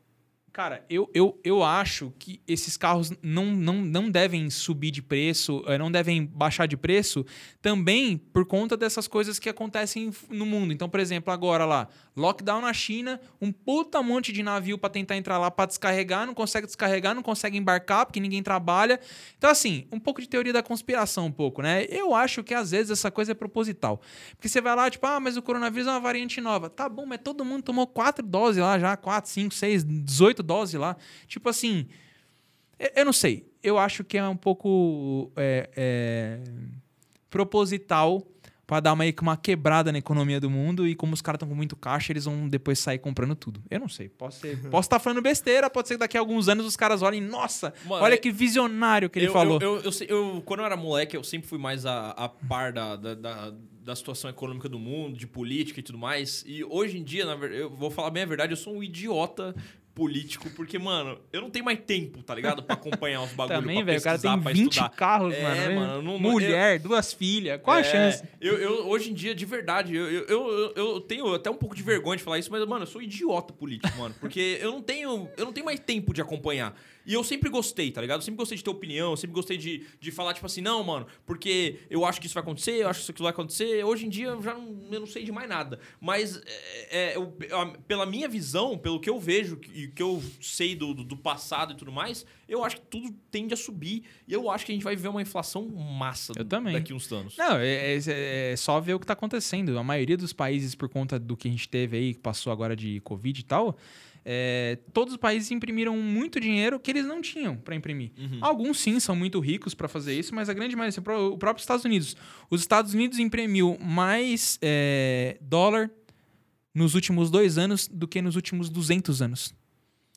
Cara, eu, eu, eu acho que esses carros não, não, não devem subir de preço, eh, não devem baixar de preço, também por conta dessas coisas que acontecem no mundo. Então, por exemplo, agora lá, lockdown na China, um puta monte de navio para tentar entrar lá para descarregar, não consegue descarregar, não consegue embarcar porque ninguém trabalha. Então, assim, um pouco de teoria da conspiração, um pouco, né? Eu acho que às vezes essa coisa é proposital. Porque você vai lá, tipo, ah, mas o coronavírus é uma variante nova. Tá bom, mas todo mundo tomou quatro doses lá já, quatro, cinco, seis, 18 doses lá. Tipo assim, eu, não sei. Eu acho que é um pouco é, é, proposital para dar meio que uma quebrada na economia do mundo e como os caras estão com muito caixa, eles vão depois sair comprando tudo. Eu não sei. Posso ser, posso estar falando besteira, pode ser que daqui a alguns anos os caras olhem, nossa, Mano, olha é- que visionário que ele eu, falou. Eu, eu, eu- quando eu era moleque, eu sempre fui mais a, a par da, da, da, da situação econômica do mundo, de política e tudo mais. E hoje em dia, na verdade, eu vou falar bem a verdade, eu sou um idiota político, porque, mano, eu não tenho mais tempo, tá ligado? Pra acompanhar os bagulhos, Também, velho, o cara tem pra 20 estudar. carros, É, mano. mano, eu não- Mulher, duas filhas. Qual a É, chance? Eu, eu- hoje em dia, de verdade, eu, eu, eu, eu tenho até um pouco de vergonha de falar isso, mas, mano, eu sou idiota político, mano. Porque eu não tenho. Eu não tenho mais tempo de acompanhar. E eu sempre gostei, tá ligado? Eu sempre gostei de ter opinião, eu sempre gostei de, de falar, tipo assim, não, mano, porque eu acho que isso vai acontecer, eu acho que isso vai acontecer. Hoje em dia eu já não, eu não sei de mais nada. Mas é, é, eu- pela minha visão, pelo que eu vejo e que eu sei do, do, do passado e tudo mais, eu acho que tudo tende a subir. E eu acho que a gente vai ver uma inflação massa Eu também. daqui uns anos. Não, é, é- é só ver o que está acontecendo. A maioria dos países, por conta do que a gente teve aí, que passou agora de Covid e tal, é, todos os países imprimiram muito dinheiro que eles não tinham para imprimir. Uhum. Alguns sim são muito ricos para fazer isso, mas a grande maioria, assim, o próprio Estados Unidos. Os Estados Unidos imprimiu mais é, dólar nos últimos dois anos do que nos últimos 200 anos.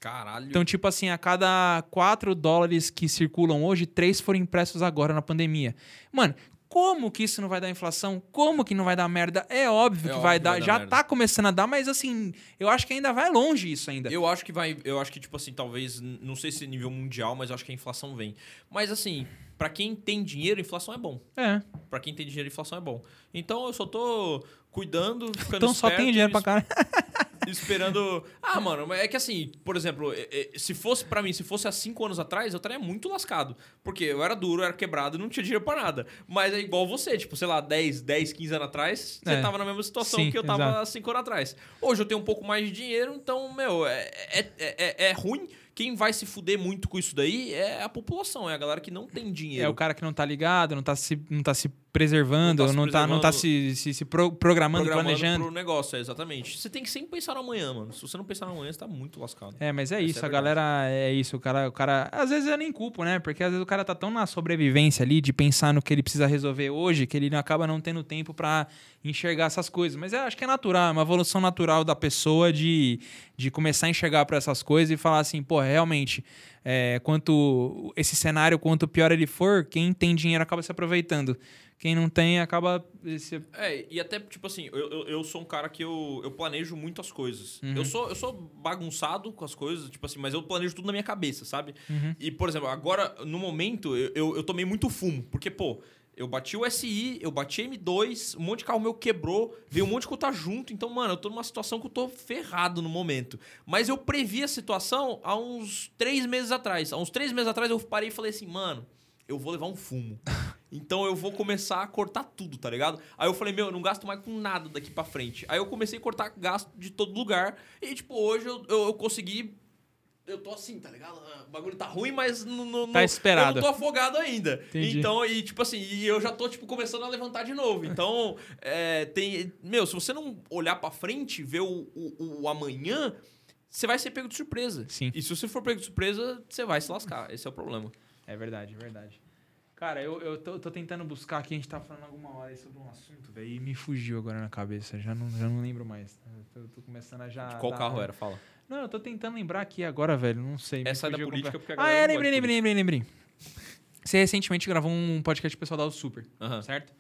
Caralho. Então, tipo assim, a cada 4 dólares que circulam hoje, 3 foram impressos agora na pandemia. Mano, como que isso não vai dar inflação? Como que não vai dar merda? É óbvio É que óbvio vai que dar. vai dar Já merda. tá começando a dar, mas assim, eu acho que ainda vai longe isso ainda. Eu acho que vai. Eu acho que, tipo assim, talvez. Não sei se nível mundial, mas eu acho que a inflação vem. Mas assim, pra quem tem dinheiro, inflação é bom. É. Pra quem tem dinheiro, inflação é bom. Então eu só tô cuidando, ficando Então só esperto tem dinheiro pra caralho. esperando. Ah, mano, mas é que assim, por exemplo, é- é, se fosse pra mim, se fosse há cinco anos atrás, eu estaria muito lascado. Porque eu era duro, eu era quebrado, não tinha dinheiro pra nada. Mas é igual você, tipo, sei lá, 10, 10 15 anos atrás, você É. tava na mesma situação Sim, que eu tava exato. há cinco anos atrás. Hoje eu tenho um pouco mais de dinheiro, então, meu, é, é, é, é- é ruim quem vai se fuder muito com isso daí é a população, é a galera que não tem dinheiro. É o cara que não tá ligado, não tá se, não tá se preservando, Não não tá tá, se não tá, preservando. se, se, se pro- programando, programando planejando. pro negócio, é, exatamente. Você tem que sempre pensar no amanhã, mano. Se você não pensar no amanhã, você tá muito lascado. É, mas é Essa isso, é a a galera é isso, o cara, o cara, às vezes eu nem culpo, né? Porque às vezes o cara tá tão na sobrevivência ali de pensar no que ele precisa resolver hoje, que ele não- acaba não tendo tempo pra enxergar essas coisas. Mas eu acho que é natural, é uma evolução natural da pessoa de, de começar a enxergar pra essas coisas e falar assim, pô, realmente, é, quanto esse cenário, quanto pior ele for, quem tem dinheiro acaba se aproveitando. Quem não tem acaba se É, e até, tipo assim, eu, eu, eu sou um cara que eu, eu planejo muito as coisas. Uhum. Eu, sou, eu sou bagunçado com as coisas, tipo assim, mas eu planejo tudo na minha cabeça, sabe? Uhum. E, por exemplo, agora, no momento, eu, eu, eu tomei muito fumo. Porque, pô, eu bati o SI, eu bati M2, um monte de carro meu quebrou, veio um monte de coisa junto. Então, mano, eu tô numa situação que eu tô ferrado no momento. Mas eu previ a situação há uns três meses atrás. Há uns três meses atrás eu parei e falei assim, mano, eu vou levar um fumo. Então eu vou começar a cortar tudo, tá ligado? Aí eu falei, meu, eu não gasto mais com nada daqui pra frente. Aí eu comecei a cortar gasto de todo lugar. E, tipo, hoje eu, eu, eu consegui. Eu tô assim, tá ligado? Ah, O bagulho tá ruim, mas não. não Tá esperado. Eu não tô afogado ainda. Entendi. Então, e tipo assim, e eu já tô, tipo, começando a levantar de novo. Então, é, tem. Meu, se você não olhar pra frente, ver o, o, o amanhã, você vai ser pego de surpresa. Sim. E se você for pego de surpresa, você vai se lascar. Esse é o problema. É verdade, é verdade. Cara, eu, eu tô, tô tentando buscar aqui, a gente tá falando alguma hora sobre um assunto, velho, e me fugiu agora na cabeça, já não, já não lembro mais. Eu tô, tô começando a já... Qual dar- carro era? Fala. Não, eu tô tentando lembrar aqui agora, velho, não sei. Essa é da política, complet- porque a Ah, é, lembrei, de lembrei, lembrei, lembrei. Você recentemente gravou um podcast pessoal da Super, Aham. certo?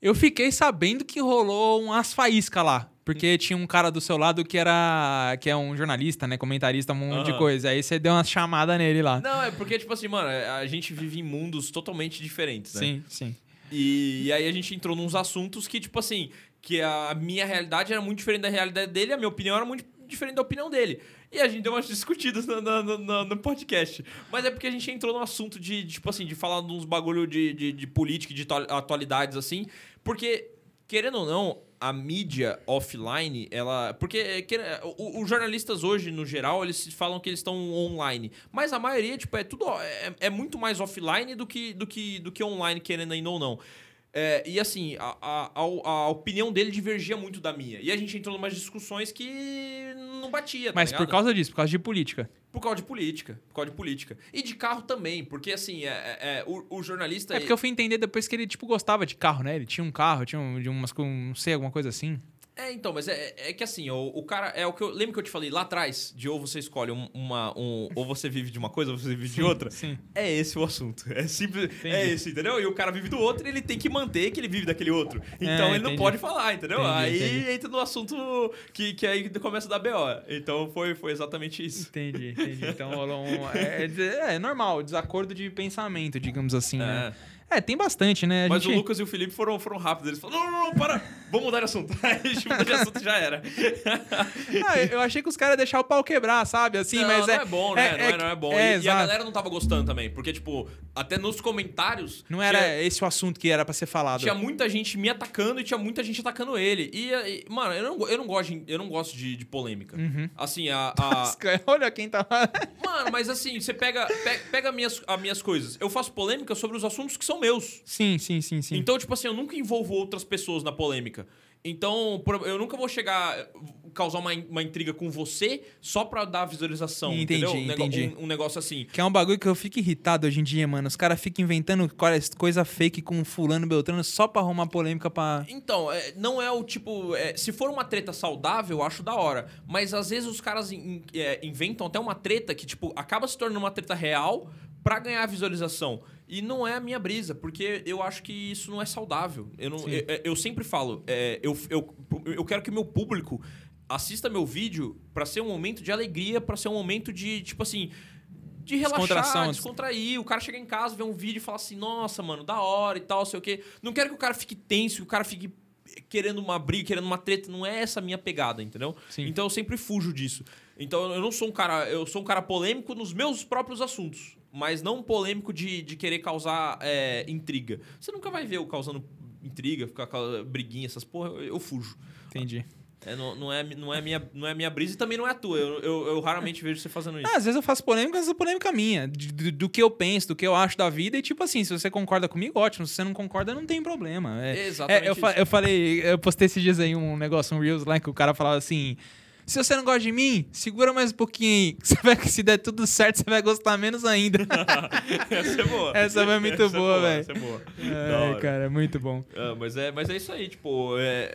Eu fiquei sabendo que rolou umas faíscas lá. Porque tinha um cara do seu lado que era. que é um jornalista, né? Comentarista, um monte de Aham. coisa. Aí você deu uma chamada nele lá. Não, é porque, tipo assim, mano, a gente vive em mundos totalmente diferentes, né? Sim, sim. E, e aí a gente entrou nos assuntos que, tipo assim, que a minha realidade era muito diferente da realidade dele, a minha opinião era muito diferente da opinião dele. E a gente deu umas discutidas no, no, no- no podcast. Mas é porque a gente entrou no assunto de, tipo assim, de falar de uns bagulho de, de, de política de atu- atualidades, assim. Porque, querendo ou não, a mídia offline, ela. Porque os jornalistas hoje, no geral, eles falam que eles estão online. Mas a maioria, tipo, é tudo. É, é muito mais offline do que, do, que, do que online, querendo ainda ou não. É, e assim, a, a, a, opinião dele divergia muito da minha. E a gente entrou em umas discussões que não batia. tá Mas por ligado? causa disso, por causa de política. Por causa de política. Por causa de política. E de carro também, porque assim, é, é- é, o, o jornalista. É porque eu fui entender depois que ele, tipo, gostava de carro, né? Ele tinha um carro, tinha um, de umas, co- não sei, alguma coisa assim. É, então, mas é, é que assim, o, o cara. É o que eu. Lembra que eu te falei lá atrás? De ou você escolhe um- uma. Um, ou você vive de uma coisa, ou você vive de outra? Sim. É esse o assunto. É simples. É esse, entendeu? E o cara vive do outro e ele tem que manter que ele vive daquele outro. Então É, ele não entendi. pode falar, entendeu? Entendi, aí entendi. entra no assunto que, que aí começa a dar BO. Então foi, foi exatamente isso. Entendi, entendi. Então rolou um. É, é, é normal, desacordo de pensamento, digamos assim, né? É, tem bastante, né? A Mas gente... o Lucas e o Felipe foram, foram rápidos. Eles falaram: não, não, não, para, vamos mudar de assunto. Aí a gente mudou de assunto e já era. Ah, eu achei que os caras iam deixar o pau quebrar, sabe? Assim, não, mas não é. é, bom, né? não, é, não é bom. É, e, e a galera não tava gostando também. Porque, tipo, até nos comentários. Não era tinha- esse o assunto que era pra ser falado. Tinha muita gente me atacando e tinha muita gente atacando ele. E, e, mano, eu não, eu não gosto, de, eu não gosto de, de polêmica. Uhum. Assim, a. a- Olha quem tá mano, mas assim, você pega, pega, pega minhas, as minhas coisas. Eu faço polêmica sobre os assuntos que são meus. Sim, sim, sim, sim. Então, tipo assim, eu nunca envolvo outras pessoas na polêmica. Então, eu nunca vou chegar, causar uma, uma intriga com você só pra dar visualização, Entendi, entendeu? Um entendi. Um, um negócio assim. Que é um bagulho que eu fico irritado hoje em dia, mano. Os caras ficam inventando coisa- coisa fake com fulano Beltrano só pra arrumar polêmica pra. Então, é, não é o tipo. é, se for uma treta saudável, eu acho da hora. Mas às vezes os caras in- é, inventam até uma treta que, tipo, acaba se tornando uma treta real pra ganhar visualização. E não é a minha brisa, porque eu acho que isso não é saudável. Eu, não, eu, eu sempre falo, é, eu, eu, eu quero que meu público assista meu vídeo pra ser um momento de alegria, pra ser um momento de, tipo assim. De relaxar, Descontração. descontrair. O cara chega em casa, vê um vídeo e fala assim: Nossa, mano, da hora e tal, sei o quê. Não quero que o cara fique tenso, que o cara fique querendo uma briga, querendo uma treta. Não é essa a minha pegada, entendeu? Sim. Então eu sempre fujo disso. Então eu não sou um cara. Eu sou um cara polêmico nos meus próprios assuntos. Mas não polêmico de, de querer causar é, intriga. Você nunca vai ver eu causando intriga, ficar com briguinha, essas porra, eu, eu fujo. Entendi. É, não, não, é, não, é minha, não é minha brisa e também não é a tua. Eu, eu, eu raramente vejo você fazendo isso. Ah, às vezes eu faço polêmica, às vezes é polêmica minha. do, do que eu penso, do que eu acho da vida. E, tipo assim, se você concorda comigo, ótimo. Se você não concorda, não tem problema. É, Exatamente é, eu, fa- eu falei, eu postei esses dias aí um negócio, um Reels lá, que o cara falava assim. Se você não gosta de mim, segura mais um pouquinho aí. Você vai, se der tudo certo, você vai gostar menos ainda. essa é boa. Essa foi muito Essa é boa, velho. Essa é boa. É, cara, é muito bom. Ah, mas, é, mas é isso aí, tipo, é,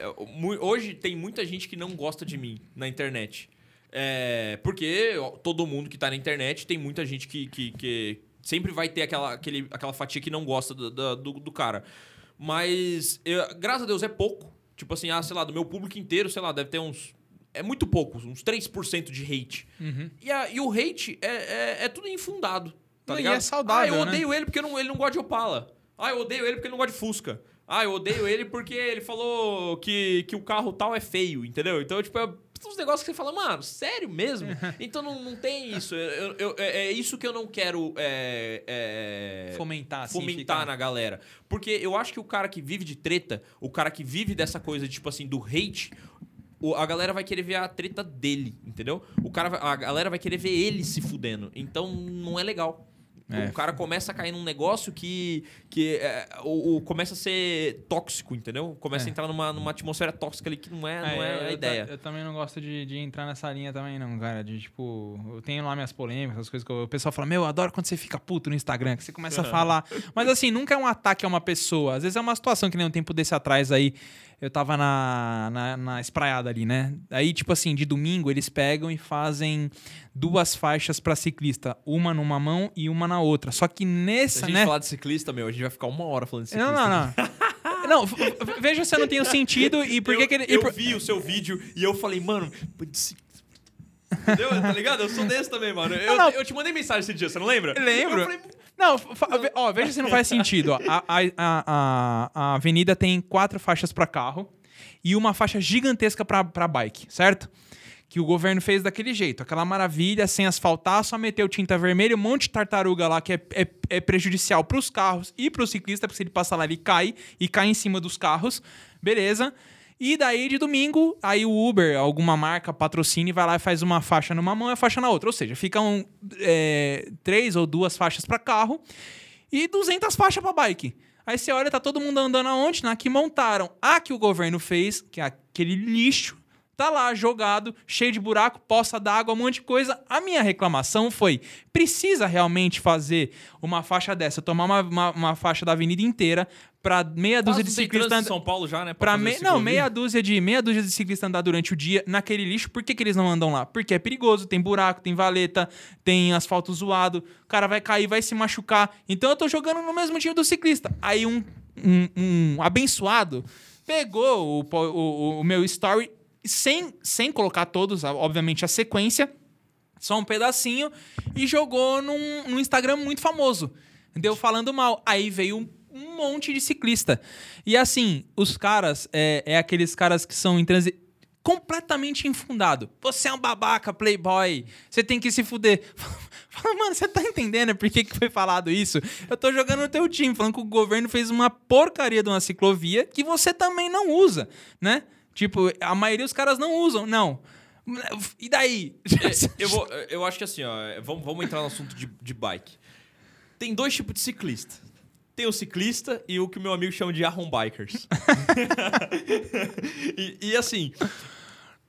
hoje tem muita gente que não gosta de mim na internet. É, porque todo mundo que tá na internet tem muita gente que, que, que sempre vai ter aquela, aquele, aquela fatia que não gosta do, do, do- do cara. Mas, eu- graças a Deus, é pouco. Tipo assim, ah, sei lá, do meu público inteiro, sei lá, deve ter uns. É muito pouco, uns 3% de hate. Uhum. E, a- e o hate é, é, é tudo infundado. Tá Não, e ligado? é saudável, Ah, eu né? odeio ele porque não- ele não gosta de Opala. Ah, eu odeio ele porque ele não gosta de Fusca. Ah, eu odeio ele porque ele falou que, que o carro tal é feio, entendeu? Então, tipo, é uns negócios que você fala, mano, sério mesmo? Então não, não tem isso. Eu- eu- é é isso que eu não quero é, é, Fomentar, assim, fomentar na galera. Porque eu acho que o cara que vive de treta, o cara que vive dessa coisa, tipo assim, do hate, o- a galera vai querer ver a treta dele, entendeu? O cara, a galera vai querer ver ele se fudendo. Então não é legal. É. O cara começa a cair num negócio que, que é, o, o- começa a ser tóxico, entendeu? Começa É. a entrar numa, numa atmosfera tóxica ali que não é, não É, é, eu- a ideia. Eu, também não gosto de, de entrar nessa linha também, não, cara. De tipo, eu tenho lá minhas polêmicas, as coisas que eu- o pessoal fala, meu, eu adoro quando você fica puto no Instagram, que você começa a falar. Mas assim, nunca é um ataque a uma pessoa. Às vezes é uma situação que nem um tempo desse atrás aí. Eu tava na, na, na espraiada ali, né? Aí, tipo assim, de domingo, eles pegam e fazem duas faixas pra ciclista. Uma numa mão e uma na outra. Só que Se a nessa, gente né? falar de ciclista, meu, a gente vai ficar uma hora falando de ciclista. Não, não, não. Não, veja se eu não tenho sentido e por que eu, que ele. eu por- vi o seu vídeo e eu falei, mano, de Entendeu? Tá ligado? Eu sou desse também, mano. Eu, Não, não. eu te mandei mensagem esse dia, você não lembra? Lembro. Eu falei, Não, ó, veja se não faz sentido. Ó. A, a, a, a- a avenida tem quatro faixas para carro e uma faixa gigantesca para bike, certo? Que o governo fez daquele jeito. Aquela maravilha, sem asfaltar, só meteu tinta vermelha, um monte de tartaruga lá que é, é, é prejudicial para os carros e para o ciclista, porque se ele passar lá, ele cai e cai em cima dos carros. Beleza. E daí, de domingo, aí o Uber, alguma marca, patrocina e vai lá e faz uma faixa numa mão e a faixa na outra. Ou seja, ficam é, três ou duas faixas para carro e 200 faixas para bike. Aí você olha, tá todo mundo andando aonde? Na que montaram. A que o governo fez, que é aquele lixo, tá lá jogado, cheio de buraco, poça d'água, um monte de coisa. A minha reclamação foi: precisa realmente fazer uma faixa dessa, tomar uma, uma, uma faixa da avenida inteira pra meia dúzia de ciclistas. em São Paulo já, né? Pra fazer me... Não, meia dúzia de meia dúzia de ciclistas andar durante o dia naquele lixo. Por que, que eles não andam lá? Porque é perigoso, tem buraco, tem valeta, tem asfalto zoado, o cara vai cair, vai se machucar. Então eu tô jogando no mesmo time do ciclista. Aí um, um, um abençoado pegou o, o, o meu story sem, sem colocar todos, obviamente, a sequência, só um pedacinho, e jogou num, num Instagram muito famoso. Deu falando mal. Aí veio um, um monte de ciclista. E assim, os caras, é, é aqueles caras que são em transi completamente infundado. Você é um babaca, playboy. Você tem que se fuder. Fala, mano, você tá entendendo por que, que foi falado isso? Eu tô jogando no teu time, falando que o governo fez uma porcaria de uma ciclovia que você também não usa, né? Tipo, a maioria dos caras não usam. Não. E daí? É, eu, vou, eu acho que assim, ó, vamos, vamos entrar no assunto de, de bike. Tem dois tipos de ciclista. Tem o ciclista e o que o meu amigo chama de arrom bikers. e, e, assim,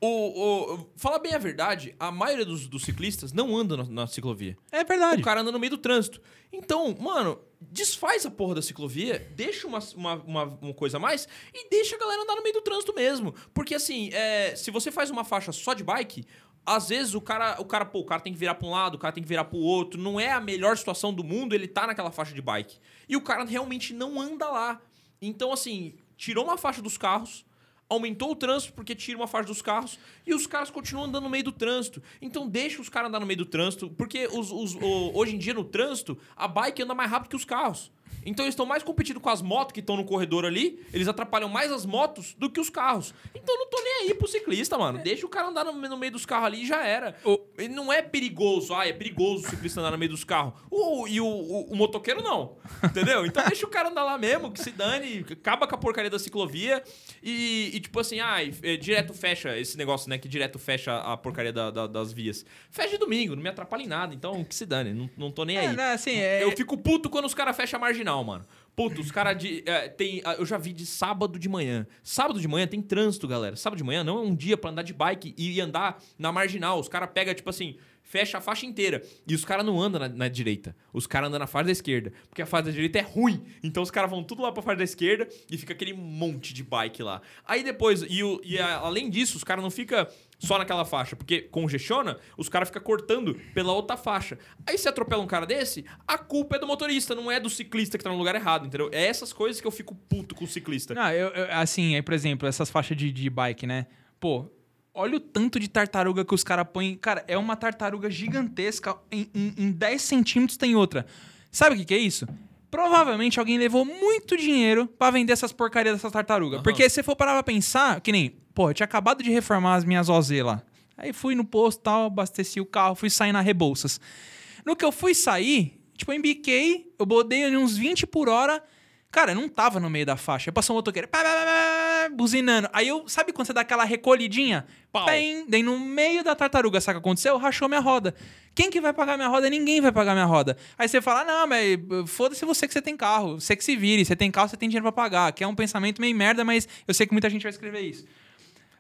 o, o, fala bem a verdade, a maioria dos, dos ciclistas não anda na, na ciclovia. É verdade. O cara anda no meio do trânsito. Então, mano, desfaz a porra da ciclovia, deixa uma, uma, uma, uma coisa a mais e deixa a galera andar no meio do trânsito mesmo. Porque assim, é, se você faz uma faixa só de bike, às vezes o cara, o cara, pô, o cara tem que virar pra um lado, o cara tem que virar pro outro. Não é a melhor situação do mundo ele tá naquela faixa de bike. E o cara realmente não anda lá. Então, assim, tirou uma faixa dos carros, aumentou o trânsito porque tira uma faixa dos carros e os caras continuam andando no meio do trânsito. Então deixa os caras andar no meio do trânsito, porque os, os- o- hoje em dia no trânsito, a bike anda mais rápido que os carros. Então eles estão mais competindo com as motos que estão no corredor ali. Eles atrapalham mais as motos do que os carros. Então eu não tô nem aí pro ciclista, mano. Deixa o cara andar no, no meio dos carros ali e já era. Ele não é perigoso. Ah, é perigoso o ciclista andar no meio dos carros. O, e o, o- o motoqueiro não. Entendeu? Então deixa o cara andar lá mesmo, que se dane, acaba com a porcaria da ciclovia. E, e, tipo assim, ah, é, direto fecha esse negócio, né? Que direto fecha a porcaria da- da- das vias. Fecha domingo, não me atrapalha em nada. Então que se dane, não, não tô nem aí. É, né, assim, é- Eu fico puto quando os caras fecham a marginal, mano. Puto, os caras de. é, tem, ah, eu já vi de sábado de manhã. Sábado de manhã tem trânsito, galera. Sábado de manhã não é um dia pra andar de bike e andar na marginal. Os caras pegam, tipo assim, fecha a faixa inteira. E os caras não andam na, na direita. Os caras andam na faixa da esquerda. Porque a faixa da direita é ruim. Então os caras vão tudo lá pra faixa da esquerda e fica aquele monte de bike lá. Aí depois, e, e a- além disso, os caras não ficam só naquela faixa, porque congestiona, os caras ficam cortando pela outra faixa. Aí se atropela um cara desse, a culpa é do motorista, não é do ciclista que tá no lugar errado, entendeu? É essas coisas que eu fico puto com o ciclista. Não, eu, eu- assim, aí, por exemplo, essas faixas de, de bike, né? Pô, olha o tanto de tartaruga que os caras põem. Cara, é uma tartaruga gigantesca. Em, em, em 10 centímetros tem outra. Sabe o que, que é isso? Provavelmente alguém levou muito dinheiro pra vender essas porcarias dessas tartarugas. Aham. Porque se for parar pra pensar, que nem, pô, eu tinha acabado de reformar as minhas OZ lá. Aí fui no posto tal, abasteci o carro, fui sair na Rebouças. No que eu fui sair, tipo, eu embiquei, eu bodei ali uns 20 por hora. Cara, eu não tava no meio da faixa. Aí passou um motoqueiro, pá, pá, pá, buzinando. Aí eu, sabe quando você dá aquela recolhidinha? Pau. Bem, daí no meio da tartaruga, sabe o que aconteceu? Rachou minha roda. Quem que vai pagar minha roda? Ninguém vai pagar minha roda. Aí você fala, não, mas eh, foda-se você que você tem carro. Você que se vire. Você tem carro, você tem dinheiro pra pagar. Que é um pensamento meio merda, mas eu sei que muita gente vai escrever isso.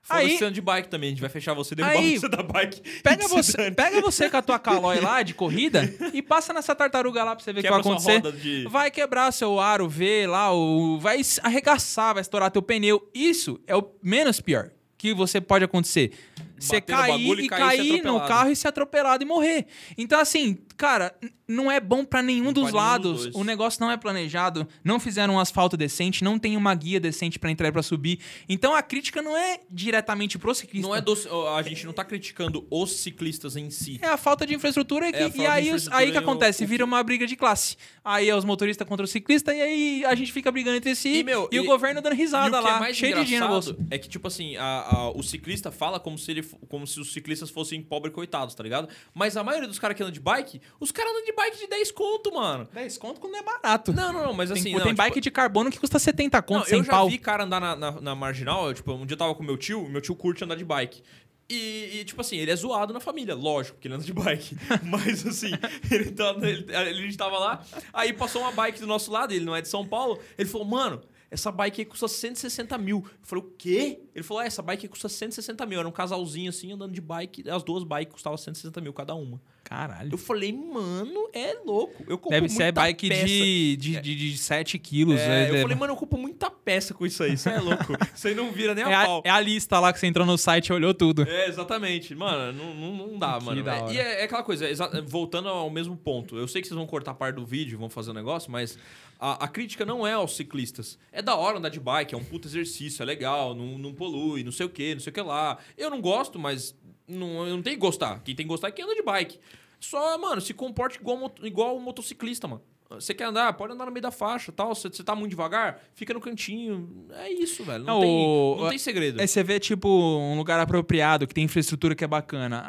Aí- você de bike também, a gente vai fechar você, derrubar Aí- você da bike. e Pega você, pega você com a tua calói lá de corrida e passa nessa tartaruga lá pra você ver o que vai acontecer. de- Vai quebrar seu aro V lá, o, vai arregaçar, vai estourar teu pneu. Isso é o menos pior que você pode acontecer. Você cair e cair no carro e ser atropelado e morrer. Então, assim, cara, não é bom pra nenhum Não dos pra nenhum dos lados. o negócio não é planejado, não fizeram um asfalto decente, não tem uma guia decente pra entrar e pra subir. Então a crítica não é diretamente pro ciclista. Não é do, a gente não tá criticando os ciclistas em si. É a falta de infraestrutura e, que- É falta e aí, infraestrutura aí que o- acontece, o- vira uma briga de classe. Aí é os motoristas contra o ciclista e aí a gente fica brigando entre si E, meu, e, o e- governo dando risada o que lá, é mais cheio de dinheiro no bolso. é que, tipo assim, a- a- o ciclista fala como se, ele, como se os ciclistas fossem pobres coitados, tá ligado? Mas a maioria dos caras que andam de bike, os caras andam de bike de 10 conto, mano. 10 conto quando é barato. Não, não, não, mas tem assim... tem não, tipo, bike de carbono que custa 70 conto, Não, sem eu já pau. vi cara andar na, na, na marginal, eu, tipo, um dia eu tava com meu tio, meu tio curte andar de bike. E, e, tipo assim, ele é zoado na família, lógico, porque ele anda de bike. Mas assim, ele, tá, ele, a gente tava lá, aí passou uma bike do nosso lado, ele não é de São Paulo, ele falou, mano, essa bike aí custa 160 mil. Eu falei, o quê? Ele falou, é, essa bike aí custa 160 mil. Era um casalzinho assim, andando de bike, as duas bikes custavam 160 mil cada uma. Caralho. Eu falei, mano, é louco. Eu compro Deve ser bike peça. de, de, de, de 7 quilos. É, é, eu é- falei, mano, eu compro muita peça com isso aí. Isso é louco. Isso aí não vira nem é, a a, pau. é a lista lá que você entrou no site e olhou tudo. É, exatamente. Mano, não, não, não dá, Que mano. da É- e é, é aquela coisa, voltando ao mesmo ponto. Eu sei que vocês vão cortar parte do vídeo, vão fazer um negócio, mas a, a crítica não é aos ciclistas. É da hora andar de bike, é um puto exercício, é legal, não, não polui, não sei o que, não sei o que lá. Eu não gosto, mas não, não tenho que gostar. Quem tem que gostar é quem anda de bike. Só, mano, se comporte igual, igual o motociclista, mano. Você quer andar, pode andar no meio da faixa tal. Você, tá muito devagar, fica no cantinho. É isso, velho. Não, Não, tem, não tem segredo. Aí você vê, tipo, um lugar apropriado, que tem infraestrutura que é bacana.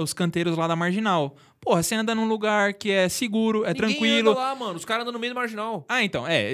Os canteiros lá da Marginal. Porra, você anda num lugar que é seguro, é Ninguém tranquilo. anda lá, mano. Os caras andam no meio do marginal. Ah, então, é.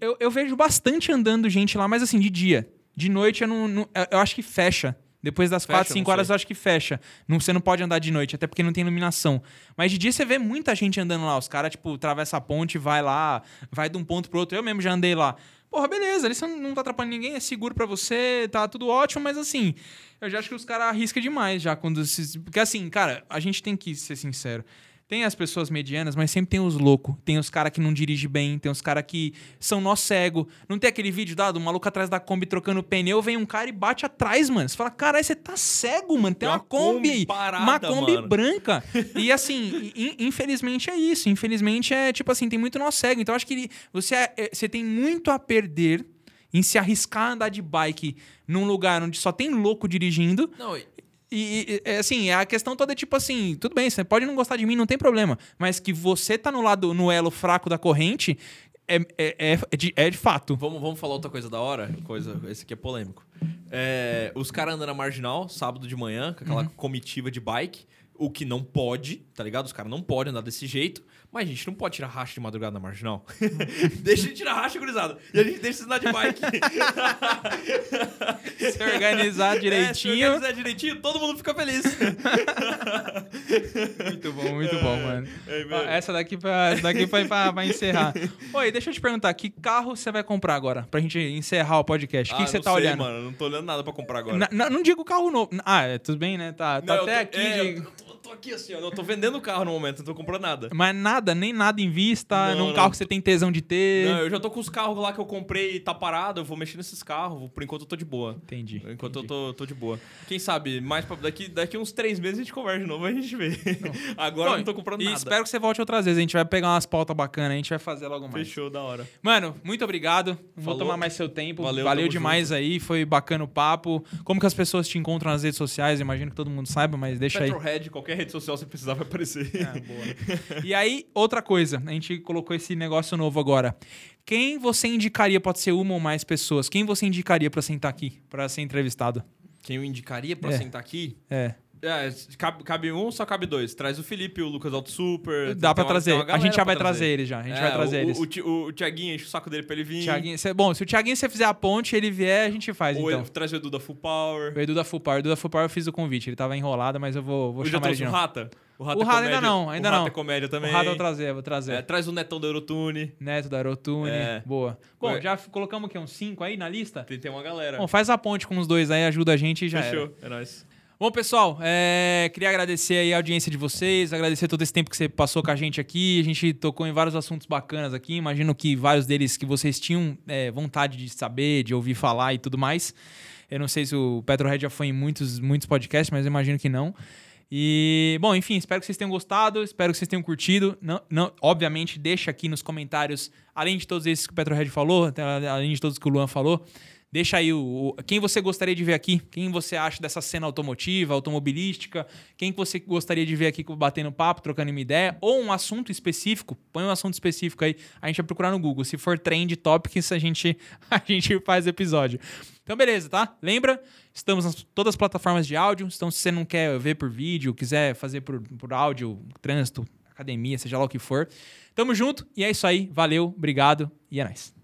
eu, eu vejo bastante andando gente lá, mas assim, de dia. De noite eu não. não- eu acho que fecha. Depois das Fecha, 4, 5 não horas acho que fecha. Não, você não pode andar de noite, até porque não tem iluminação. Mas de dia você vê muita gente andando lá. Os caras, tipo, atravessa a ponte, vai lá, vai de um ponto pro outro. Eu mesmo já andei lá. Porra, beleza, ali você não tá atrapalhando ninguém, é seguro pra você, tá tudo ótimo, mas assim, eu já acho que os caras arriscam demais já quando se. Porque assim, cara, a gente tem que ser sincero. Tem as pessoas medianas, mas sempre tem os loucos. Tem os caras que não dirigem bem, tem os caras que são nó cego. Não tem aquele vídeo dado, o maluco atrás da Kombi trocando pneu, vem um cara e bate atrás, mano. Você fala, caralho, você tá cego, mano. Tem, uma uma Kombi Kombi parada, uma Kombi mano. branca. E assim, in- infelizmente é isso. Infelizmente é tipo assim, tem muito nó cego. Então acho que você, é- é- você tem muito a perder em se arriscar a andar de bike num lugar onde só tem louco dirigindo. Não, e- E, e, é, assim, a questão toda é tipo assim, tudo bem, você pode não gostar de mim, não tem problema. Mas que você tá no lado, no elo fraco da corrente, é, é, é, é de, é de fato. Vamos, vamos falar outra coisa da hora? Coisa, esse aqui é polêmico. É, os caras andam na marginal, sábado de manhã, com aquela comitiva de bike, o que não pode, tá ligado? Os caras não podem andar desse jeito. Mas a gente não pode tirar racha de madrugada na marginal. deixa de tirar racha, gurizada. E a gente deixa de andar de bike. Se organizar É, se direitinho. organizar direitinho, todo mundo fica feliz. Muito bom, muito bom, mano. É, Ó, essa daqui pra, essa daqui pra, pra, pra encerrar. Oi, deixa eu te perguntar, que carro você vai comprar agora? Pra gente encerrar o podcast. O que, Ah, que você tá sei, olhando? mano. Não tô olhando nada pra comprar agora. Na- na- não digo carro novo. Ah, é, tudo bem, né? Tá, tá Não, eu até tô- aqui. é, de- eu tô, eu tô aqui assim, ó. Eu tô vendendo o carro no momento, não tô comprando nada. Mas nada, nem nada em vista, Não, num não. carro que você tem tesão de ter. Não, eu já tô com os carros lá que eu comprei e tá parado. Eu vou mexer nesses carros. Por enquanto eu tô de boa. Entendi. Enquanto entendi. eu tô, tô de boa. Quem sabe, mais pra, daqui, daqui uns três meses a gente conversa de novo e a gente vê. Agora Bom, eu não tô comprando e nada. espero que você volte outras vezes. A gente vai pegar umas pautas bacanas, a gente vai fazer logo mais. Fechou, da hora. Mano, muito obrigado. Não vou Falou. tomar mais seu tempo. Valeu, Valeu demais aí, foi bacana o papo. Como que as pessoas te encontram nas redes sociais? Imagino que todo mundo saiba, mas deixa aí. Petrohead, qualquer rede social você precisar vai aparecer. Ah, boa. E aí, outra coisa, a gente colocou esse negócio novo agora. Quem você indicaria, pode ser uma ou mais pessoas, quem você indicaria pra sentar aqui, pra ser entrevistado? Quem eu indicaria pra É. sentar aqui? É, É, cabe, cabe um, só cabe dois. Traz o Felipe, o Lucas Alto Super. dá pra uma- trazer. A gente já vai trazer eles já, a gente É, vai trazer o, eles. O, o, o Tiaguinho enche o saco dele pra ele vir. Thiaguinho, cê- bom, se o Thiaguinho você fizer a ponte, ele vier, a gente faz, Ou então. ele traz o Edu da Full Power. O Edu da Full Power. O Edu da Full Power eu fiz o convite, ele tava enrolado, mas eu vou, vou Eu já chamar ele trouxe de novo. Rata. O Rata, O é Rata ainda comédia. não, ainda o Rata não. é comédia O também. Rado eu vou trazer, vou trazer. É, traz o Netão do Eurotune. Neto da Aerotune. É. Boa. Bom, É. já colocamos o quê? Uns 5 aí na lista? Tem, tem uma galera. Bom, faz a ponte com os dois aí, ajuda a gente e já era. Fechou, é nóis. Bom, pessoal, é, queria agradecer aí a audiência de vocês, agradecer todo esse tempo que você passou com a gente aqui. A gente tocou em vários assuntos bacanas aqui. Imagino que vários deles que vocês tinham é, vontade de saber, de ouvir falar e tudo mais. Eu não sei se o Petrohead já foi em muitos, muitos podcasts, mas eu imagino que não. E, bom, enfim, espero que vocês tenham gostado, espero que vocês tenham curtido. Não, não, obviamente, deixa aqui nos comentários, além de todos esses que o Petrohead falou, até além de todos que o Luan falou, deixa aí o, o- quem você gostaria de ver aqui, quem você acha dessa cena automotiva, automobilística, quem que você gostaria de ver aqui batendo papo, trocando uma ideia, ou um assunto específico, põe um assunto específico aí, a gente vai procurar no Google. Se for trend topics, a gente, a gente faz episódio. Então, beleza, tá? Lembra? Estamos nas todas as plataformas de áudio. Então, se você não quer ver por vídeo, quiser fazer por, por áudio, trânsito, academia, seja lá o que for. Tamo junto e é isso aí. Valeu, obrigado e é nóis.